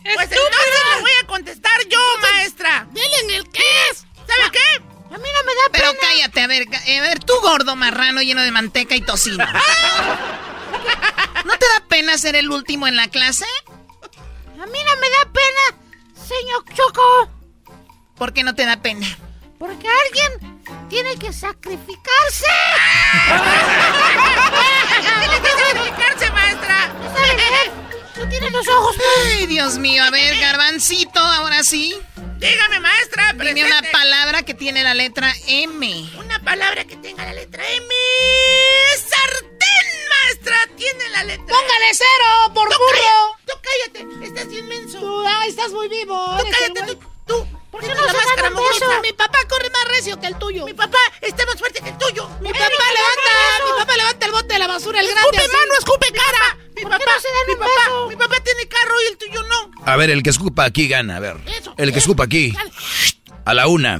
Pues entonces le voy a contestar yo, maestra. Dile en el qué es. ¿Sabe qué? A mí no me da Pero pena. cállate, a ver, a ver, tú gordo marrano lleno de manteca y tocino. ¿No te da pena ser el último en la clase? A mí no me da pena, señor Choco. ¿Por qué no te da pena? Porque alguien tiene que sacrificarse. tiene que sacrificarse, maestra. Tú tienes los ojos. Ay, Dios mío, a ver, garbancito, ahora sí. Dígame, maestra. Dime una palabra que tiene la letra M. Una palabra que tenga la letra M. Sartén, maestra. Tiene la letra ¡Póngale cero, por Tú burro! cállate, Tú cállate. Estás inmenso. Tú, ay, estás muy vivo. Tú cállate, tú. tú. ¿Por qué no la se máscara? Mi papá corre más recio que el tuyo. Mi papá está más fuerte que el tuyo. Mi papá levanta, mi papá levanta el bote de la basura, el grande. Escupe mano, escupe cara. Mi ¿Por qué papá, no se dan mi papá, beso? mi papá tiene carro y el tuyo no. A ver, el que escupa aquí gana, a ver. Eso, El que eso. escupa aquí. Dale. A la una.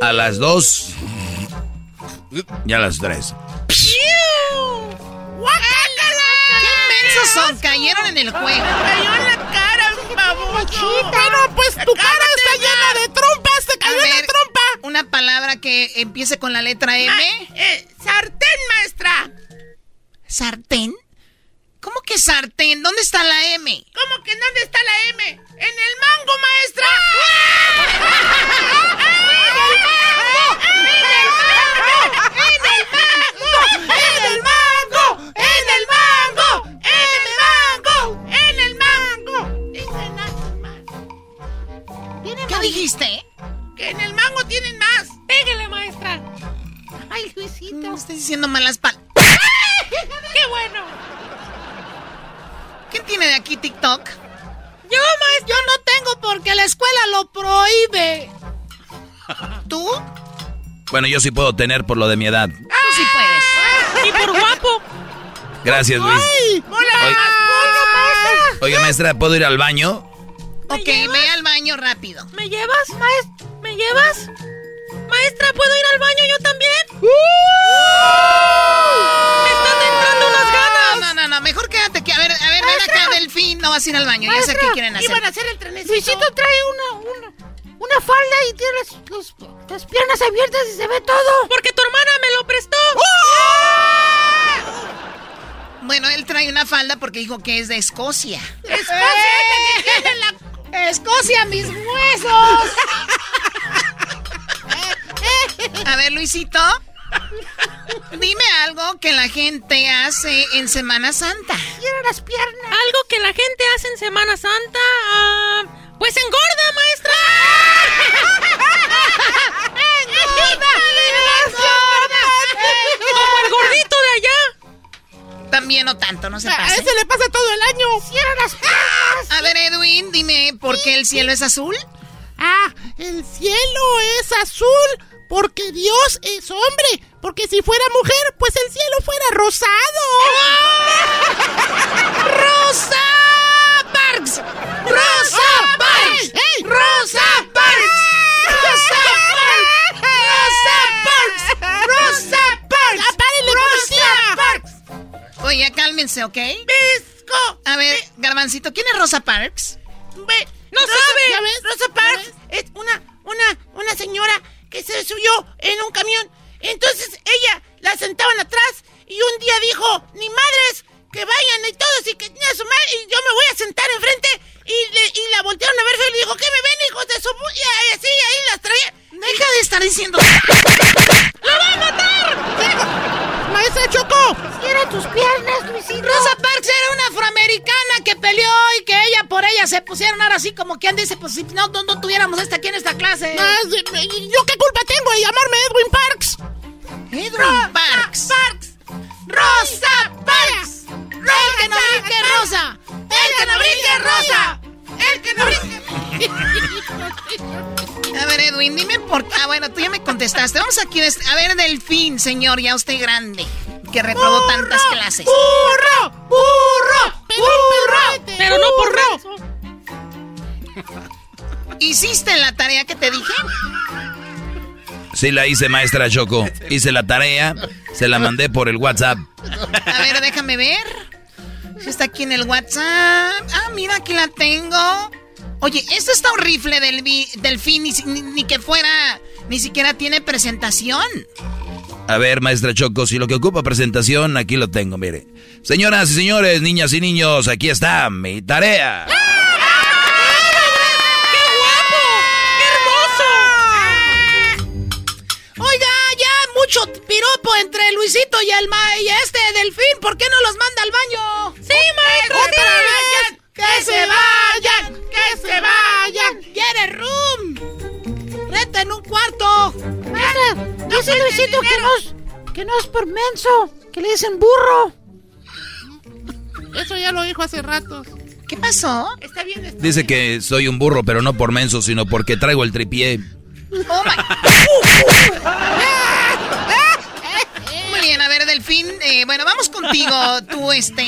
A las dos. Y a las tres. ¡Guácala! ¡Qué mensos son! Cayeron en el juego. cayó en la cara, baboso. Pero pues tu cara está llena de trompas. Te A cayó en la trompa. una palabra que empiece con la letra M. Ma- eh, sartén, maestra. ¿Sartén? ¿Cómo que sartén? ¿Dónde está la M? ¿Cómo que dónde está la M? ¡En el mango, maestra! ¡En ¿Qué dijiste? Que en el mango tienen más. Pégale, maestra. Ay, Luisito. No estoy diciendo malas palabras. ¡Qué bueno! ¿Quién tiene de aquí TikTok? Yo, maestra. Yo no tengo porque la escuela lo prohíbe. ¿Tú? Bueno, yo sí puedo tener por lo de mi edad. Tú sí puedes. Y por guapo. Gracias, Luis. ¡Ay! ¡Mola Oye. más! ¡Mola más! Oiga, maestra, ¿puedo ir al baño? Ok, ve al baño rápido. ¿Me llevas, maestra? ¿Me llevas? Maestra, ¿puedo ir al baño yo también? ¡Me están entrando unas ganas! No, no, no, mejor quédate aquí. A ver, a ver, ven acá, Delfín. No vas a ir al baño. Ya sé qué quieren hacer. Iban a hacer el trenecito. Luisito trae una, una, una falda y tiene las, los- las piernas abiertas y se ve todo. Porque tu hermana me lo prestó. Bueno, él trae una falda porque dijo que es de Escocia. Escocia, que tiene la... Escocia, mis huesos. A ver, Luisito. Dime algo que la gente hace en Semana Santa. Quiero las piernas. Algo que la gente hace en Semana Santa. ah, pues engorda, maestra. Como el gordito. También no tanto, no se A pase. ese le pasa todo el año. Cierra las piernas. A ver, Edwin, dime, ¿por qué el cielo es azul? Ah, el cielo es azul porque Dios es hombre. Porque si fuera mujer, pues el cielo fuera rosado. ¡Rosa Parks! ¡Rosa Parks! ¡Rosa Parks! ¡Rosa Parks! Oye, cálmense, ¿ok? ¡Pisco! A ver, Garbancito, ¿quién es Rosa Parks? Ve, ¡No sabe! ¿ya ves? Rosa Parks es una, una, una señora que se subió en un camión. Entonces ella la sentaban atrás y un día dijo, ni madres, que vayan y todos y que a su madre, y yo me voy a sentar enfrente y, le- y la voltearon a ver feo y le dijo, ¿qué me ven, hijos de su... pu-?" Y así, ahí las traía. Deja de estar diciendo... ¡La va a matar! ¡Maestra Choco! ¡Cierra tus piernas, Luisito! Rosa Parks era una afroamericana que peleó y que ella por ella se pusieron ahora así como quien dice, pues si no, no, no tuviéramos esta aquí en esta clase. Ah, ¿Yo qué culpa tengo de llamarme Edwin Parks? Edwin Parks. Parks. Rosa Parks. El que no brinque rosa. El que no brinque rosa. El que no brinque. A ver, Edwin, dime por qué. Ah, bueno, tú ya me contestaste. Vamos aquí. A ver, Delfín, señor, ya usted grande. Que reprobó tantas clases. ¡Burro! ¡Burro! ¡Burro! Pero no por menso. ¿Hiciste la tarea que te dije? Sí la hice, maestra Choco. Hice la tarea, se la mandé por el WhatsApp. A ver, déjame ver. Está aquí en el WhatsApp. Ah, mira, aquí la tengo. Oye, esto está un rifle del delfín, ni, ni- ni que fuera, ni siquiera tiene presentación. A ver, maestra Choco, si lo que ocupa presentación, aquí lo tengo, mire. Señoras y señores, niñas y niños, aquí está mi tarea. Oiga, ya mucho piropo entre Luisito y el ma y este delfín. ¿Por qué no los manda al baño? Sí, maestro, ¡Otra sí. vez! ¡Que se vayan! ¡Que se vayan! ¡Quiere room! ¡Reta en un cuarto! Maestra, dice Luisito que no, es, que no es por menso, que le dicen burro. Eso ya lo dijo hace rato. ¿Qué pasó? Está bien, está Dice que soy un burro, pero no por menso, sino porque traigo el tripié. Oh my. Muy bien, a ver, Delfín. eh, bueno, vamos contigo, tú, este.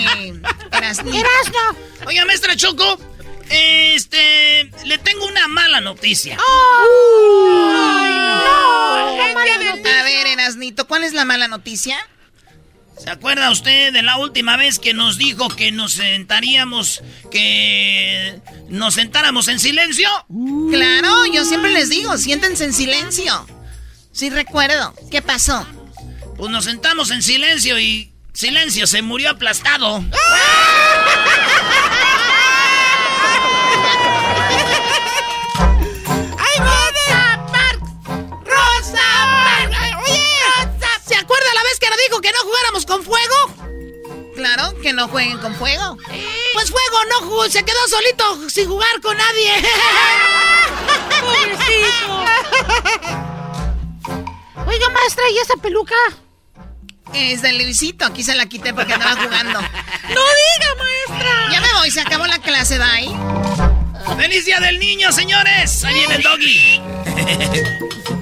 Erasnito. Erasno. Oiga, maestra Choco, este, le tengo una mala noticia. A ver, Erasnito, ¿cuál es la mala noticia? ¿Se acuerda usted de la última vez que nos dijo que nos sentaríamos, que nos sentáramos en silencio? Claro, yo siempre les digo, siéntense en silencio. Sí recuerdo. ¿Qué pasó? Pues nos sentamos en silencio y silencio, se murió aplastado. con fuego? Claro, que no jueguen con fuego. Pues fuego no jugó, se quedó solito sin jugar con nadie. Oiga, maestra, ¿y esa peluca? Es de Luisito, aquí se la quité porque andaba jugando. ¡No diga, maestra! Ya me voy, se acabó la clase, bye. ¡Feliz Día del Niño, señores! Ahí viene el doggy.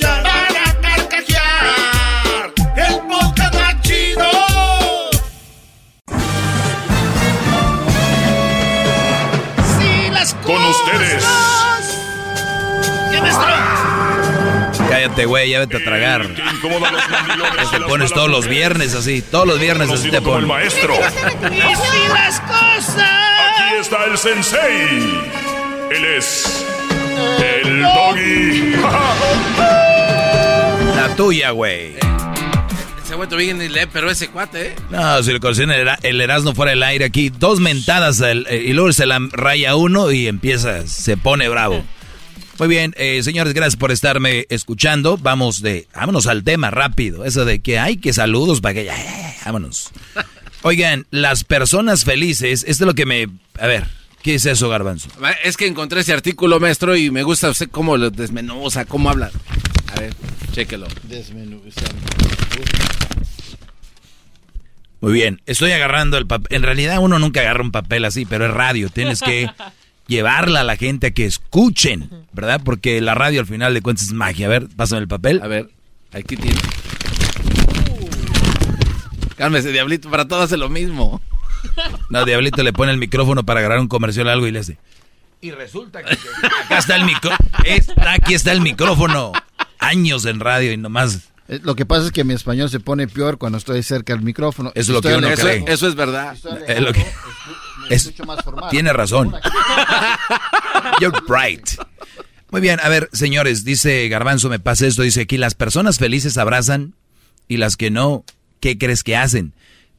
Güey, ya vete a tragar. Los mandilones Que y te pones todos los viernes así, todos los viernes así te como el pones. maestro. ¡Y si las cosas! Aquí está el sensei. Él es el doggy. La tuya, güey. Se ha vuelto bien el pero ese cuate, ¿eh? No, si le consiguen el, el Erasmo fuera del aire aquí, dos mentadas el- eh, y luego se la raya uno y empieza, se pone bravo. Muy bien, eh, señores, gracias por estarme escuchando. Vamos de, vámonos al tema rápido. Eso de que hay que saludos para que ya, vámonos. Oigan, las personas felices, esto es lo que me, a ver, ¿qué es eso, Garbanzo? Es que encontré ese artículo, maestro, y me gusta usted cómo lo desmenuza, cómo habla. A ver, chéquelo. Muy bien, estoy agarrando el papel. En realidad uno nunca agarra un papel así, pero es radio. Tienes que llevarla a la gente a que escuchen, ¿verdad? Porque la radio al final de cuentas es magia. A ver, pásame el papel. A ver, aquí tiene. Cálmese, Diablito, para todo hace lo mismo. No, Diablito le pone el micrófono para agarrar un comercial o algo y le hace. Y resulta que acá está el micrófono. Aquí está el micrófono. Años en radio y nomás. Eh, Lo que pasa es que mi español se pone peor cuando estoy cerca del micrófono. Eso es lo que uno cree. Eso es verdad. Es lo que- es- escucho más formal. tiene razón. You're right. Muy bien, a ver, señores, dice Garbanzo, me pasa esto, dice aquí, las personas felices abrazan y las que no, ¿qué crees que hacen?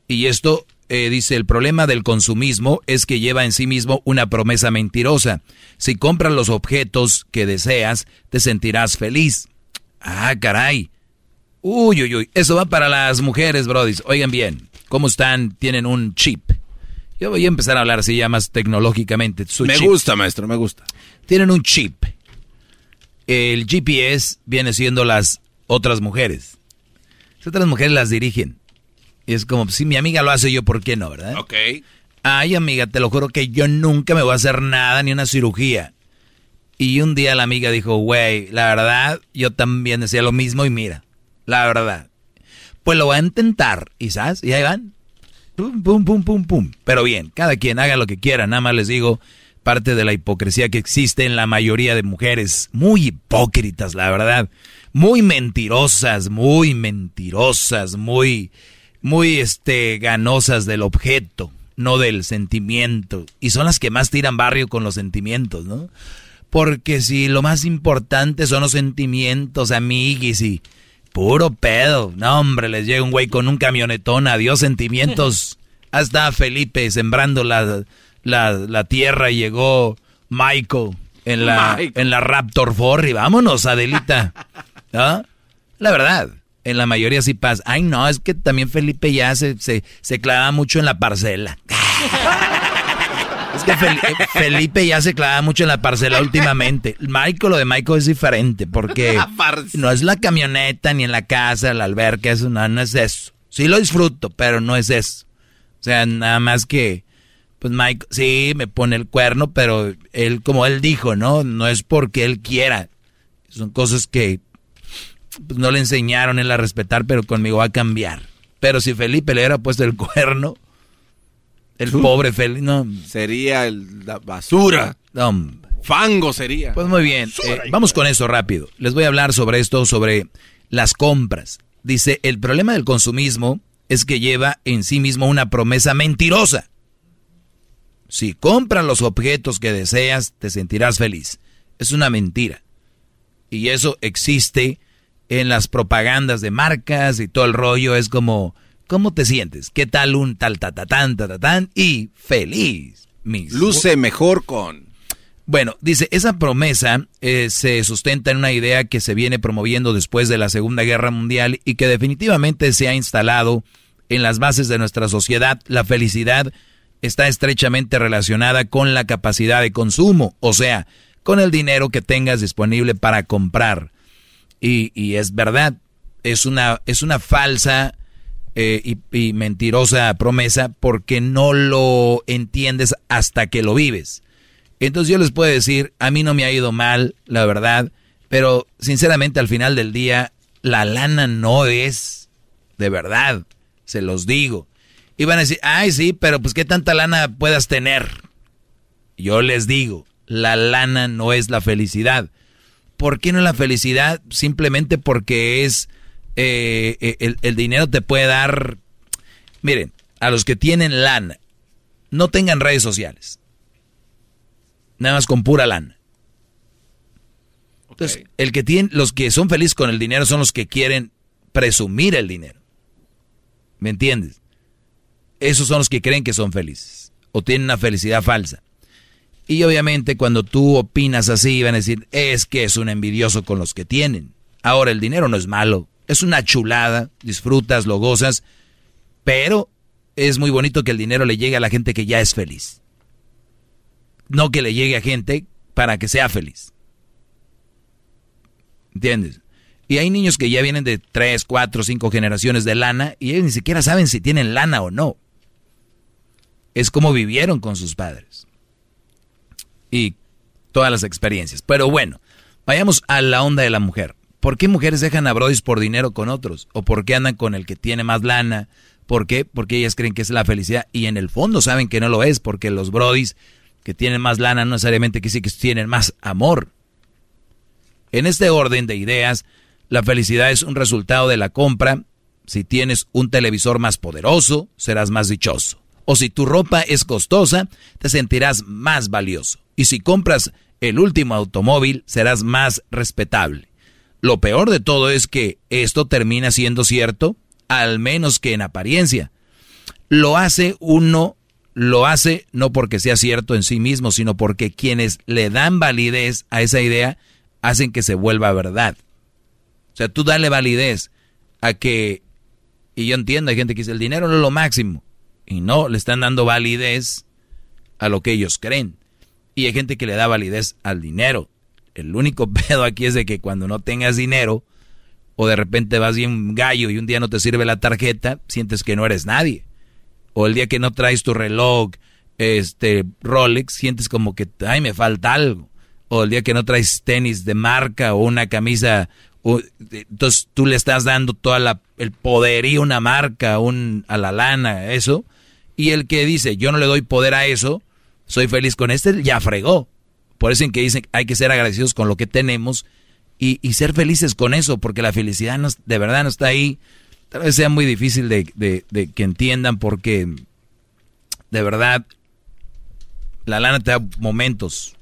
Y esto, eh, dice, el problema del consumismo es que lleva en sí mismo una promesa mentirosa. Si compras los objetos que deseas, te sentirás feliz. Ah, caray. Uy, uy, uy. Eso va para las mujeres, brodis. Oigan bien, ¿cómo están? Tienen un chip. Yo voy a empezar a hablar así ya más tecnológicamente. Su Me chip. gusta, maestro, me gusta. Tienen un chip. El GPS viene siendo las otras mujeres. Las otras mujeres las dirigen. Y es como, si mi amiga lo hace, yo, ¿por qué no, verdad? Ok. Ay, amiga, te lo juro que yo nunca me voy a hacer nada, ni una cirugía. Y un día la amiga dijo, güey, la verdad, yo también decía lo mismo y mira, la verdad. Pues lo voy a intentar, y ¿sabes? Y ahí van. Pum, pum, pum, pum, pum. Pero bien, cada quien haga lo que quiera, nada más les digo, parte de la hipocresía que existe en la mayoría de mujeres, muy hipócritas, la verdad. Muy mentirosas, muy mentirosas, muy, muy, este, ganosas del objeto, no del sentimiento. Y son las que más tiran barrio con los sentimientos, ¿no? Porque si lo más importante son los sentimientos, amiguis, y puro pedo. No, hombre, les llega un güey con un camionetón, adiós sentimientos. Hasta Felipe sembrando la, la, la tierra y llegó Michael en la, Michael. en la Raptor 4 y vámonos, Adelita. ¿Ah? La verdad, en la mayoría sí pasa. Ay, no, es que también Felipe ya se, se, se clava mucho en la parcela. Es que eh, Felipe ya se clava mucho en la parcela últimamente. Michael, lo de Michael es diferente porque no es la camioneta ni en la casa, la alberca, eso no, no es eso. Sí lo disfruto, pero no es eso. O sea, nada más que, pues Michael, sí, me pone el cuerno, pero él, como él dijo, ¿no? No es porque él quiera. Son cosas que pues, no le enseñaron él a respetar, pero conmigo va a cambiar. Pero si Felipe le hubiera puesto el cuerno, el pobre Felipe, no. Sería el- la basura. No, Fango sería. Pues muy bien, eh, vamos con eso rápido. Les voy a hablar sobre esto, sobre las compras. Dice, el problema del consumismo es que lleva en sí mismo una promesa mentirosa. Si compras los objetos que deseas, te sentirás feliz. Es una mentira. Y eso existe en las propagandas de marcas y todo el rollo. Es como, ¿cómo te sientes? ¿Qué tal un tal, ta, ta, tan, ta, ta, tan? Y feliz. Mis Luce mejor con. bueno, dice, esa promesa eh, se sustenta en una idea que se viene promoviendo después de la Segunda Guerra Mundial y que definitivamente se ha instalado en las bases de nuestra sociedad. La felicidad está estrechamente relacionada con la capacidad de consumo, o sea, con el dinero que tengas disponible para comprar. Y, y es verdad, es una, es una falsa eh, y, mentirosa promesa porque no lo entiendes hasta que lo vives. Entonces yo les puedo decir, a mí no me ha ido mal, la verdad, pero sinceramente al final del día, la lana no es de verdad, se los digo. Y van a decir, ay sí, pero pues qué tanta lana puedas tener. Yo les digo, la lana no es la felicidad. ¿Por qué no la felicidad? Simplemente porque es, eh, eh, el, el dinero te puede dar, miren, a los que tienen lana, no tengan redes sociales nada más con pura lana. Entonces, el que tiene, los que son felices con el dinero son los que quieren presumir el dinero. ¿Me entiendes? Esos son los que creen que son felices o tienen una felicidad falsa. Y obviamente cuando tú opinas así van a decir, es que es un envidioso con los que tienen. Ahora el dinero no es malo, es una chulada, disfrutas, lo gozas, pero es muy bonito que el dinero le llegue a la gente que ya es feliz. No que le llegue a gente para que sea feliz. ¿Entiendes? Y hay niños que ya vienen de 3, 4, 5 generaciones de lana y ellos ni siquiera saben si tienen lana o no. Es como vivieron con sus padres. Y todas las experiencias. Pero bueno, vayamos a la onda de la mujer. ¿Por qué mujeres dejan a brodis por dinero con otros? ¿O por qué andan con el que tiene más lana? ¿Por qué? Porque ellas creen que es la felicidad y en el fondo saben que no lo es, porque los brodis que tienen más lana no necesariamente quiere decir que tienen más amor. En este orden de ideas, la felicidad es un resultado de la compra. Si tienes un televisor más poderoso, serás más dichoso. O si tu ropa es costosa, te sentirás más valioso. Y si compras el último automóvil, serás más respetable. Lo peor de todo es que esto termina siendo cierto, al menos que en apariencia. Lo hace uno, lo hace no porque sea cierto en sí mismo, sino porque quienes le dan validez a esa idea hacen que se vuelva verdad. O sea, tú dale validez a que, y yo entiendo, hay gente que dice, el dinero no es lo máximo. Y no, le están dando validez a lo que ellos creen. Y hay gente que le da validez al dinero. El único pedo aquí es de que cuando no tengas dinero, o de repente vas bien gallo y un día no te sirve la tarjeta, sientes que no eres nadie. O el día que no traes tu reloj, este Rolex, sientes como que, ay, me falta algo. O el día que no traes tenis de marca o una camisa, entonces tú le estás dando todo el poderío una marca, un, a la lana, eso. Y el que dice, yo no le doy poder a eso, soy feliz con este, ya fregó. Por eso en que dicen hay que ser agradecidos con lo que tenemos y, ser felices con eso, porque la felicidad no, de verdad no está ahí. Tal vez sea muy difícil de, que entiendan porque de verdad la lana te da momentos.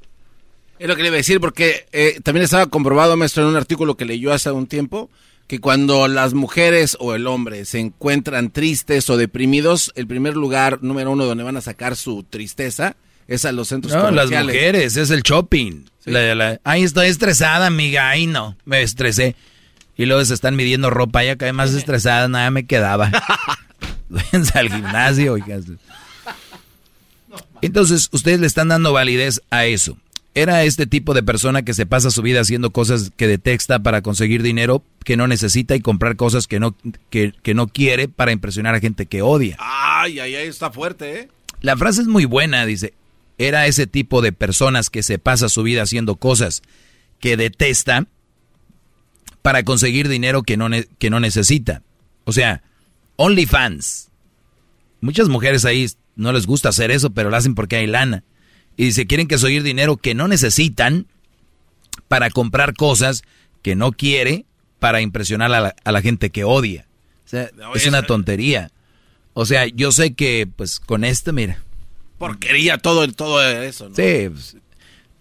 Es lo que le iba a decir, porque eh, también estaba comprobado, maestro, en un artículo que leyó hace un tiempo, que cuando las mujeres o el hombre se encuentran tristes o deprimidos, el primer lugar número uno donde van a sacar su tristeza es a los centros no, comerciales. las mujeres, es el shopping. ay, estoy estresada, amiga. Ay, no, me estresé. Y luego se están midiendo ropa, ya cae más estresada, nada me quedaba. Váyanse al gimnasio, Entonces, ustedes le están dando validez a eso. Era este tipo de persona que se pasa su vida haciendo cosas que detesta para conseguir dinero que no necesita y comprar cosas que no, que, que no quiere para impresionar a gente que odia. Ay, ay, ay, está fuerte, ¿eh? La frase es muy buena, dice era ese tipo de personas que se pasa su vida haciendo cosas que detesta para conseguir dinero que no, que no necesita. O sea, OnlyFans. Muchas mujeres ahí no les gusta hacer eso, pero lo hacen porque hay lana. Y se quieren que conseguir dinero que no necesitan para comprar cosas que no quiere para impresionar a la, gente que odia. O sea, es una tontería. O sea, yo sé que pues con esto, mira, porquería todo, todo eso. ¿no? Sí, pues,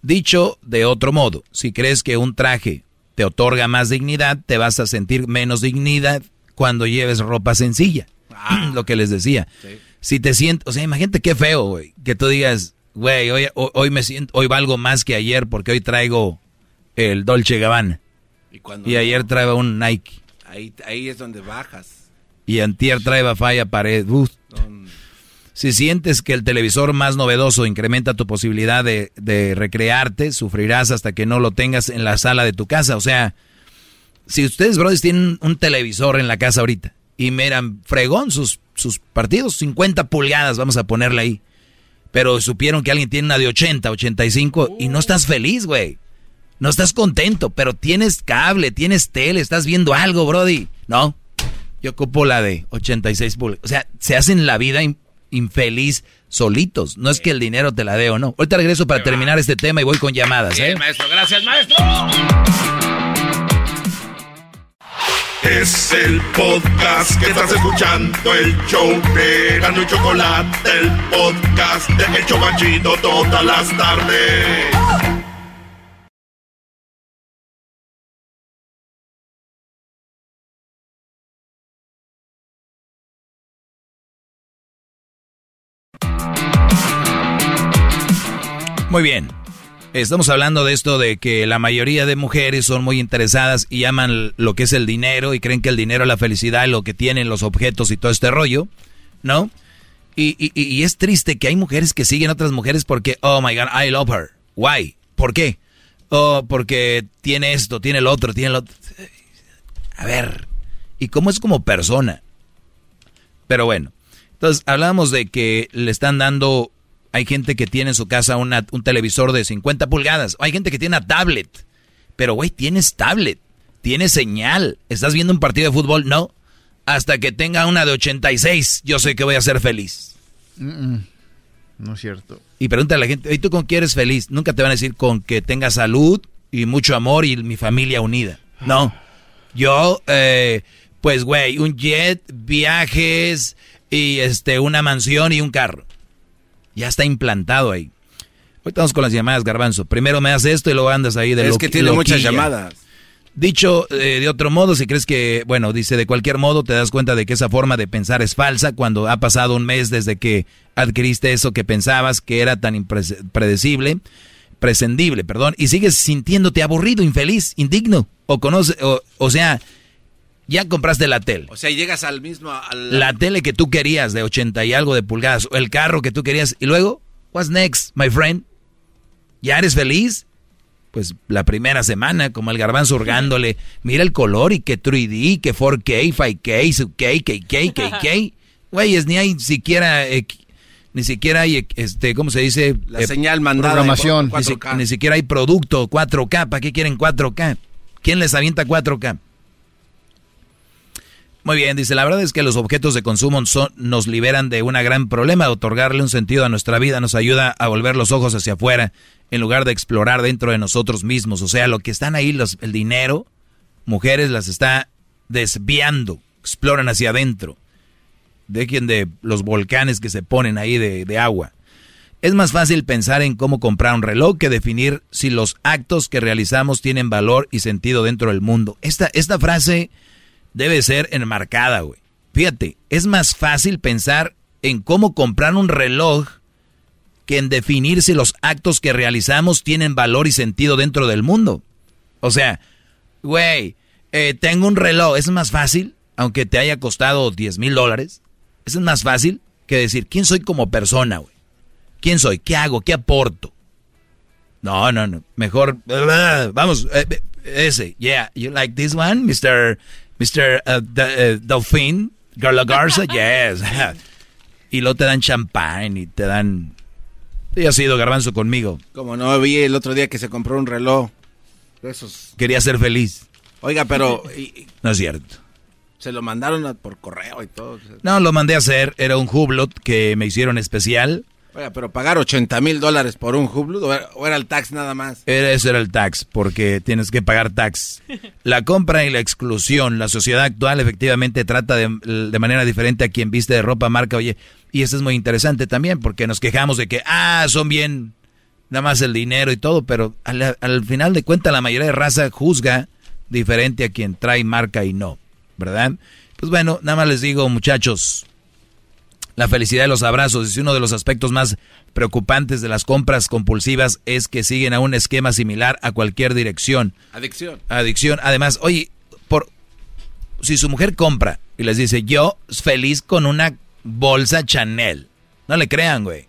dicho de otro modo, si crees que un traje te otorga más dignidad, te vas a sentir menos dignidad cuando lleves ropa sencilla. Ah. Lo que les decía. Si te sientes, o sea, imagínate qué feo, güey, que tú digas, güey, hoy, hoy, me siento, hoy valgo más que ayer porque hoy traigo el Dolce Gabbana. Y, ayer traía un Nike. Ahí, ahí es donde bajas. Y antier traía falla pared. Si sientes que el televisor más novedoso incrementa tu posibilidad de, recrearte, sufrirás hasta que no lo tengas en la sala de tu casa. O sea, si ustedes, brothers, tienen un televisor en la casa ahorita y miran fregón sus, partidos, 50 pulgadas, vamos a ponerle ahí. Pero supieron que alguien tiene una de 80, 85 y no estás feliz, güey. No estás contento, pero tienes cable, tienes tele, estás viendo algo, Brody. No, yo ocupo la de 86 pulgadas. O sea, se hacen la vida infeliz solitos. No es que el dinero te la dé o no. Ahorita regreso para terminar este tema y voy con llamadas. ¿eh? maestro. Gracias, maestro. Es el podcast que estás escuchando, el show de Gano y Chocolate, el podcast de El Chocachito todas las tardes. Muy bien. Estamos hablando de esto de que la mayoría de mujeres son muy interesadas y aman lo que es el dinero y creen que el dinero es la felicidad lo que tienen los objetos y todo este rollo, ¿no? Y, y, y es triste que hay mujeres que siguen a otras mujeres porque, oh my God, I love her. Why? ¿Por qué? Oh, porque tiene esto, tiene el otro, tiene el otro. A ver, ¿y cómo es como persona? Pero bueno, entonces hablamos de que le están dando hay gente que tiene en su casa una, un televisor de 50 pulgadas. Hay gente que tiene una tablet. Pero, güey, tienes tablet. Tienes señal. ¿Estás viendo un partido de fútbol? No. Hasta que tenga una de 86, yo sé que voy a ser feliz. No es cierto. Y pregunta a la gente, ¿y tú con quién eres feliz? Nunca te van a decir con que tenga salud y mucho amor y mi familia unida. No. Yo, eh, pues, güey, un jet, viajes y este, una mansión y un carro. Ya está implantado ahí. Hoy estamos con las llamadas, Garbanzo. Primero me haces esto y luego andas ahí de Es que tiene muchas llamadas. Dicho eh, de otro modo, si crees que, bueno, dice de cualquier modo, te das cuenta de que esa forma de pensar es falsa cuando ha pasado un mes desde que adquiriste eso que pensabas que era tan impredecible, prescindible, perdón, y sigues sintiéndote aburrido, infeliz, indigno, o conoce, o, o sea, ya compraste la tele. O sea, llegas al mismo... Al... La tele que tú querías de 80 y algo de pulgadas, o el carro que tú querías, y luego, what's next, my friend? ¿Ya eres feliz? Pues la primera semana, como el garbanzo hurgándole, mira el color y que 3D, que 4K, 5K, K, K, K, K, K. Güeyes, ni hay siquiera... Eh, ni siquiera hay, este, ¿cómo se dice? La señal mandada. Programación. Ni, ni siquiera hay producto 4K. ¿Para qué quieren 4K? ¿Quién les avienta 4K? Muy bien, dice, la verdad es que los objetos de consumo son, nos liberan de un gran problema, otorgarle un sentido a nuestra vida nos ayuda a volver los ojos hacia afuera en lugar de explorar dentro de nosotros mismos. O sea, lo que están ahí, los, el dinero, mujeres las está desviando, exploran hacia adentro. Dejen de los volcanes que se ponen ahí de, de agua. Es más fácil pensar en cómo comprar un reloj que definir si los actos que realizamos tienen valor y sentido dentro del mundo. Esta, esta frase debe ser enmarcada, güey. Fíjate, es más fácil pensar en cómo comprar un reloj que en definir si los actos que realizamos tienen valor y sentido dentro del mundo. O sea, güey, eh, tengo un reloj, es más fácil, aunque te haya costado 10 mil dólares, es más fácil que decir, ¿quién soy como persona, güey? ¿Quién soy? ¿Qué hago? ¿Qué aporto? No, no, no. Mejor, vamos, eh, ese. Yeah, you like this one, Mr. Mr. Uh, uh, Delfín, Garla Garza, yes. y luego te dan champán y te dan... Tú ya has ido garbanzo conmigo. Como no, vi el otro día que se compró un reloj. Esos. Quería ser feliz. Oiga, pero... no es cierto. Se lo mandaron por correo y todo. No, lo mandé a hacer. Era un Hublot que me hicieron especial. Oiga, pero pagar 80 mil dólares por un Hublot o era el tax nada más. Eso era el tax, porque tienes que pagar tax. La compra y la exclusión. La sociedad actual efectivamente trata de, manera diferente a quien viste de ropa marca. Oye, y esto es muy interesante también, porque nos quejamos de que, ah, son bien, nada más el dinero y todo, pero al, al final de cuentas la mayoría de raza juzga diferente a quien trae marca y no, ¿verdad? Pues bueno, nada más les digo, muchachos, la felicidad de los abrazos es uno de los aspectos más preocupantes de las compras compulsivas es que siguen a un esquema similar a cualquier dirección. Adicción. Adicción. Además, oye, por si su mujer compra y les dice, "Yo feliz con una bolsa Chanel." No le crean, güey.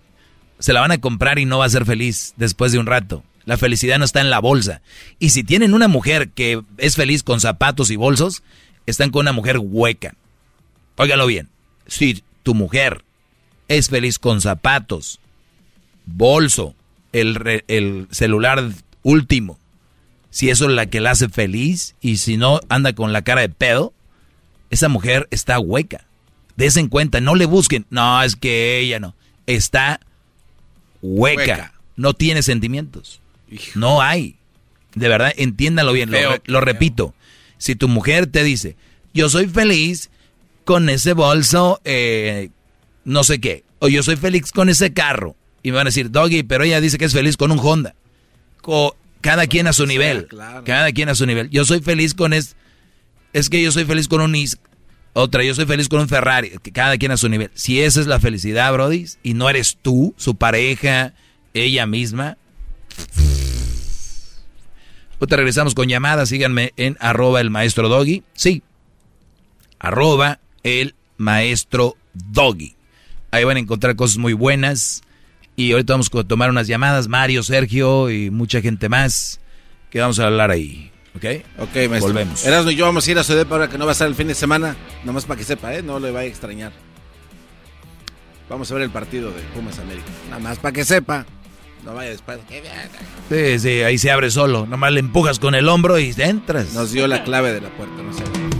Se la van a comprar y no va a ser feliz después de un rato. La felicidad no está en la bolsa. Y si tienen una mujer que es feliz con zapatos y bolsos, están con una mujer hueca. Óigalo bien. Si tu mujer es feliz con zapatos, bolso, el, el celular último, si eso es la que la hace feliz y si no anda con la cara de pedo, esa mujer está hueca. Desen cuenta, no le busquen. No, es que ella no. Está hueca. hueca. No tiene sentimientos. Hijo. No hay. De verdad, entiéndalo bien. Feo, lo, lo repito. Si tu mujer te dice, yo soy feliz con ese bolso, eh, no sé qué. O yo soy feliz con ese carro. Y me van a decir, Doggy, pero ella dice que es feliz con un Honda. Co cada quien a su nivel. Cada quien a su nivel. Yo soy feliz con es. Es que yo soy feliz con un Is. Otra, yo soy feliz con un Ferrari. Cada quien a su nivel. Si esa es la felicidad, Brody, y no eres tú, su pareja, ella misma, Ahorita regresamos con llamadas. Síganme en arroba el maestro doggy. Sí. Arroba el maestro doggy. Ahí van a encontrar cosas muy buenas. Y ahorita vamos a tomar unas llamadas. Mario, Sergio y mucha gente más que vamos a hablar ahí. ¿Ok? Ok, maestro. Volvemos. Erasmo y yo vamos a ir a Sodepa ahora que no va a estar el fin de semana. Nomás para que sepa, ¿eh? No le vaya a extrañar. Vamos a ver el partido de Pumas América. Nada más para que sepa. No vaya después. Sí, sí, ahí se abre solo. Nomás le empujas con el hombro y entras. Nos dio la clave de la puerta, no sé.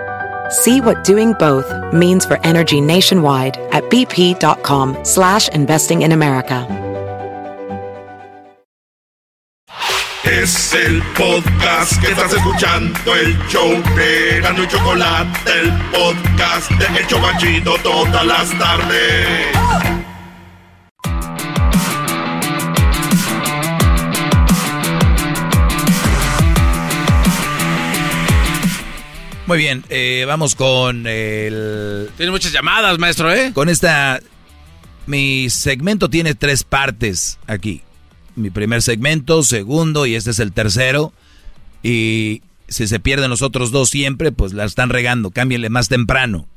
See what doing both means for energy nationwide at bp.com slash investing in America. Es el podcast que estás escuchando, el show de Gano y Chocolate, el podcast de todas las tardes. Muy bien, eh, vamos con el... Tiene muchas llamadas, maestro, ¿eh? Con esta... Mi segmento tiene tres partes aquí. Mi primer segmento, segundo y este es el tercero. Y si se pierden los otros dos siempre, pues la están regando. Cámbienle más temprano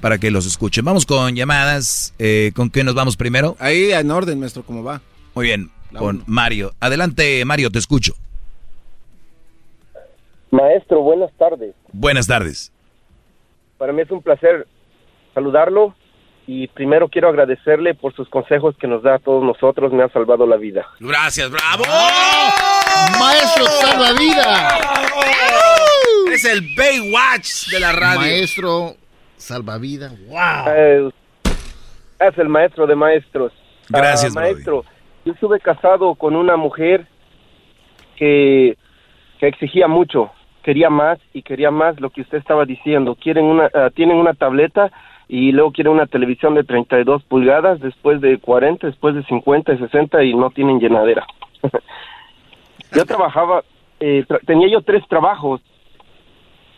para que los escuchen. Vamos con llamadas. Eh, ¿Con qué nos vamos primero? Ahí en orden, maestro, ¿cómo va? Muy bien, con Mario. Adelante, Mario, te escucho. Maestro, buenas tardes. Buenas tardes. Para mí es un placer saludarlo y primero quiero agradecerle por sus consejos que nos da a todos nosotros. Me ha salvado la vida. Gracias, bravo. Maestro salvavida. Es el Baywatch de la radio. Maestro salvavidas. Wow. Eh, es el maestro de maestros. Gracias, Ah, maestro. Yo estuve casado con una mujer que, que exigía mucho, quería más y quería más lo que usted estaba diciendo. Quieren una, ah, tienen una tableta y luego quieren una televisión de 32 pulgadas, después de 40, después de 50 y 60 y no tienen llenadera. yo trabajaba, eh, tenía yo tres trabajos.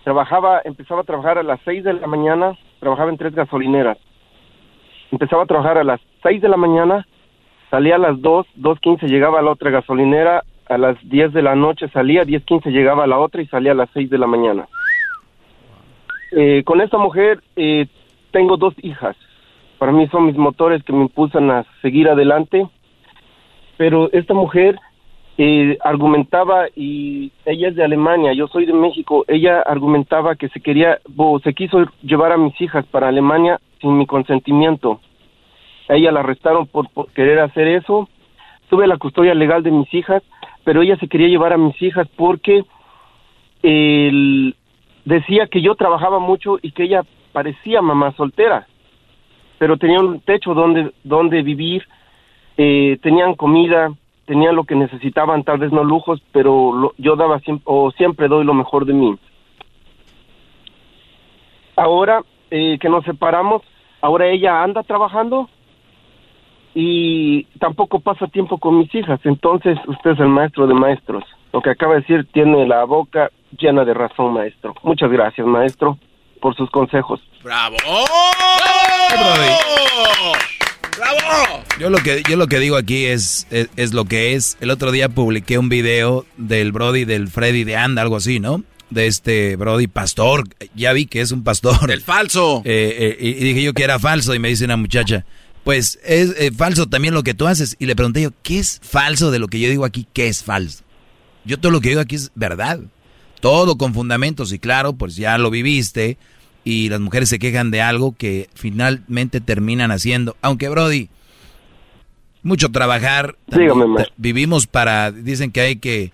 Trabajaba, empezaba a trabajar a las 6 de la mañana, trabajaba en tres gasolineras. Empezaba a trabajar a las 6 de la mañana, salía a las 2, 2.15 llegaba a la otra gasolinera, a las 10 de la noche salía, 10.15 llegaba a la otra y salía a las 6 de la mañana. Eh, con esta mujer eh, tengo dos hijas. Para mí son mis motores que me impulsan a seguir adelante. Pero esta mujer eh, argumentaba, y ella es de Alemania, yo soy de México, ella argumentaba que se quería, o se quiso llevar a mis hijas para Alemania sin mi consentimiento. A ella la arrestaron por, por querer hacer eso. Tuve la custodia legal de mis hijas, pero ella se quería llevar a mis hijas porque él decía que yo trabajaba mucho y que ella parecía mamá soltera, pero tenía un techo donde, donde vivir, eh, tenían comida, tenían lo que necesitaban, tal vez no lujos, pero lo- yo daba siempre, o siempre doy lo mejor de mí. Ahora eh, que nos separamos, ahora ella anda trabajando y tampoco pasa tiempo con mis hijas. Entonces, usted es el maestro de maestros. Lo que acaba de decir tiene la boca llena de razón, maestro. Muchas gracias, maestro, por sus consejos. ¡Bravo! ¡Bravo! Yo lo que yo lo que digo aquí es, es, es lo que es. El otro día publiqué un video del Brody del Freddy de Anda, algo así, ¿no? De este Brody pastor. Ya vi que es un pastor. El falso. Eh, eh, y dije yo que era falso y me dice una muchacha, pues es eh, falso también lo que tú haces. Y le pregunté yo, ¿qué es falso de lo que yo digo aquí? ¿Qué es falso? Yo todo lo que digo aquí es verdad. Todo con fundamentos y claro, pues ya lo viviste y las mujeres se quejan de algo que finalmente terminan haciendo. Aunque Brody, mucho trabajar. Dígame. Vivimos para, dicen que hay que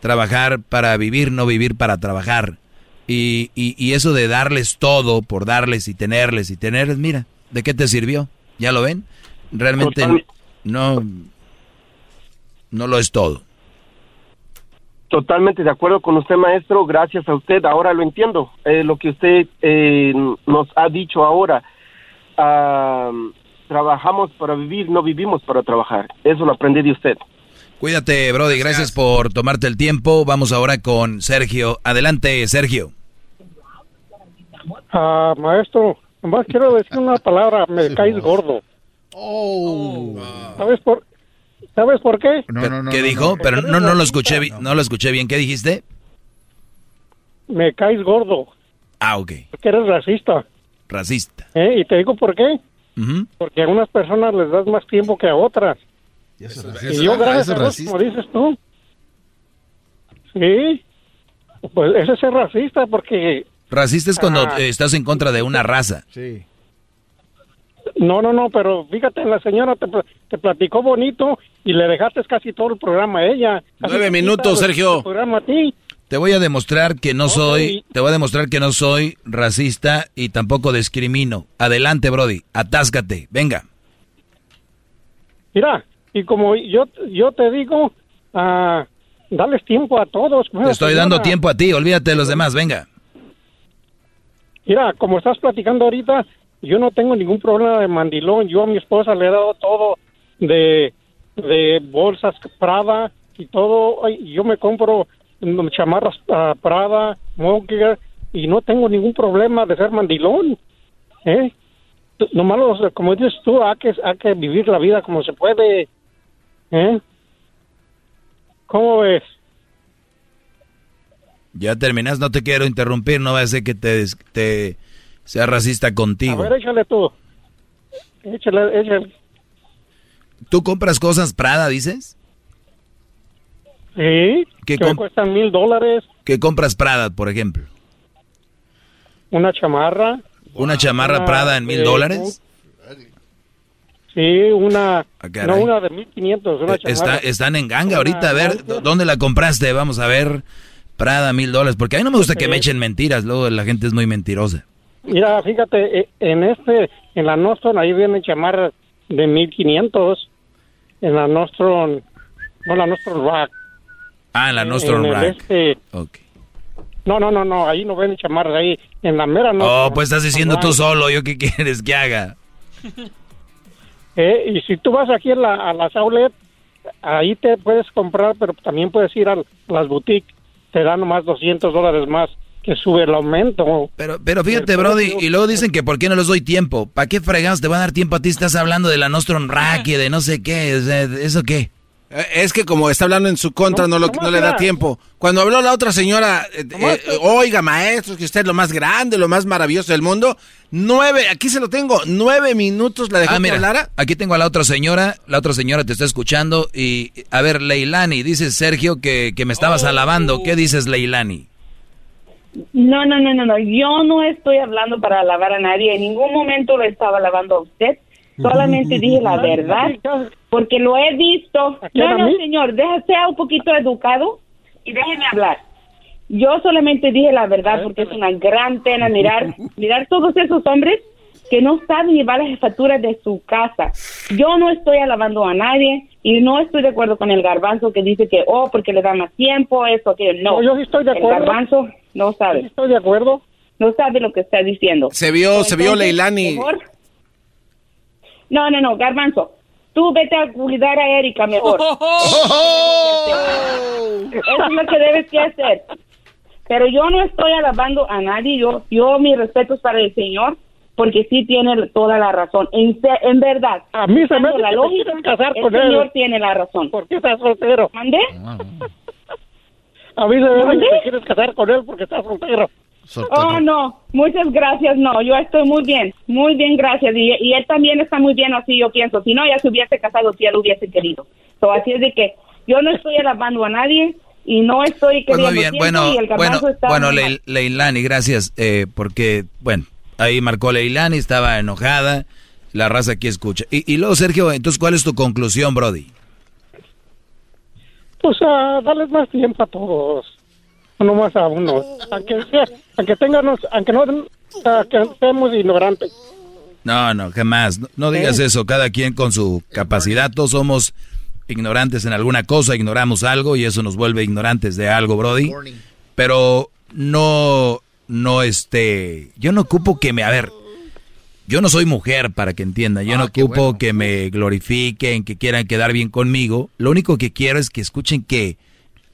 trabajar para vivir, no vivir para trabajar. Y, y, y eso de darles todo por darles y tenerles y tenerles, mira, ¿de qué te sirvió? ¿Ya lo ven? Realmente no, no lo es todo. Totalmente de acuerdo con usted, maestro. Gracias a usted. Ahora lo entiendo. Eh, lo que usted eh, nos ha dicho ahora. Ah, trabajamos para vivir, no vivimos para trabajar. Eso lo aprendí de usted. Cuídate, Brody. Gracias por tomarte el tiempo. Vamos ahora con Sergio. Adelante, Sergio. Ah, maestro, nomás quiero decir una palabra, me caes gordo. Oh. ¿Sabes por, ¿Sabes por qué? ¿Qué dijo? Pero no, no lo escuché, no lo escuché bien. ¿Qué dijiste? Me caes gordo, Ah, ok. porque eres racista. Racista. ¿eh? Y te digo por qué. Ujú. Porque a unas personas les das más tiempo que a otras. Y yo, gracias a Dios, como dices tú. Sí. Pues ese es ser racista porque... Racista es cuando Ah. estás en contra de una raza. Sí. No, no, no, pero fíjate, la señora te, pl- te platicó bonito y le dejaste casi todo el programa a ella. Casi Nueve minutos, Sergio. El programa a ti. Te voy a demostrar que no soy, te voy a demostrar que no soy racista y tampoco discrimino. Adelante, Brody, atáscate, venga. Mira, y como yo, yo te digo, ah, dales tiempo a todos. Te estoy dando tiempo a ti, olvídate de los demás, venga. Mira, como estás platicando ahorita, yo no tengo ningún problema de mandilón. Yo a mi esposa le he dado todo de, de bolsas Prada y todo. Yo me compro mm, chamarras ah, Prada, Monger, y no tengo ningún problema de ser mandilón. ¿eh? Nomás, como dices tú, hay que, hay que vivir la vida como se puede. ¿eh? ¿Cómo ves? Ya terminas, no te quiero interrumpir, no va a ser que te, te sea racista A contigo. ver, échale tú. Échale, échale. ¿Tú compras cosas Prada, dices? Sí, ¿Qué que cuestan mil dólares, ¿Qué compras Prada, por ejemplo? una chamarra. ¿Una chamarra Una Prada en mil dólares? Sí, una, Ah, no una de mil quinientos, Eh, Está, están en ganga ahorita, a ver, ¿dó- ¿dónde la compraste? Vamos a ver, Prada, mil dólares, porque a mí no me gusta que me echen mentiras, luego la gente es muy mentirosa. Mira, fíjate, eh, en este, en la Nostron, ahí vienen chamarras de mil quinientos. En la Nostron, no la Nostron Rack. Ah, en la Nostrum en Rack. este- Ok. no, no, no, no, ahí no venden chamarras, ahí en la mera Nostron. Oh, pues estás diciendo tú solo, ¿yo qué quieres que haga? Eh, y si tú vas aquí a, la, a las outlet, ahí te puedes comprar, pero también puedes ir a las boutiques, te dan nomás 200 dólares más que sube el aumento. Pero, pero fíjate, Brody, y luego dicen que por qué no les doy tiempo. ¿Para qué fregados te van a dar tiempo a ti? Estás hablando de la Nostrum Rack y de no sé qué, ¿eso qué? Eh, Es que como está hablando en su contra, no, lo, no le da tiempo. Cuando habló la otra señora, eh, eh, oiga, maestro, que usted es lo más grande, lo más maravilloso del mundo, nueve, aquí se lo tengo, nueve minutos la dejó Ah, mira, hablara. aquí tengo a la otra señora, la otra señora te está escuchando y, a ver, Leilani, dices Sergio que, que me estabas alabando. ¿Qué dices, Leilani? No, no, no, no, no. Yo no estoy hablando para alabar a nadie. En ningún momento lo estaba alabando a usted. Solamente dije la verdad, porque lo he visto. No, no, señor, deja, sea un poquito educado y déjeme hablar. Yo solamente dije la verdad porque es una gran pena mirar, mirar todos esos hombres que no saben llevar la jefatura de su casa. Yo no estoy alabando a nadie y no estoy de acuerdo con el garbanzo que dice que, oh, porque le da más tiempo, eso, que no. No, yo sí estoy de acuerdo. El garbanzo no sabe. estoy de acuerdo. No sabe lo que está diciendo. Se vio, se vio Leilani. mejor- No, no, no, Garbanzo. Tú vete a cuidar a Erika mejor. Eso es lo que debes que hacer. Pero yo no estoy alabando a nadie. Yo, yo mis respetos para el señor, porque sí tiene toda la razón. En, se- en verdad. A mí se me hace la que te lógica. quieres casar el con él. señor tiene la razón. ¿Por qué estás soltero? ¿Mandé? A mí se me hace que te quieres casar con él porque estás soltero. Oh, no, muchas gracias, no, yo estoy muy bien, muy bien, gracias, y, y él también está muy bien, así yo pienso, si no, ya se hubiese casado si él hubiese querido. So, así es de que yo no estoy alabando a nadie y no estoy Pues queriendo muy bien, bueno, y el bueno, está bueno, Leilani, gracias, eh, porque, bueno, ahí marcó Leilani, estaba enojada, la raza aquí escucha. Y, y luego, Sergio, entonces, ¿cuál es tu conclusión, Brody? Pues ah, darles más tiempo a todos. No más a uno. Aunque, sea, aunque tengamos, aunque no ah, que seamos ignorantes. No, no, jamás. No, no digas ¿Eh? eso. Cada quien con su capacidad. Todos somos ignorantes en alguna cosa, ignoramos algo y eso nos vuelve ignorantes de algo, Brody. Pero no, no este, yo no ocupo que me, a ver, yo no soy mujer para que entienda, yo no ocupo que me glorifiquen, que quieran quedar bien conmigo. Lo único que quiero es que escuchen que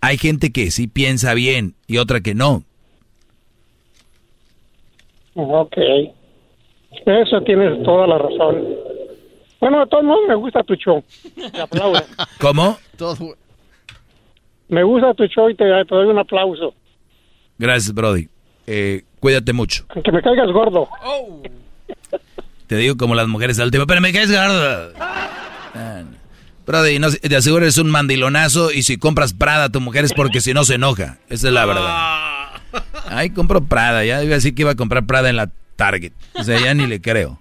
hay gente que sí piensa bien y otra que no. Ok. Eso tienes toda la razón. Bueno, de todos modos me gusta tu show. Te aplaudo. ¿Cómo? Me gusta tu show y te, te doy un aplauso. Gracias, Brody. Eh, cuídate mucho. Aunque me caigas gordo. Te digo como las mujeres al pero me caes gordo. Ah, no. Brody, no, te aseguro eres un mandilonazo y si compras Prada a tu mujer es porque si no se enoja. Esa es la verdad. Ay, compro Prada. Ya iba a decir que iba a comprar Prada en la Target. O sea, ya ni le creo.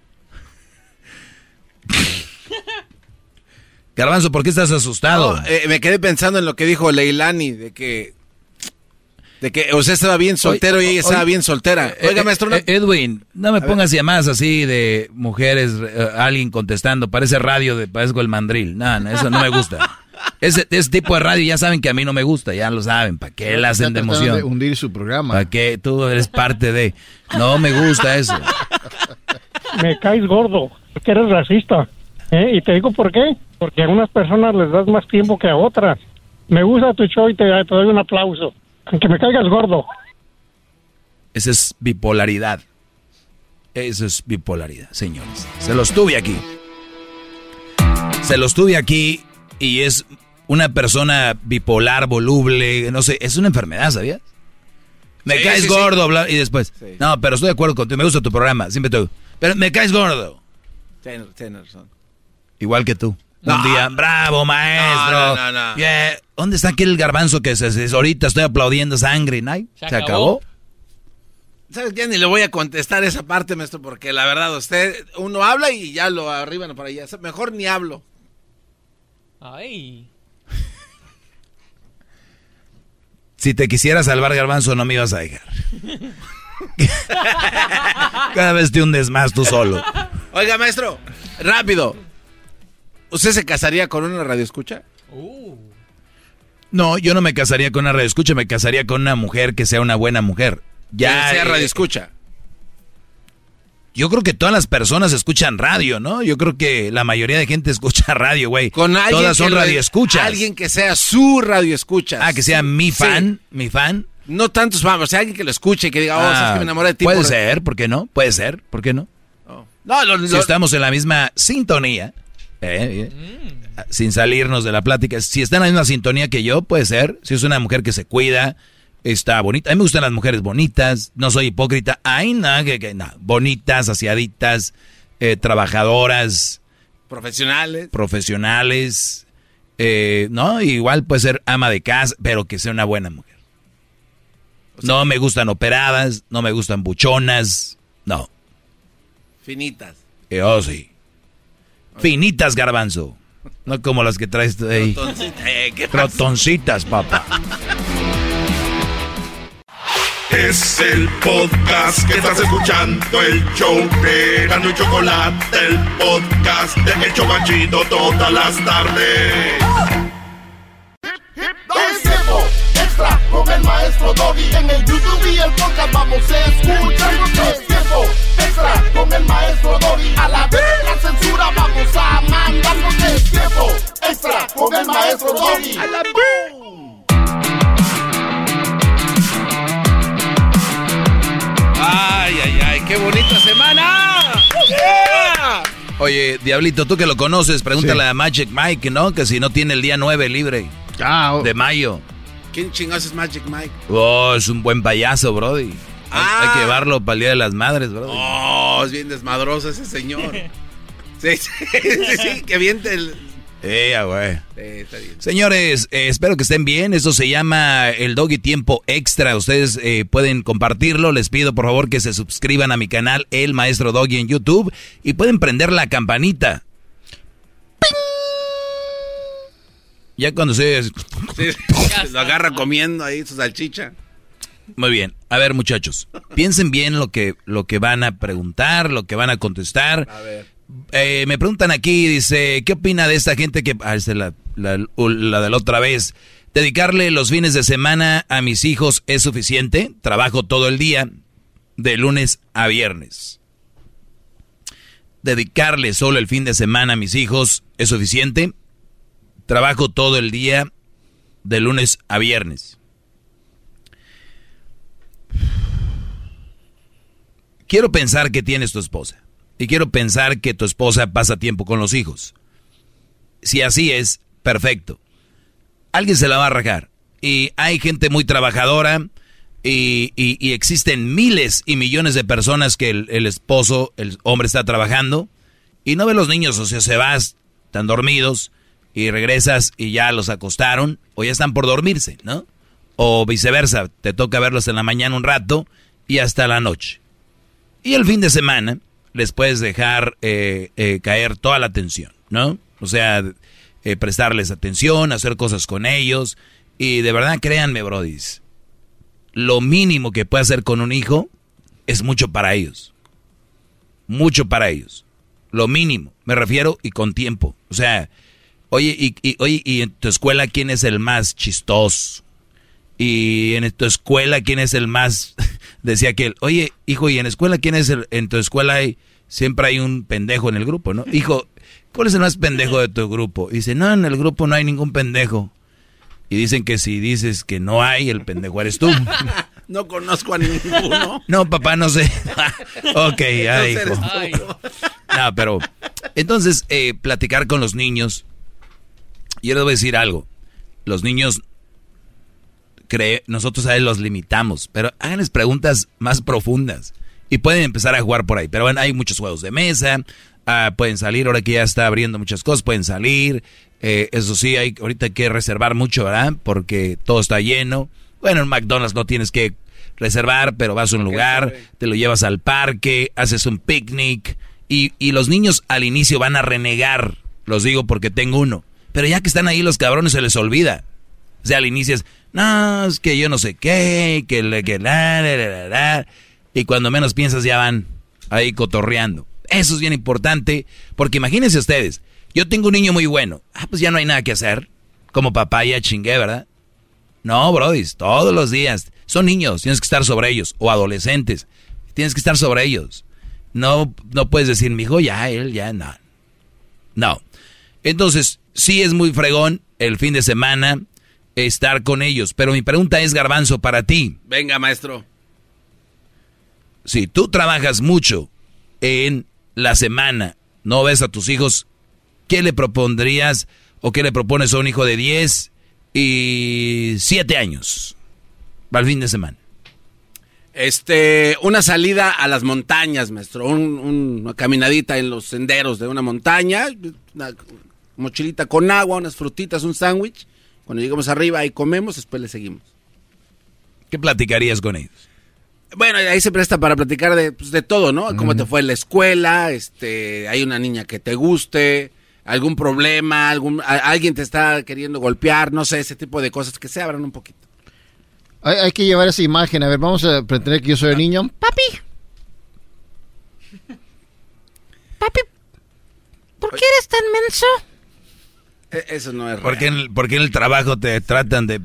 Garbanzo, ¿por qué estás asustado? No, eh, me quedé pensando en lo que dijo Leilani, de que... De que usted estaba bien soltero y ella estaba bien soltera. Eh, Oiga, eh, maestro, no- eh, Edwin, no me pongas llamadas así de mujeres, eh, alguien contestando. Parece radio de Parezco el Mandril. No, no, eso no me gusta. Ese, ese tipo de radio ya saben que a mí no me gusta, ya lo saben. ¿Para qué la hacen de emoción? de hundir su programa. ¿Para qué? Tú eres parte de... No me gusta eso. Me caes gordo. Porque eres racista. ¿eh? Y te digo por qué. Porque a unas personas les das más tiempo que a otras. Me gusta tu show y te, te doy un aplauso. Aunque me caigas gordo. Esa es bipolaridad. Eso es bipolaridad, señores. Se los tuve aquí. Se los tuve aquí y es una persona bipolar, voluble, no sé, es una enfermedad, ¿sabías? Me Sí, caes sí, sí. gordo, bla- y después. No, pero estoy de acuerdo contigo, me gusta tu programa, siempre tú. Pero me caes gordo. Tiene, tiene razón. Igual que tú. No. Un día, bravo, maestro. No, no, no, no. Yeah. ¿Dónde está aquel garbanzo que se, se- ahorita estoy aplaudiendo sangre? ¿no? Se ¿Se acabó. acabó? ¿Sabes? Ya ni le voy a contestar esa parte, maestro, porque la verdad, usted, uno habla y ya lo arriban para allá. Mejor ni hablo. Ay. Si te quisiera salvar, Garbanzo, no me ibas a dejar. Cada vez te hundes más tú solo. Oiga, maestro, rápido. ¿Usted se casaría con una radioescucha? No, yo no me casaría con una radio escucha, me casaría con una mujer que sea una buena mujer. Ya. Que sea eh, radioescucha. Yo creo que todas las personas escuchan radio, ¿no? Yo creo que la mayoría de gente escucha radio, güey. Con alguien Todas son radioescuchas. Alguien que sea su radioescucha. Ah, que sea mi Sí. fan, mi fan. No tantos fans, o sea, alguien que lo escuche y que diga, oh, Ah, sabes que me enamoré de ti. Puede por- ser, ¿por qué no? Puede ser, ¿por qué no? No, lo- Si estamos en la misma sintonía, eh, eh, sin salirnos de la plática, si está en la misma sintonía que yo, puede ser. Si es una mujer que se cuida, está bonita. A mí me gustan las mujeres bonitas, no soy hipócrita. Ay, no, que, que no. Bonitas, aseaditas, eh, trabajadoras, profesionales. profesionales. eh, no, igual puede ser ama de casa, pero que sea una buena mujer. no me gustan operadas, no me gustan buchonas, no. Finitas. Eh, oh, sí. Finitas, garbanzo. No como las que traes tú ahí. Rotoncita, eh. Rotoncitas, papá. Es el podcast que estás escuchando, el show de Gano y Chocolate, el podcast de El Chobachito todas las tardes. Es tiempo extra con el maestro Doggy. En el YouTube y el podcast vamos a escuchar. Tiempo extra con el maestro Doggy. A la vez la censura vamos a mandarnos. Es tiempo extra con el maestro Doggy. A la Ay, ay, ay, qué bonita semana. Yeah. Oye, Diablito, tú que lo conoces, pregúntale a Magic Mike, ¿no? Que si no tiene el día 9 libre. De mayo. ¿Quién chingados es Magic Mike? Oh, es un buen payaso, Brody. Hay, hay que llevarlo para el Día de las Madres, Brody. Oh, es bien desmadroso ese señor. Sí, sí, sí, sí, que viente el... Eh, ah, güey. Sí, está bien. Señores, eh, espero que estén bien. Eso se llama el Doggy Tiempo Extra. Ustedes eh, pueden compartirlo. Les pido por favor que se suscriban a mi canal El Maestro Doggy en YouTube y pueden prender la campanita. Ya cuando se... Sí, lo agarra comiendo ahí su salchicha. Muy bien. A ver, muchachos, piensen bien lo que, lo que van a preguntar, lo que van a contestar. A ver. Eh, me preguntan aquí, dice, ¿qué opina de esta gente que... Ah, esta es la, la, la de la otra vez. ¿Dedicarle los fines de semana a mis hijos es suficiente? Trabajo todo el día, de lunes a viernes. ¿Dedicarle solo el fin de semana a mis hijos es suficiente? Trabajo todo el día, de lunes a viernes. Quiero pensar que tienes tu esposa. Y quiero pensar que tu esposa pasa tiempo con los hijos. Si así es, perfecto. Alguien se la va a rajar. Y hay gente muy trabajadora y, existen miles y millones de personas que el, esposo, el hombre está trabajando y no ve los niños, o sea, se vas, están dormidos y regresas y ya los acostaron o ya están por dormirse, ¿no? O viceversa, te toca verlos en la mañana un rato y hasta la noche. Y el fin de semana les puedes dejar eh, eh, caer toda la atención, ¿no? O sea, eh, prestarles atención, hacer cosas con ellos. Y de verdad, créanme, brodis, lo mínimo que puede hacer con un hijo es mucho para ellos. Mucho para ellos. Lo mínimo, me refiero, y con tiempo. O sea, oye, y, y, oye, ¿y en tu escuela quién es el más chistoso? Y en tu escuela, ¿quién es el más? Decía aquel, oye, hijo, ¿y en escuela quién es el? En tu escuela hay, siempre hay un pendejo en el grupo, ¿no? Hijo, ¿cuál es el más pendejo de tu grupo? dice, no, en el grupo no hay ningún pendejo. Y dicen que si dices que no hay, el pendejo eres tú. no conozco a ninguno. no, papá, no sé. ok, ya hijo. No, pero, entonces, eh, platicar con los niños. Y yo les voy a decir algo. Los niños nosotros a él los limitamos, pero háganles preguntas más profundas y pueden empezar a jugar por ahí. Pero bueno, hay muchos juegos de mesa, ah, pueden salir, ahora que ya está abriendo muchas cosas, pueden salir. Eh, eso sí, hay ahorita hay que reservar mucho, ¿verdad? Porque todo está lleno. Bueno, en McDonald's no tienes que reservar, pero vas a un lugar, te lo llevas al parque, haces un picnic y, y los niños al inicio van a renegar, los digo porque tengo uno. Pero ya que están ahí los cabrones se les olvida. O sea, al inicio es, no, es que yo no sé qué, que le que la, la, la, y cuando menos piensas ya van ahí cotorreando. Eso es bien importante, porque imagínense ustedes, yo tengo un niño muy bueno, ah, pues ya no hay nada que hacer, como papá ya chingué, ¿verdad? No, brodis, todos los días, son niños, tienes que estar sobre ellos, o adolescentes, tienes que estar sobre ellos. No, no puedes decir, mi hijo, ya, él, ya, no. No. Entonces, sí es muy fregón el fin de semana, estar con ellos. Pero mi pregunta es, Garbanzo, para ti. Venga, maestro. Si tú trabajas mucho en la semana, no ves a tus hijos, ¿qué le propondrías o qué le propones a un hijo de 10 y 7 años para el fin de semana? Este, una salida a las montañas, maestro, una caminadita en los senderos de una montaña, una mochilita con agua, unas frutitas, un sándwich cuando llegamos arriba y comemos, después le seguimos. ¿Qué platicarías con ellos? Bueno, ahí se presta para platicar de, pues, de todo, ¿no? Cómo te fue en la escuela, este, hay una niña que te guste, algún problema, algún, alguien te está queriendo golpear, no sé, ese tipo de cosas que se abran un poquito. Hay, hay que llevar esa imagen, a ver, vamos a pretender que yo soy el niño. Papi. Papi, ¿por qué eres tan menso? E, eso no es ¿Por qué, en el, ¿Por en el trabajo te tratan de...?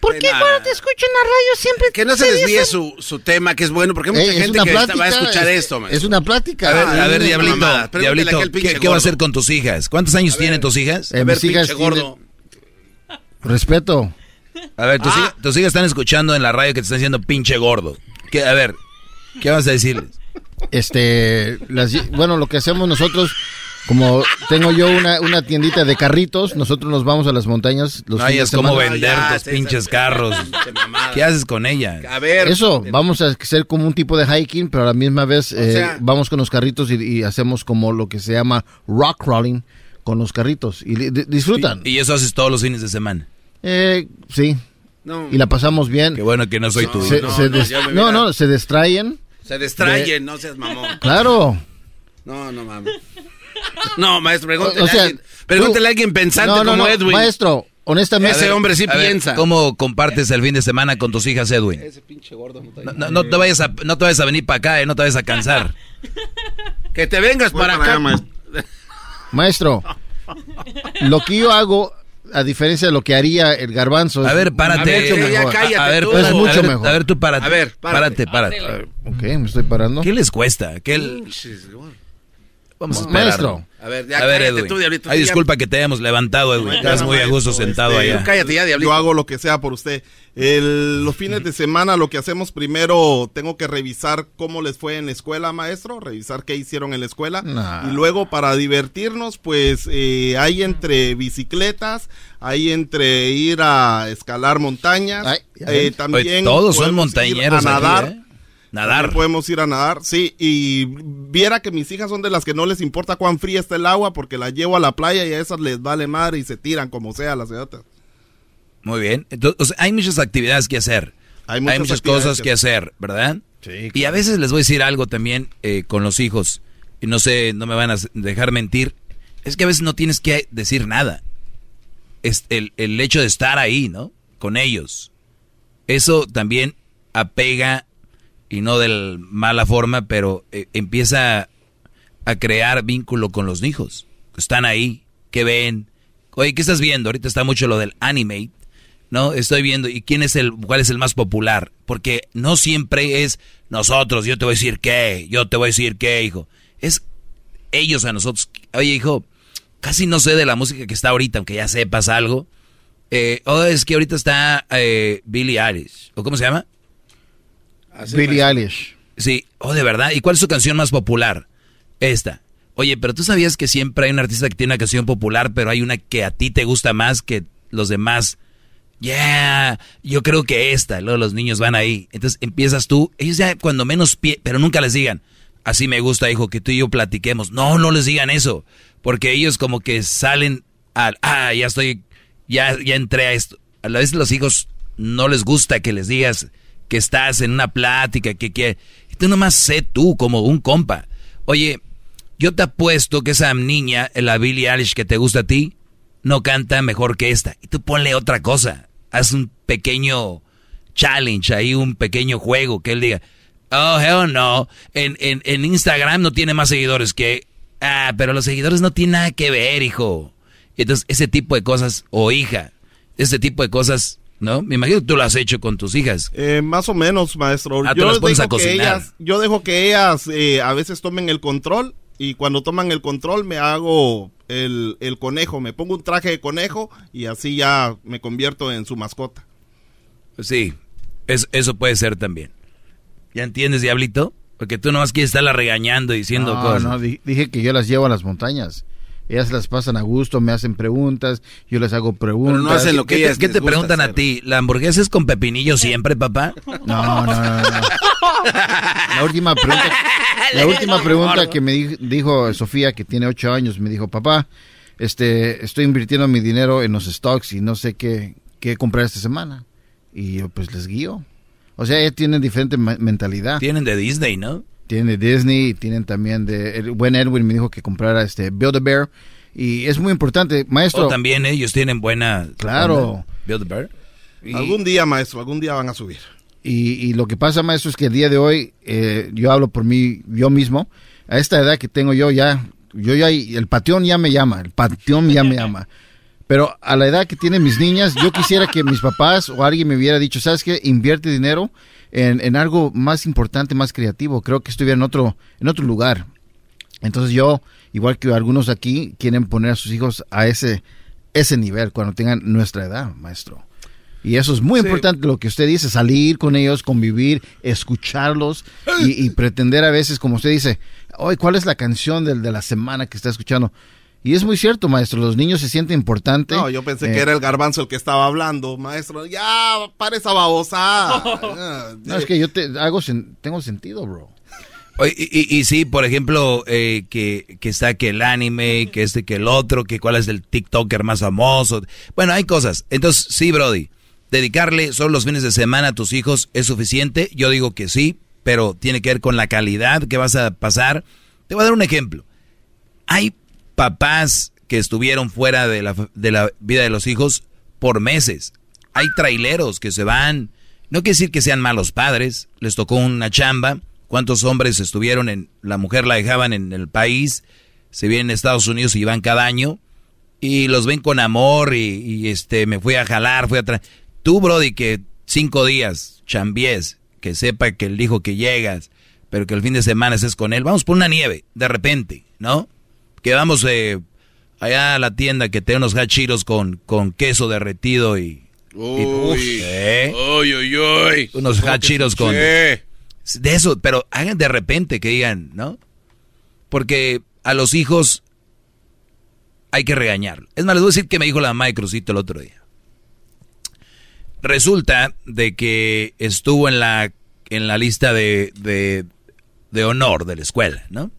¿Por qué cuando te escucho en la radio siempre Que no se desvíe su, su, tema, que es bueno, porque hay mucha gente que va a escuchar esto. Es una plática. A ver, a ver Diablito, Diablito ¿qué, va a hacer con tus hijas? ¿Cuántos años tienen tus hijas? Eh, mis hijas gordo. Respeto. A ver, tus, ah. hijas, tus, hijas, están escuchando en la radio que te están diciendo pinche gordo. ¿Qué, a ver, ¿qué vas a decirles? Este, las, bueno, lo que hacemos nosotros como tengo yo una, una tiendita de carritos, nosotros nos vamos a las montañas. Los no es como vender tus pinches carros. ¿Qué haces con ella? A ver. Eso, vamos a hacer como un tipo de hiking, pero a la misma vez eh, vamos con los carritos y, hacemos como lo que se llama rock crawling con los carritos. Y disfrutan. ¿Y eso haces todos los fines de semana? Eh, sí. Y la pasamos bien. Qué bueno que no soy tu no, no, se distraen. Se distraen, no seas mamón. Claro. No, no mames. No, maestro, pregúntele, a alguien pensante como Edwin. Maestro, honestamente. Ese hombre sí piensa. ¿Cómo compartes el fin de semana con tus hijas, Edwin? Ese pinche gordo no, te vayas a, no te vayas a venir para acá, eh, no te vayas a cansar. que te vengas para acá. Maestro, lo que yo hago, a diferencia de lo que haría el garbanzo. A ver, párate. Es mucho Ya mejor. cállate a ver, tú. es mucho a ver, mejor. A ver, tú párate. A ver, párate, párate. párate. Ok, me estoy parando. ¿Qué les cuesta? ¿Qué el- Vamos a esperar. Maestro. A ver, ya A ver, cállate Edwin. tú, Diablito. Ay, tú ya- disculpa que te hayamos levantado, Edwin. Estás muy a gusto sentado Este, allá. Cállate ya, Diablito. Yo hago lo que sea por usted. El- los fines de semana lo que hacemos primero, tengo que revisar cómo les fue en la escuela, maestro, revisar qué hicieron en la escuela. Nah. Y luego para divertirnos, pues eh, hay entre bicicletas, hay entre ir a escalar montañas. Ay, eh, también Oye, todos son montañeros a aquí, nadar. ¿eh? Nadar. Podemos ir a nadar, sí, y viera que mis hijas son de las que no les importa cuán fría está el agua porque las llevo a la playa y a esas les vale madre y se tiran como sea las idiotas. Muy bien. Entonces, o sea, hay muchas actividades que hacer. Hay Hay muchas muchas, actividades cosas que hacer, ¿verdad? Sí, Y a veces les voy a decir algo también eh, con los hijos. Y no sé, no me van a dejar mentir. Es que a veces no tienes que decir nada. Es el, el hecho de estar ahí, ¿no? Con ellos. Eso también apega, y no de mala forma, pero eh, empieza a crear vínculo con los hijos. Están ahí, que ven. Oye, ¿qué estás viendo? Ahorita está mucho lo del anime, ¿no? Estoy viendo, ¿y quién es el, cuál es el más popular? Porque no siempre es nosotros, yo te voy a decir qué, yo te voy a decir qué, hijo. Es ellos a nosotros. Oye, hijo, casi no sé de la música que está ahorita, aunque ya sepas algo. Eh, oh, es que ahorita está eh, Billie Eilish. ¿O cómo se llama? Billie Eilish. Sí, oh, de verdad. ¿Y cuál es su canción más popular? Esta. Oye, pero tú sabías que siempre hay un artista que tiene una canción popular, pero hay una que a ti te gusta más que los demás. Yeah, yo creo que esta. Luego los niños van ahí. Entonces empiezas tú. Ellos ya cuando menos pie, pero nunca les digan. Así me gusta, hijo, que tú y yo platiquemos. No, no les digan eso. Porque ellos como que salen al, ah, ya estoy, ya, ya entré a esto. A la vez los hijos no les gusta que les digas que estás en una plática, que, que tú nomás sé tú como un compa. Oye, yo te apuesto que esa niña, la Billie Eilish que te gusta a ti, no canta mejor que esta. Y tú ponle otra cosa. Haz un pequeño challenge ahí, un pequeño juego que él diga, oh, hell no, en, en, en Instagram no tiene más seguidores que... Ah, pero los seguidores no tienen nada que ver, hijo. Entonces, ese tipo de cosas, o hija, ese tipo de cosas, ¿no? Me imagino que tú lo has hecho con tus hijas. Eh, más o menos, maestro. Ah, tú las pones a dejo que cocinar. ellas, yo dejo que ellas eh, a veces tomen el control y cuando toman el control me hago el, el conejo, me pongo un traje de conejo y así ya me convierto en su mascota. Sí, es- eso puede ser también. ¿Ya entiendes, Diablito? Porque tú nomás quieres estarla regañando y diciendo No, cosas. no, di- dije que yo las llevo a las montañas. Ellas las pasan a gusto, me hacen preguntas, yo les hago preguntas. ¿Qué te- ¿Qué te preguntan a ti? ¿La hamburguesa es con pepinillo siempre, papá? No, no, no, no. La última pregunta, la última pregunta que me di- dijo Sofía, que tiene ocho años, me dijo, papá, este, estoy invirtiendo mi dinero en los stocks y no sé qué, qué comprar esta semana. Y yo, pues, les guío. O sea, ellos tienen diferente mentalidad. Tienen de Disney, ¿no? Tienen de Disney, y tienen también de... El buen Edwin me dijo que comprara este Build-A-Bear. Y es muy importante, maestro. O también ellos tienen buena... Claro. Build a Bear. Algún día, maestro, algún día van a subir. Y, y lo que pasa, maestro, es que el día de hoy, eh, yo hablo por mí, yo mismo, a esta edad que tengo yo ya, yo ya, el pateón ya me llama, el pateón ya me llama. Pero a la edad que tienen mis niñas, yo quisiera que mis papás o alguien me hubiera dicho, ¿sabes qué? Invierte dinero en, en algo más importante, más creativo. Creo que estuviera en otro, en otro lugar. Entonces yo, igual que algunos aquí, quieren poner a sus hijos a ese, ese nivel cuando tengan nuestra edad, maestro. Y eso es muy Sí. importante lo que usted dice, salir con ellos, convivir, escucharlos y, y pretender a veces, como usted dice, hoy, ¿cuál es la canción de la semana que está escuchando? Y es muy cierto, maestro, los niños se sienten importantes. No, yo pensé Eh, que era el garbanzo el que estaba hablando, maestro. Ya, para esa babosa. No, es que yo te, hago, sen- tengo sentido, bro. Oye, Y, y- y sí, por ejemplo, eh, que, que está que el anime, que este, que el otro, que cuál es el TikToker más famoso. Bueno, hay cosas. Entonces, sí, Brody, dedicarle solo los fines de semana a tus hijos es suficiente. Yo digo que sí, pero tiene que ver con la calidad que vas a pasar. Te voy a dar un ejemplo. Hay papás que estuvieron fuera de la, de la vida de los hijos por meses. Hay traileros que se van. No quiere decir que sean malos padres. Les tocó una chamba. ¿Cuántos hombres estuvieron en... La mujer la dejaban en el país. se vienen a Estados Unidos y van cada año y los ven con amor y, este me fui a jalar, fui a tra Tú, Brody, que cinco días, chambies, que sepa que él dijo que llegas, pero que el fin de semana estés con él. Vamos por una nieve, de repente, ¿no? Que vamos eh, allá a la tienda que tiene unos hachiros con, con queso derretido y... Uy, ¿eh? uy, uy, uy. Unos hachiros con... De eso, pero hagan de repente que digan, ¿no? Porque a los hijos hay que regañarlo. Es más, les voy a decir que me dijo la mamá de Crucito el otro día. Resulta de que estuvo en la, en la lista de, de, honor de la escuela, ¿no?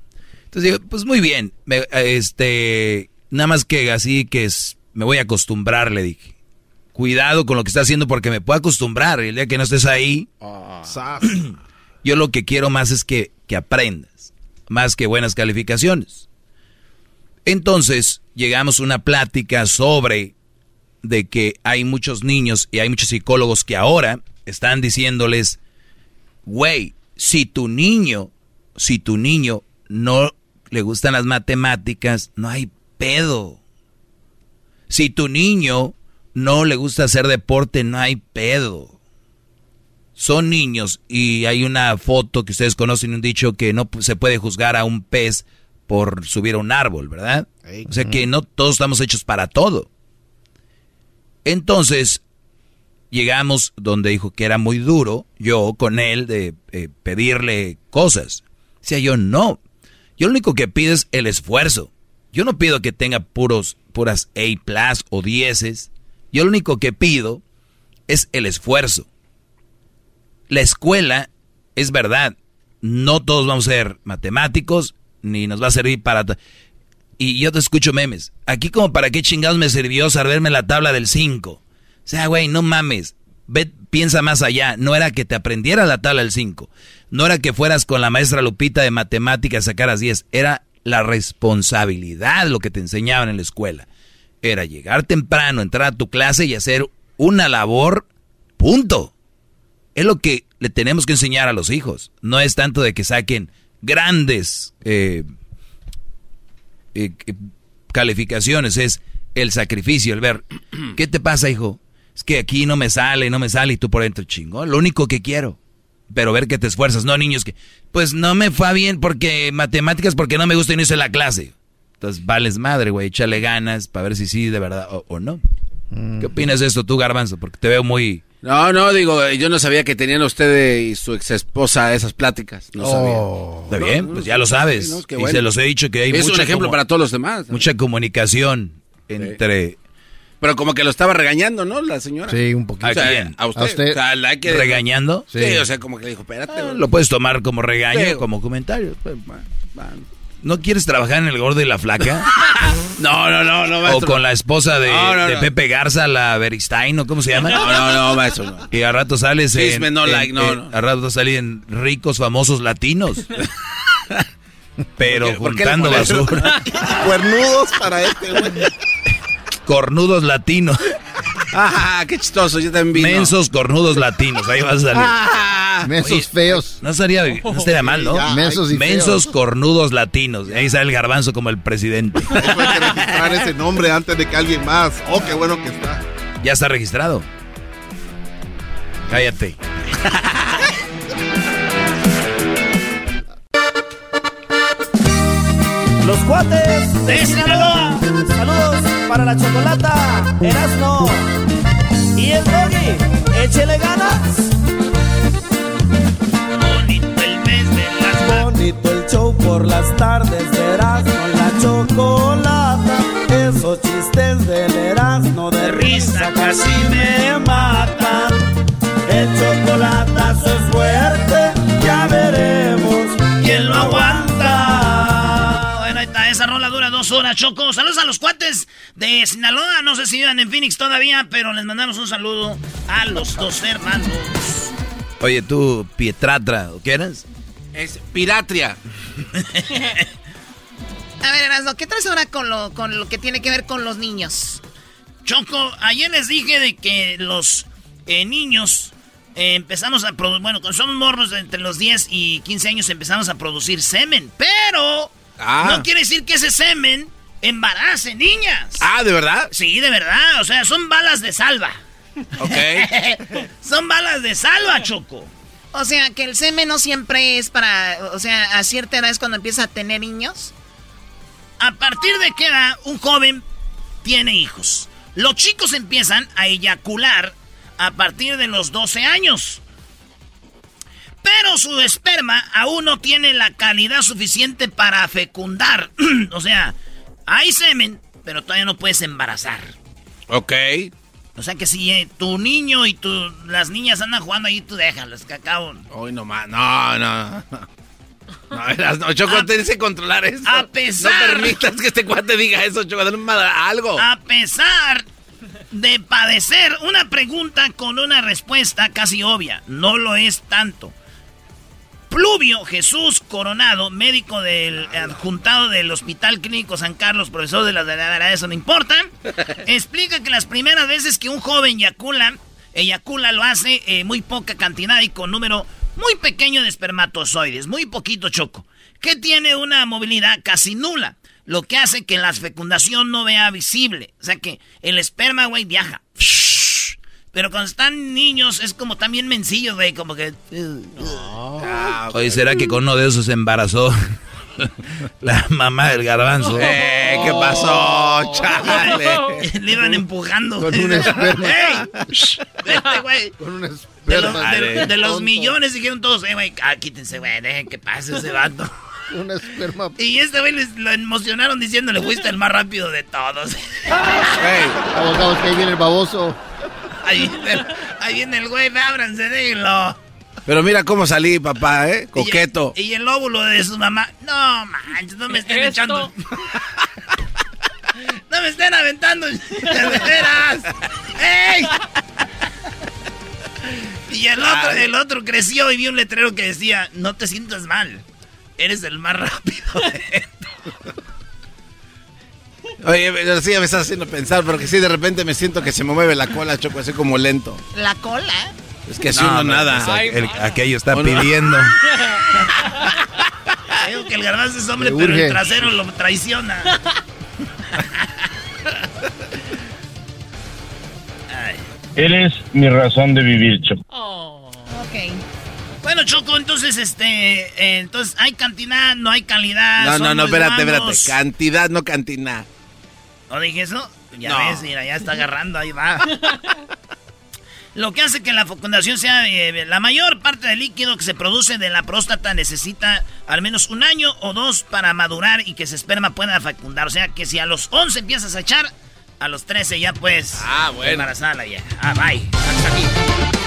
Entonces digo, pues muy bien, este, nada más que así que es, me voy a acostumbrar, le dije. Cuidado con lo que está haciendo porque me puedo acostumbrar. Y el día que no estés ahí, Ah. yo lo que quiero más es que, que aprendas, más que buenas calificaciones. Entonces, llegamos a una plática sobre de que hay muchos niños y hay muchos psicólogos que ahora están diciéndoles, güey, si tu niño, si tu niño no le gustan las matemáticas, no hay pedo. Si tu niño no le gusta hacer deporte, no hay pedo. Son niños y hay una foto que ustedes conocen, un dicho que no se puede juzgar a un pez por subir a un árbol, ¿verdad? O sea que no todos estamos hechos para todo. Entonces, llegamos donde dijo que era muy duro, yo con él, de eh, pedirle cosas. Decía yo, no. Yo lo único que pido es el esfuerzo. Yo no pido que tenga puros, puras A plus o dieces. Yo lo único que pido es el esfuerzo. La escuela, es verdad, no todos vamos a ser matemáticos, ni nos va a servir para... Y yo te escucho memes. Aquí como para qué chingados me sirvió saberme la tabla del 5. O sea, güey, no mames. Ve, piensa más allá. No era que te aprendieras la tabla del 5. No era que fueras con la maestra Lupita de matemáticas sacaras 10. Era la responsabilidad lo que te enseñaban en la escuela. Era llegar temprano, entrar a tu clase y hacer una labor. Punto. Es lo que le tenemos que enseñar a los hijos. No es tanto de que saquen grandes eh, eh, calificaciones, es el sacrificio, el ver, ¿qué te pasa, hijo? Es que aquí no me sale, no me sale y tú por dentro, chingón, lo único que quiero. Pero ver que te esfuerzas, no niños que, pues no me fue bien porque matemáticas, porque no me gusta y no hice la clase. Entonces, vales madre, güey, échale ganas para ver si sí de verdad o, o no. ¿Qué opinas de esto tú, Garbanzo? Porque te veo muy... No, no, digo, yo no sabía que tenían usted y su ex esposa esas pláticas. No Oh. Está bien, No, pues ya lo sabes. sí, no, qué y bueno. se los he dicho que hay Es un ejemplo para todos los demás. Mucha comunicación entre... Pero como que lo estaba regañando, ¿no? La señora. Sí, un poquito. O sea, ¿A? A usted. ¿A usted? O sea, la hay que- ¿Regañando? Sí. Sí. o sea, como que le dijo, espérate. güey. Lo puedes tomar como regaño, Sí. como comentario. Pues, ¿No quieres trabajar en el gordo y la flaca? No, no, no, no, o maestro. con la esposa de, No, no, de no. Pepe Garza, la Beristain, ¿o cómo se llama? No, no, no, maestro, no. Y al rato sales en... Chisme no en- like, no, en- no. Al rato sales en ricos, famosos latinos. Pero ¿Por qué juntando pones- basura. Cuernudos para este, güey. Cornudos latinos. Ah, qué chistoso, yo también vino. Mensos cornudos latinos, ahí vas a salir. Ah, Mensos Oye, feos. No estaría, no estaría mal, ¿no? Ya, Mensos y Mensos feos. cornudos latinos. Ahí sale el garbanzo como el presidente. Hay que registrar ese nombre antes de que alguien más. Oh, qué bueno que está. Ya está registrado. Cállate. Los cuates de Sinaloa. Para la chocolata, Erasmo y el doggy. Échele ganas. Bonito el mes de las Bonito el show por las tardes de Erasmo la chocolata. Esos chistes del Erasmo de risa casi me matan. Choco. Saludos a los cuates de Sinaloa. No sé si vivan en Phoenix todavía, pero les mandamos un saludo a los dos hermanos. Oye, tú, Pietratra, ¿o qué eras? Es piratria. A ver, Erasmo, ¿qué traes ahora con lo, con lo que tiene que ver con los niños? Choco, ayer les dije de que los eh, niños eh, empezamos a producir, bueno, cuando somos morros entre los 10 y 15 años empezamos a producir semen, pero Ah. No quiere decir que ese semen embarace niñas. Ah, ¿de verdad? Sí, de verdad. O sea, son balas de salva. Ok. son balas de salva, Choco. O sea, que el semen no siempre es para, o sea, a cierta edad es cuando empieza a tener niños. A partir de qué edad un joven tiene hijos. Los chicos empiezan a eyacular a partir de los 12 años. Pero su esperma aún no tiene la calidad suficiente para fecundar. o sea, hay semen, pero todavía no puedes embarazar. Ok. O sea que si eh, tu niño y tu, las niñas andan jugando ahí, tú déjalas, que acabo. Hoy no más. No, no. No, verás, no, Choco, tienes que controlar eso. A pesar- No permitas que este cuate diga eso, Choco. Dale algo. A pesar de padecer una pregunta con una respuesta casi obvia, no lo es tanto. Pluvio Jesús Coronado, médico del adjuntado del Hospital Clínico San Carlos, profesor de las de eso no importa, explica que las primeras veces que un joven eyacula, eyacula lo hace eh, muy poca cantidad y con número muy pequeño de espermatozoides, muy poquito choco, que tiene una movilidad casi nula, lo que hace que la fecundación no vea visible, o sea que el esperma, güey, viaja. Pero cuando están niños es como también mencillos, güey, como que... Oye, ¿será que con uno de esos se embarazó la mamá del garbanzo? Eh, ¿qué pasó, chale? Le iban empujando. Con un esperma. ¡Ey! Vete, güey. Con un De, los- esperma. de- de los Tonto. millones dijeron todos, eh, güey, ah, quítense, güey, dejen que pase ese vato. Un esperma. Y este güey les- lo emocionaron diciéndole, fuiste el más rápido de todos. Vamos, vamos, que ahí viene el baboso. Ahí, viene- ahí viene el güey, ábranse, déjenlo. Pero mira cómo salí, papá, ¿eh? Coqueto. Y el óvulo de su mamá. No, manches, no me estén Esto. echando. no me estén aventando. De veras. ¡Ey! Y el otro, el otro creció y vio un letrero que decía, no te sientas mal. Eres el más rápido. Oye, pero sí, ya me estás haciendo pensar, porque sí, de repente me siento que se me mueve la cola, Choco, así como lento. La cola. Es que si No, uno no, nada. pues, el- aquello está pidiendo. Digo que el garbanzo es hombre, pero el trasero lo traiciona. Eres mi razón de vivir, Choco. Ok. Bueno, Choco, entonces, este, eh, entonces, ¿hay cantidad, no hay calidad? No, no, no, espérate, espérate. Cantidad, no cantina. ¿No dije eso? Ya No. ves, mira, ya está agarrando, ahí va. Lo que hace que la fecundación sea eh, la mayor parte del líquido que se produce de la próstata necesita al menos un año o dos para madurar y que ese esperma pueda fecundar. O sea que si a los 11 empiezas a echar, a los 13 ya puedes Ah, bueno. embarazar a la vieja. Ah, bye. Hasta aquí.